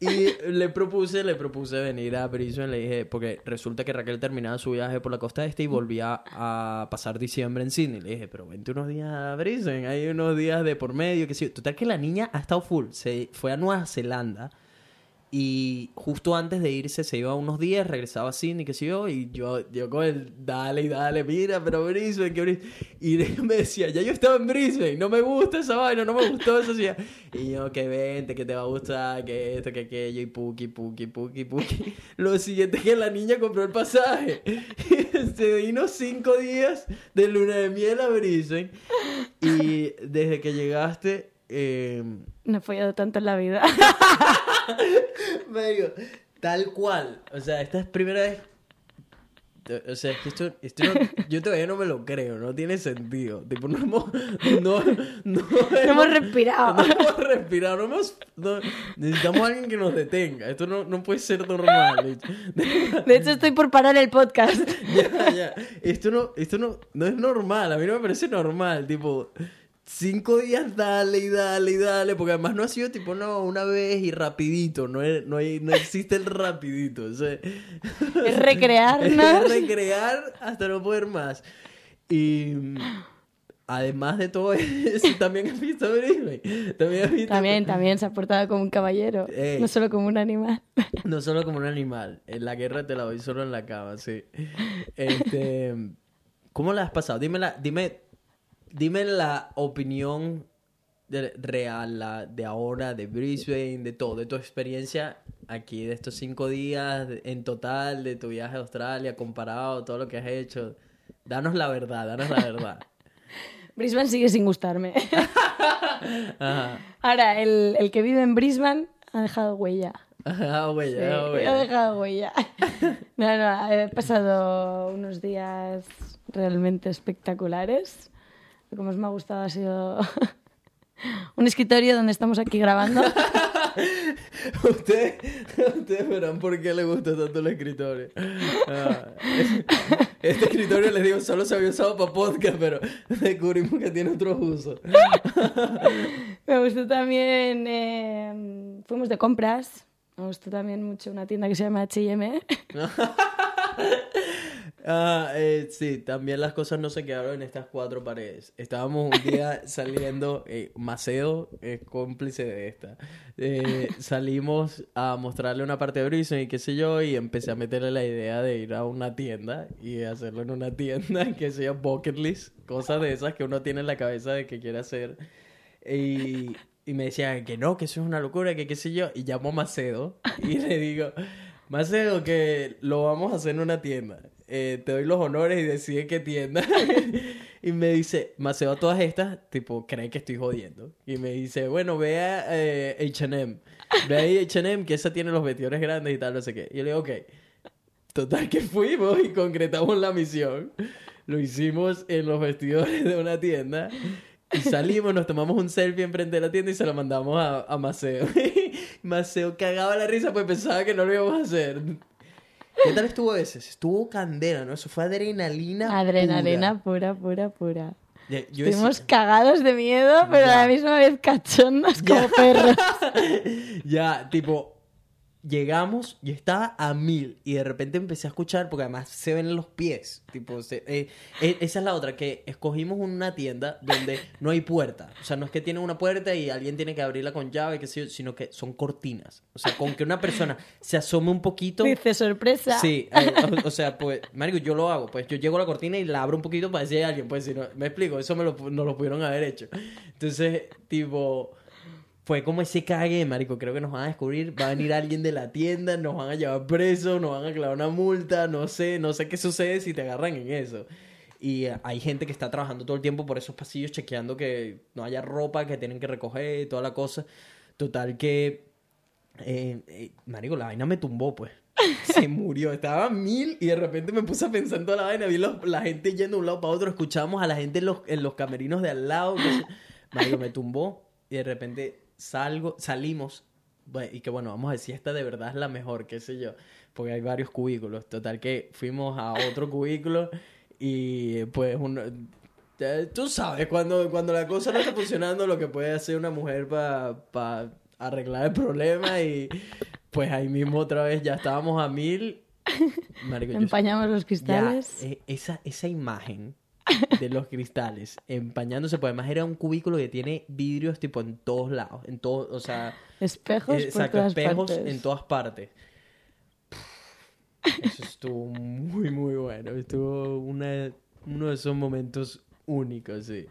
Y le propuse, le propuse venir a Brisbane, le dije, porque resulta que Raquel terminaba su viaje por la costa este y volvía a pasar diciembre en Sydney. Le dije, pero vente unos días a Brisbane, hay unos días de por medio, que sí. Total que la niña ha estado full, se fue a Nueva Zelanda y justo antes de irse se iba unos días, regresaba a Sydney, qué sé yo, y yo, yo con el, dale y dale, mira, pero Brisbane, que Brisbane. Y me decía, ya yo estaba en Brisbane, no me gusta esa vaina, no me gustó esa ciudad. Y yo, que vente, que te va a gustar, que esto, que aquello, y puki, puki, puki, puki. Lo siguiente es que la niña compró el pasaje. Se vino cinco días de luna de miel a Brisbane. Y desde que llegaste, eh, No he follado tanto en la vida. Medio, tal cual. O sea, esta es primera vez. O sea, es que esto, esto no- yo todavía no me lo creo, no tiene sentido. Tipo, no hemos, no, no, No hemos respirado. no hemos respirado, no hemos, no- necesitamos a alguien que nos detenga. Esto no, no puede ser normal. De hecho, estoy por parar el podcast. ya, ya. Esto no, esto no, no es normal. A mí no me parece normal. Tipo, cinco días dale y dale y dale. Porque además no ha sido tipo, no, una vez y rapidito. No, es- no, hay- no existe el rapidito. O sea, Es recrearnos. es recrear hasta no poder más. Y además de todo eso, también has visto Brisbane. También has visto. También, también se ha portado como un caballero, Ey. no solo como un animal. No solo como un animal. En la guerra te la doy solo en la cama, sí. Este, ¿Cómo la has pasado? Dime la, dime, dime la opinión de- real la- de ahora, de Brisbane, de todo, de tu experiencia aquí, de estos cinco días en total, de tu viaje a Australia, comparado, todo lo que has hecho. Danos la verdad, danos la verdad. Brisbane sigue sin gustarme. Ajá. Ahora, el, el que vive en Brisbane ha dejado huella. Sí, ah, güey. ha dejado huella. No, no, he pasado unos días realmente espectaculares. Lo que más me ha gustado ha sido un escritorio donde estamos aquí grabando. Ustedes, ustedes verán por qué le gusta tanto el escritorio. Ah, este escritorio, les digo, solo se había usado para podcast, pero descubrimos que tiene otros usos. Me gustó también, eh, fuimos de compras. Me gustó también mucho una tienda que se llama H&M. Ah, eh, sí, también las cosas no se quedaron en estas cuatro paredes. Estábamos un día saliendo, eh, Maceo es cómplice de esta. Eh, salimos a mostrarle una parte de Brisbane y qué sé yo, y empecé a meterle la idea de ir a una tienda y hacerlo en una tienda que se llama Bucket List, cosas de esas que uno tiene en la cabeza de que quiere hacer. Y, y me decía que no, que eso es una locura, que qué sé yo, y llamo a Macedo y le digo, Macedo, que lo vamos a hacer en una tienda. Eh, te doy los honores y decide qué tienda. y me dice, Macedo, a todas estas, tipo, cree que estoy jodiendo. Y me dice, bueno, ve a eh, H&M. Ve ahí H&M, que esa tiene los vestidores grandes y tal, no sé qué. Y yo le digo, ok. Total que fuimos y concretamos la misión. Lo hicimos en los vestidores de una tienda. Y salimos, nos tomamos un selfie enfrente de la tienda y se lo mandamos a, a Maceo. Maceo cagaba la risa pues pensaba que no lo íbamos a hacer. ¿Qué tal estuvo ese? Estuvo candela, ¿no? Eso fue adrenalina. Adrenalina pura, pura, pura. pura. Yo Estuvimos decía- cagados de miedo, pero Ya. a la misma vez cachondos como perros. ya, tipo, llegamos, yo estaba a mil y de repente empecé a escuchar, porque además se ven los pies, tipo, se- eh, eh, esa es la otra, que escogimos una tienda donde no hay puerta, o sea, no es que tiene una puerta y alguien tiene que abrirla con llave, yo, sino que son cortinas, o sea, con que una persona se asome un poquito... Dice sorpresa. Sí, eh, o, o sea, pues, Mario, yo lo hago. Pues yo llego a la cortina y la abro un poquito para decir a alguien. Pues si no, me explico, eso me lo, no lo pudieron haber hecho. Entonces, tipo, fue como ese cague, Marico. Creo que nos van a descubrir. Va a venir alguien de la tienda, nos van a llevar preso, nos van a clavar una multa. No sé, no sé qué sucede si te agarran en eso. Y eh, hay gente que está trabajando todo el tiempo por esos pasillos chequeando que no haya ropa que tienen que recoger toda la cosa. Total que eh, eh, marico, la vaina me tumbó, pues. Se murió. Estaba mil y de repente me puse a pensar en toda la vaina. Vi los- la gente yendo de un lado para otro. Escuchábamos a la gente en los, en los camerinos de al lado. Marico, me tumbó. Y de repente salgo, salimos. Y que bueno, vamos a decir, esta de verdad es la mejor, qué sé yo. Porque hay varios cubículos. Total que fuimos a otro cubículo y pues uno... Tú sabes, cuando, cuando la cosa no está funcionando, lo que puede hacer una mujer para arreglar el problema y pues ahí mismo otra vez ya estábamos a mil. Marico, Empañamos los ya, cristales. eh, esa, esa imagen de los cristales empañándose, pues además era un cubículo que tiene vidrios tipo en todos lados, en todo, o sea, Espejos eh, por exacto, todas espejos partes. en todas partes. Eso estuvo muy, muy bueno. Estuvo una, uno de esos momentos únicos, sí.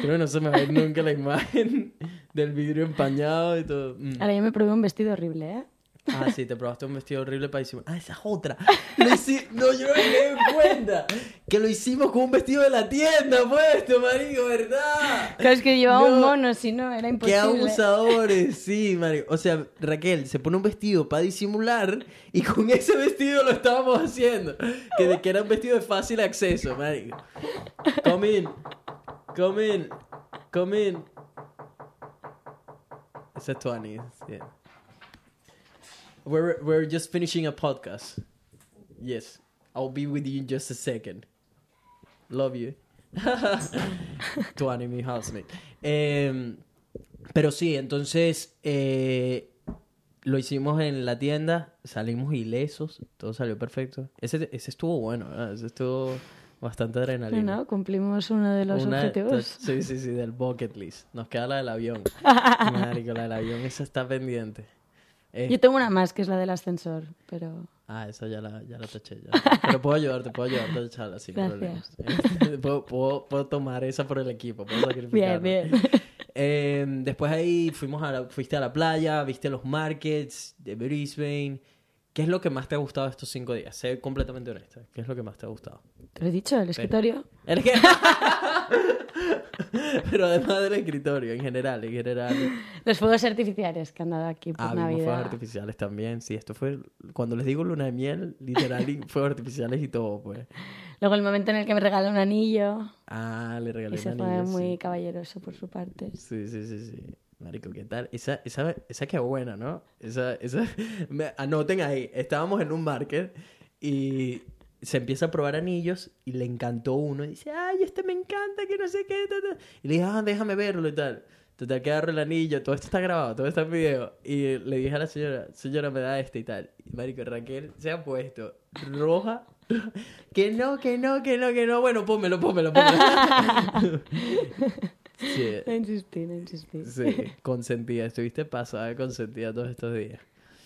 Creo que no se me va a ir nunca la imagen del vidrio empañado y todo. Mm. Ahora yo me probé un vestido horrible, ¿eh? Ah, sí, te probaste un vestido horrible para disimular. Ah, esa es otra. Lo hici- No, yo no me quedé en cuenta. Que lo hicimos con un vestido de la tienda puesto, marico, ¿verdad? Claro, es que llevaba un No. mono, si no, era Qué imposible. abusadores, sí, marico. O sea, Raquel se pone un vestido para disimular y con ese vestido lo estábamos haciendo. Que, que era un vestido de fácil acceso, marico. Come in. Come in. Come in. Ese es Tuani, sí. We're, we're just finishing a podcast. Yes. I'll be with you in just a second. Love you. Tuani, mi housemate. Em, pero sí, entonces eh, lo hicimos en la tienda, salimos ilesos, todo salió perfecto. Ese, ese estuvo bueno, ¿verdad? ese estuvo bastante adrenalina. ¿no? Cumplimos uno de los Una- objetivos. Sí, sí, sí, del bucket list. Nos queda la del avión. Marico, la del avión, esa está pendiente. Eh, Yo tengo una más, que es la del ascensor, pero... Ah, esa ya la, ya la taché. Ya. Pero puedo ayudarte, puedo ayudarte a echarla sin Gracias. problemas. puedo, puedo, puedo tomar esa por el equipo, puedo sacrificarla. Bien, bien. Eh, después ahí fuimos a la- fuiste a la playa, viste los markets de Brisbane. ¿Qué es lo que más te ha gustado estos cinco días? Sé completamente honesta. ¿Qué es lo que más te ha gustado? Te lo he dicho, el escritorio. ¿El qué? Pero además del escritorio, en general, en general. Los fuegos artificiales que han dado aquí por Ah, vimos fuegos Navidad. artificiales también. Sí, esto fue... Cuando les digo luna de miel, literal, y fuegos artificiales y todo, pues. Luego el momento en el que me regaló un anillo. Ah, le regalé Y se un fue anillo, muy sí. caballeroso por su parte. Sí, sí, sí, sí. Marico, ¿qué tal? Esa, esa, esa que buena, ¿no? Esa, esa... me- anoten ahí. Estábamos en un market y se empieza a probar anillos y le encantó uno. Y dice, ay, este me encanta, que no sé qué. ta, ta". Y le dije, ah, déjame verlo y tal. Total, que agarro el anillo. Todo esto está grabado, todo está en video. Y le dije a la señora, señora, me da este y tal. Y Marico, Raquel se ha puesto roja. Que no, que no, que no, que no. Bueno, pónmelo, pónmelo, pómelo. sí. Insistí, insistí. Sí, consentida. Estuviste pasada consentida todos estos días.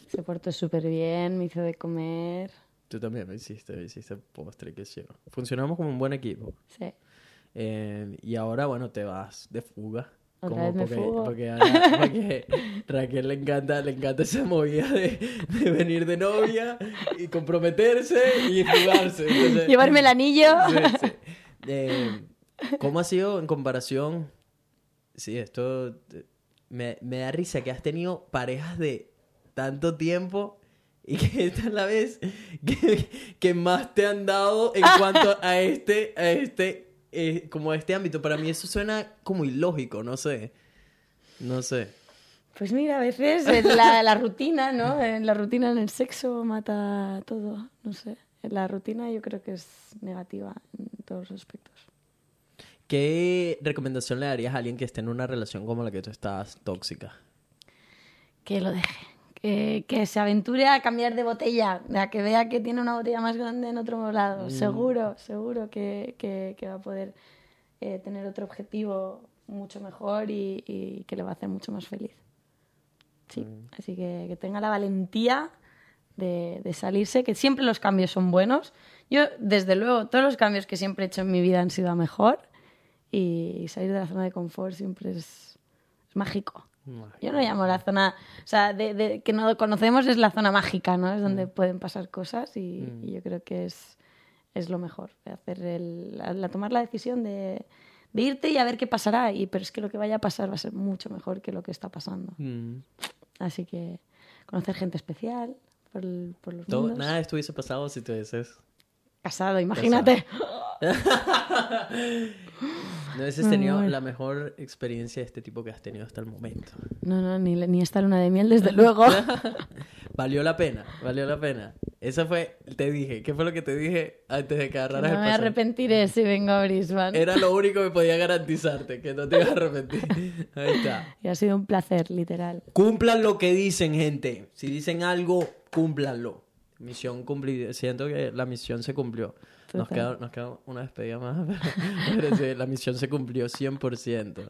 Se portó súper bien, me hizo de comer. Tú también lo hiciste, lo hiciste postre, que sí. Funcionamos como un buen equipo. Sí. Eh, y ahora, bueno, te vas de fuga. Me porque. Porque, porque Raquel le encanta, le encanta esa movida de, de venir de novia y comprometerse y fugarse. Entonces- Llevarme el anillo. Sí, sí. Eh, ¿Cómo ha sido en comparación? Sí, esto eh, me, me da risa que has tenido parejas de tanto tiempo y que esta es la vez que, que más te han dado en cuanto a este, a este, eh, como a este ámbito. Para mí eso suena como ilógico, no sé. No sé. Pues mira, a veces en la, la rutina, ¿no? En la rutina en el sexo mata todo, no sé. En la rutina yo creo que es negativa en todos los aspectos. ¿Qué recomendación le darías a alguien que esté en una relación como la que tú estás, tóxica? Que lo deje. Que, que se aventure a cambiar de botella, a que vea que tiene una botella más grande en otro lado. Seguro, seguro que, que- que va a poder eh, tener otro objetivo mucho mejor y, y que le va a hacer mucho más feliz. Sí, así que que tenga la valentía de, de salirse, que siempre los cambios son buenos. Yo, desde luego, todos los cambios que siempre he hecho en mi vida han sido a mejor y salir de la zona de confort siempre es, es mágico. Yo no llamo la zona, o sea, de, de- que no conocemos es la zona mágica, ¿no? Es donde pueden pasar cosas y, y yo creo que es, es lo mejor, hacer el, la, la- tomar la decisión de, de irte y a ver qué pasará. Y, pero es que lo que vaya a pasar va a ser mucho mejor que lo que está pasando. Mm. Así que conocer gente especial por, el- por los Todo- mundos. nada hubiese pasado si tú dices... Casado, imagínate. No hubieses tenido la mejor experiencia de este tipo que has tenido hasta el momento. No, no, ni, ni esta luna de miel, desde luego. Valió la pena, valió la pena. Eso fue, te dije, ¿qué fue lo que te dije antes de que no agarraras el me pasaje? arrepentiré si vengo a Brisbane. Era lo único que podía garantizarte, que no te ibas a arrepentir. Ahí está. Y ha sido un placer, literal. Cumplan lo que dicen, gente. Si dicen algo, cúmplanlo. Misión cumplida. Siento que la misión se cumplió. Nos queda, nos queda una despedida más, pero, pero sí, la misión se cumplió 100%.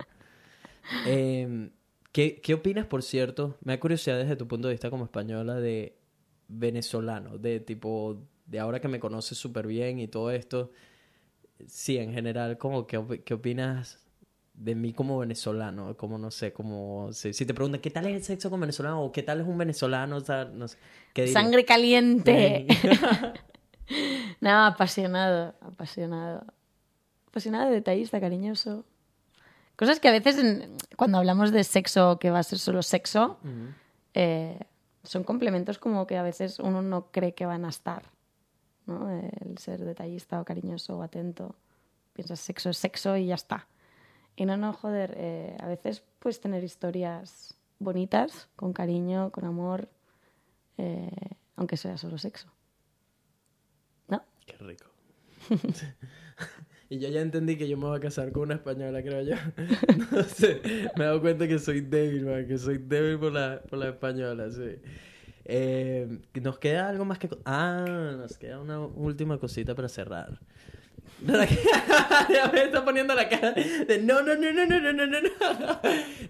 Eh, ¿qué, ¿Qué opinas, por cierto? Me da curiosidad desde tu punto de vista como española de venezolano, de tipo, de ahora que me conoces súper bien y todo esto. Sí, en general, como, ¿qué, ¿qué opinas de mí como venezolano, como no sé, como si, si te preguntan qué tal es el sexo con venezolano o qué tal es un venezolano, o sea, no sé, ¿qué dirías? Sangre caliente. no, apasionado, apasionado. Apasionado, detallista, cariñoso. Cosas que a veces en- cuando hablamos de sexo, que va a ser solo sexo, eh, son complementos como que a veces uno no cree que van a estar. ¿no? El ser detallista o cariñoso o atento. Piensas sexo es sexo y ya está. Y no, no, joder, eh, a veces puedes tener historias bonitas, con cariño, con amor, eh, aunque sea solo sexo. Qué rico. y yo ya entendí que yo me voy a casar con una española, creo yo. no sé, me he dado cuenta que soy débil, que soy débil por la, por la española, sí. Eh, nos queda algo más que... Ah, nos queda una última cosita para cerrar. Raquel está poniendo la cara de no, no, no, no, no, no, no, no.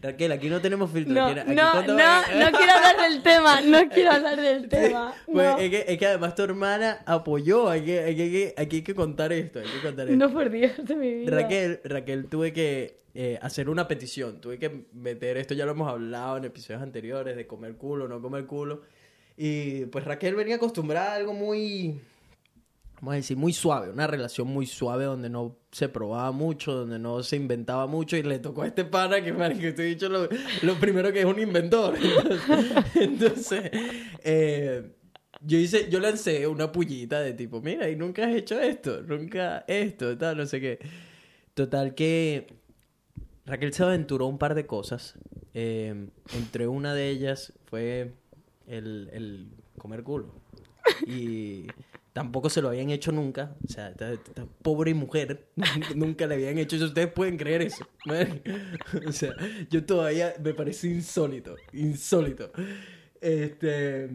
Raquel, aquí no tenemos filtro. No, no, no, no quiero hablar del tema, no quiero hablar del tema. Pues, es, que, además tu hermana apoyó, hay hay que, contar esto, hay que contar esto. No por Dios de mi vida. Raquel, Raquel, tuve que eh, hacer una petición, tuve que meter esto, ya lo hemos hablado en episodios anteriores, de comer culo, no comer culo. Y pues Raquel venía acostumbrada a algo muy vamos a decir, muy suave, una relación muy suave donde no se probaba mucho, donde no se inventaba mucho y le tocó a este pana que, marico, estoy dicho lo, primero que es un inventor. Entonces, eh, yo hice, yo lancé una pullita de tipo, mira, y nunca has hecho esto, nunca esto, tal, no sé qué. Total que Raquel se aventuró un par de cosas. Eh, entre una de ellas fue el comer culo. Y tampoco se lo habían hecho nunca. O sea, esta, esta pobre mujer nunca le habían hecho eso. Ustedes pueden creer eso. O sea, yo todavía me parece insólito. Insólito. Este.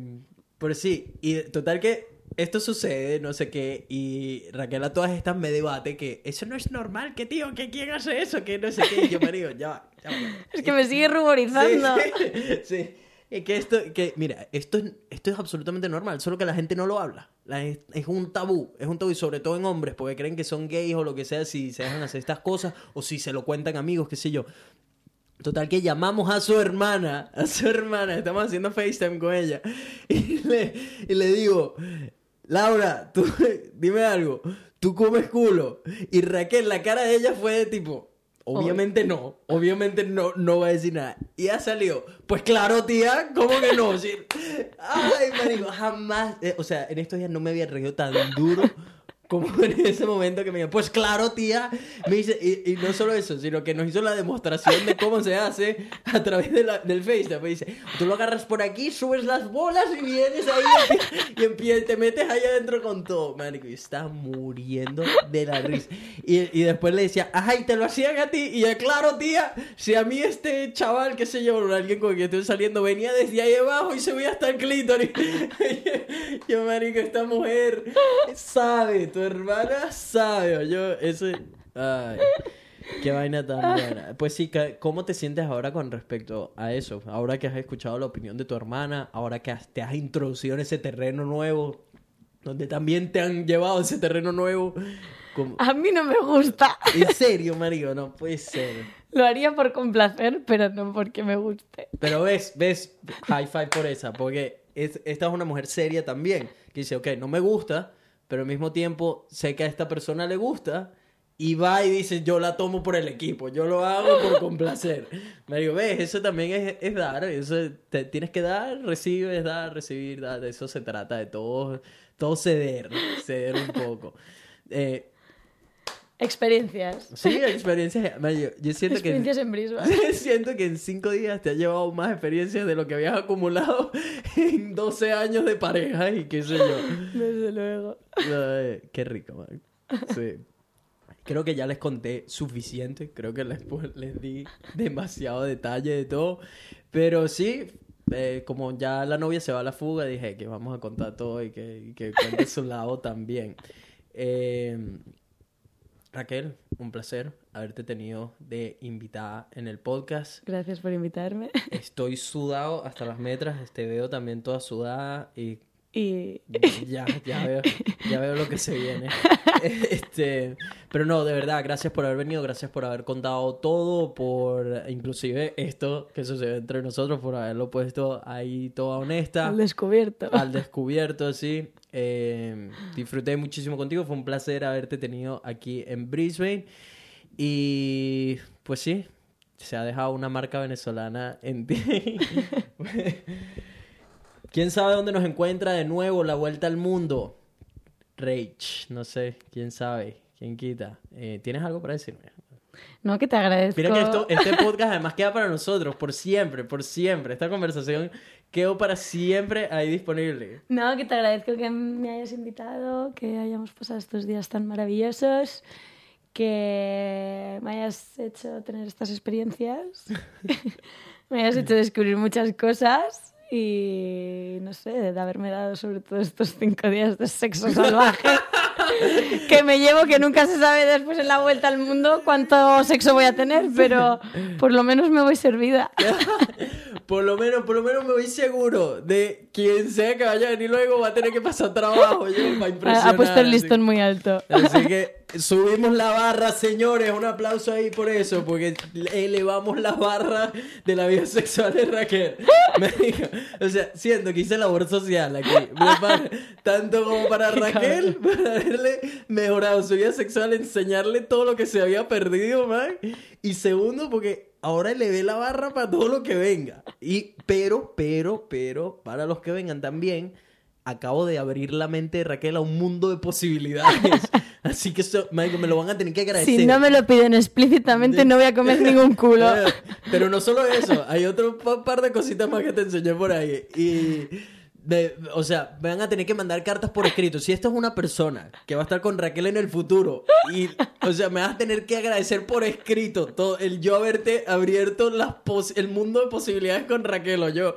Pero sí, y total que esto sucede, no sé qué, y Raquel a todas estas me debate que eso no es normal, que tío, que quién hace eso, que no sé qué, y yo me digo, ya va, ya va. Es que me sigue ruborizando. Sí, sí. Es que esto, que, mira, esto es, esto es absolutamente normal, solo que la gente no lo habla. La- es, es un tabú, es un tabú, y sobre todo en hombres, porque creen que son gays o lo que sea, si se dejan hacer estas cosas, o si se lo cuentan amigos, qué sé yo. Total que llamamos a su hermana, a su hermana, estamos haciendo FaceTime con ella. Y le, y le digo, Laura, tú, dime algo, tú comes culo. Y Raquel, la cara de ella fue de tipo, obviamente no, obviamente no, no va a decir nada. Y ha salido, pues claro, tía, ¿cómo que no? Sí. Ay, marico, jamás, eh, o sea, en estos días no me había reído tan duro como en ese momento que me dijo, pues claro, tía, me dice, y, y no solo eso, sino que nos hizo la demostración de cómo se hace a través de del FaceTime. Me dice, tú lo agarras por aquí, subes las bolas y vienes ahí y empie- te metes ahí adentro con todo. Marico, y estaba muriendo de la risa. Y, y después le decía, ajá, y te lo hacían a ti. Y yo, claro, tía, si a mí este chaval, qué sé yo, alguien con que estoy saliendo, venía desde ahí abajo y se veía hasta el clítoris. yo, marico, esta mujer sabe, tu hermana sabe. Yo, ese... Ay, qué vaina tan buena. Pues sí, ¿cómo te sientes ahora con respecto a eso? Ahora que has escuchado la opinión de tu hermana, ahora que has- te has introducido en ese terreno nuevo, donde también te han llevado a ese terreno nuevo. ¿Cómo- A mí no me gusta. En serio, marico, no puede ser. Lo haría por complacer, pero no porque me guste. Pero ves, ves, high five por esa, porque es- esta es una mujer seria también, que dice, ok, no me gusta, pero al mismo tiempo sé que a esta persona le gusta, y va y dice, yo la tomo por el equipo, yo lo hago por complacer. Me digo, ves, eso también es, es dar, eso te, tienes que dar, recibes, dar, recibir, dar, de eso se trata, de todo, todo ceder, ceder un poco. Eh, Experiencias. sí, experiencias, yo, yo siento que... Experiencias en Brisbane. Siento que en cinco días te has llevado más experiencias de lo que habías acumulado en 12 años de pareja y qué sé yo. Desde luego. Ay, qué rico, man. Sí. Creo que ya les conté suficiente. Creo que les, les di demasiado detalle de todo. Pero sí, eh, como ya la novia se va a la fuga, dije que vamos a contar todo y que, y que cuente su lado también. Eh, Raquel, un placer haberte tenido de invitada en el podcast. Gracias por invitarme. Estoy sudado hasta las metras, te veo también toda sudada y Y ya, ya veo, ya veo lo que se viene. Este, pero no, de verdad, gracias por haber venido, gracias por haber contado todo, por inclusive esto que sucedió entre nosotros, por haberlo puesto ahí toda honesta. Al descubierto. Al descubierto, sí. Eh, disfruté muchísimo contigo, fue un placer haberte tenido aquí en Brisbane. Y pues sí, se ha dejado una marca venezolana en ti. ¿Quién sabe dónde nos encuentra de nuevo la vuelta al mundo? Rage, no sé, quién sabe, quién quita. Eh, ¿Tienes algo para decirme? No, que te agradezco. Mira que esto, este podcast además queda para nosotros, por siempre, por siempre. Esta conversación quedó para siempre ahí disponible. No, que te agradezco que me hayas invitado, que hayamos pasado estos días tan maravillosos, que me hayas hecho tener estas experiencias, me hayas hecho descubrir muchas cosas y no sé, de haberme dado sobre todo estos cinco días de sexo salvaje que me llevo, que nunca se sabe después en la vuelta al mundo cuánto sexo voy a tener, pero por lo menos me voy servida. por lo menos, por lo menos me voy seguro de quien sea que vaya a venir luego va a tener que pasar trabajo yo para impresionar. Ha puesto el listón muy alto. Así que subimos la barra, señores. Un aplauso ahí por eso, porque elevamos la barra de la vida sexual de Raquel. Me dijo, o sea, siento que hice labor social aquí. Tanto como para Raquel, para haberle mejorado su vida sexual, enseñarle todo lo que se había perdido, man. Y segundo, porque ahora le ve la barra para todo lo que venga. Y, pero, pero, pero, para los que vengan también, acabo de abrir la mente de Raquel a un mundo de posibilidades. Así que eso, me lo van a tener que agradecer. Si no me lo piden explícitamente, no voy a comer ningún culo. Pero no solo eso, hay otro par de cositas más que te enseñé por ahí. Y o sea, van a tener que mandar cartas por escrito. Si esto es una persona que va a estar con Raquel en el futuro, y, o sea, me vas a tener que agradecer por escrito todo el yo haberte abierto las el mundo de posibilidades con Raquel o yo.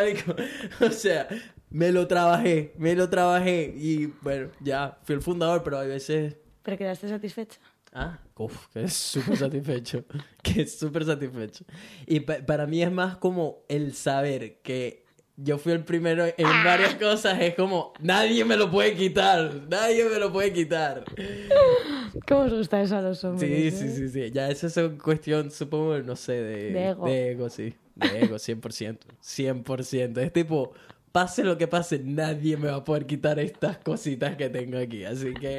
o sea, me lo trabajé, me lo trabajé y bueno, ya fui el fundador, pero hay veces. ¿Pero quedaste satisfecho? Ah, uff, que es súper satisfecho. que es súper satisfecho. Y para mí es más como el saber que yo fui el primero en ah. varias cosas, es como, nadie me lo puede quitar, nadie me lo puede quitar. ¿Cómo os gusta eso a los hombres? Sí, sí, sí, sí, ya eso es cuestión, supongo, no sé, de, de ego. De ego, sí, de ego, 100%, 100%. Es tipo, pase lo que pase, nadie me va a poder quitar estas cositas que tengo aquí. Así que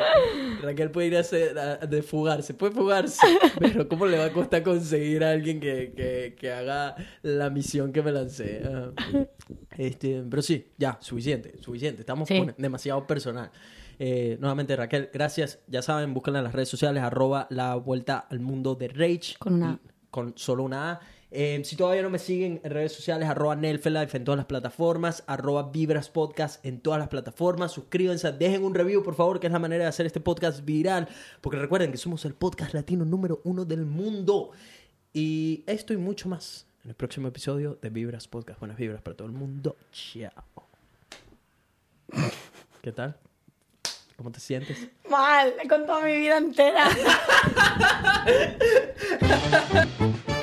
Raquel puede ir a, hacer, de fugarse, puede fugarse, pero ¿cómo le va a costar conseguir a alguien que, que, haga la misión que me lancé? Ah, este, pero sí, ya, suficiente, suficiente. Estamos demasiado personal. Eh, nuevamente, Raquel, gracias. Ya saben, búsquenla en las redes sociales, arroba la vuelta al mundo de Rage. Con una Con solo una A. Eh, si todavía no me siguen en redes sociales, arroba Nelfelife en todas las plataformas, arroba Vibras Podcast en todas las plataformas. Suscríbanse, dejen un review, por favor, que es la manera de hacer este podcast viral. Porque recuerden que somos el podcast latino número uno del mundo. Y esto y mucho más en el próximo episodio de Vibras Podcast. Buenas vibras para todo el mundo. Chao. ¿Qué tal? ¿Cómo te sientes? Mal, he contado mi vida entera.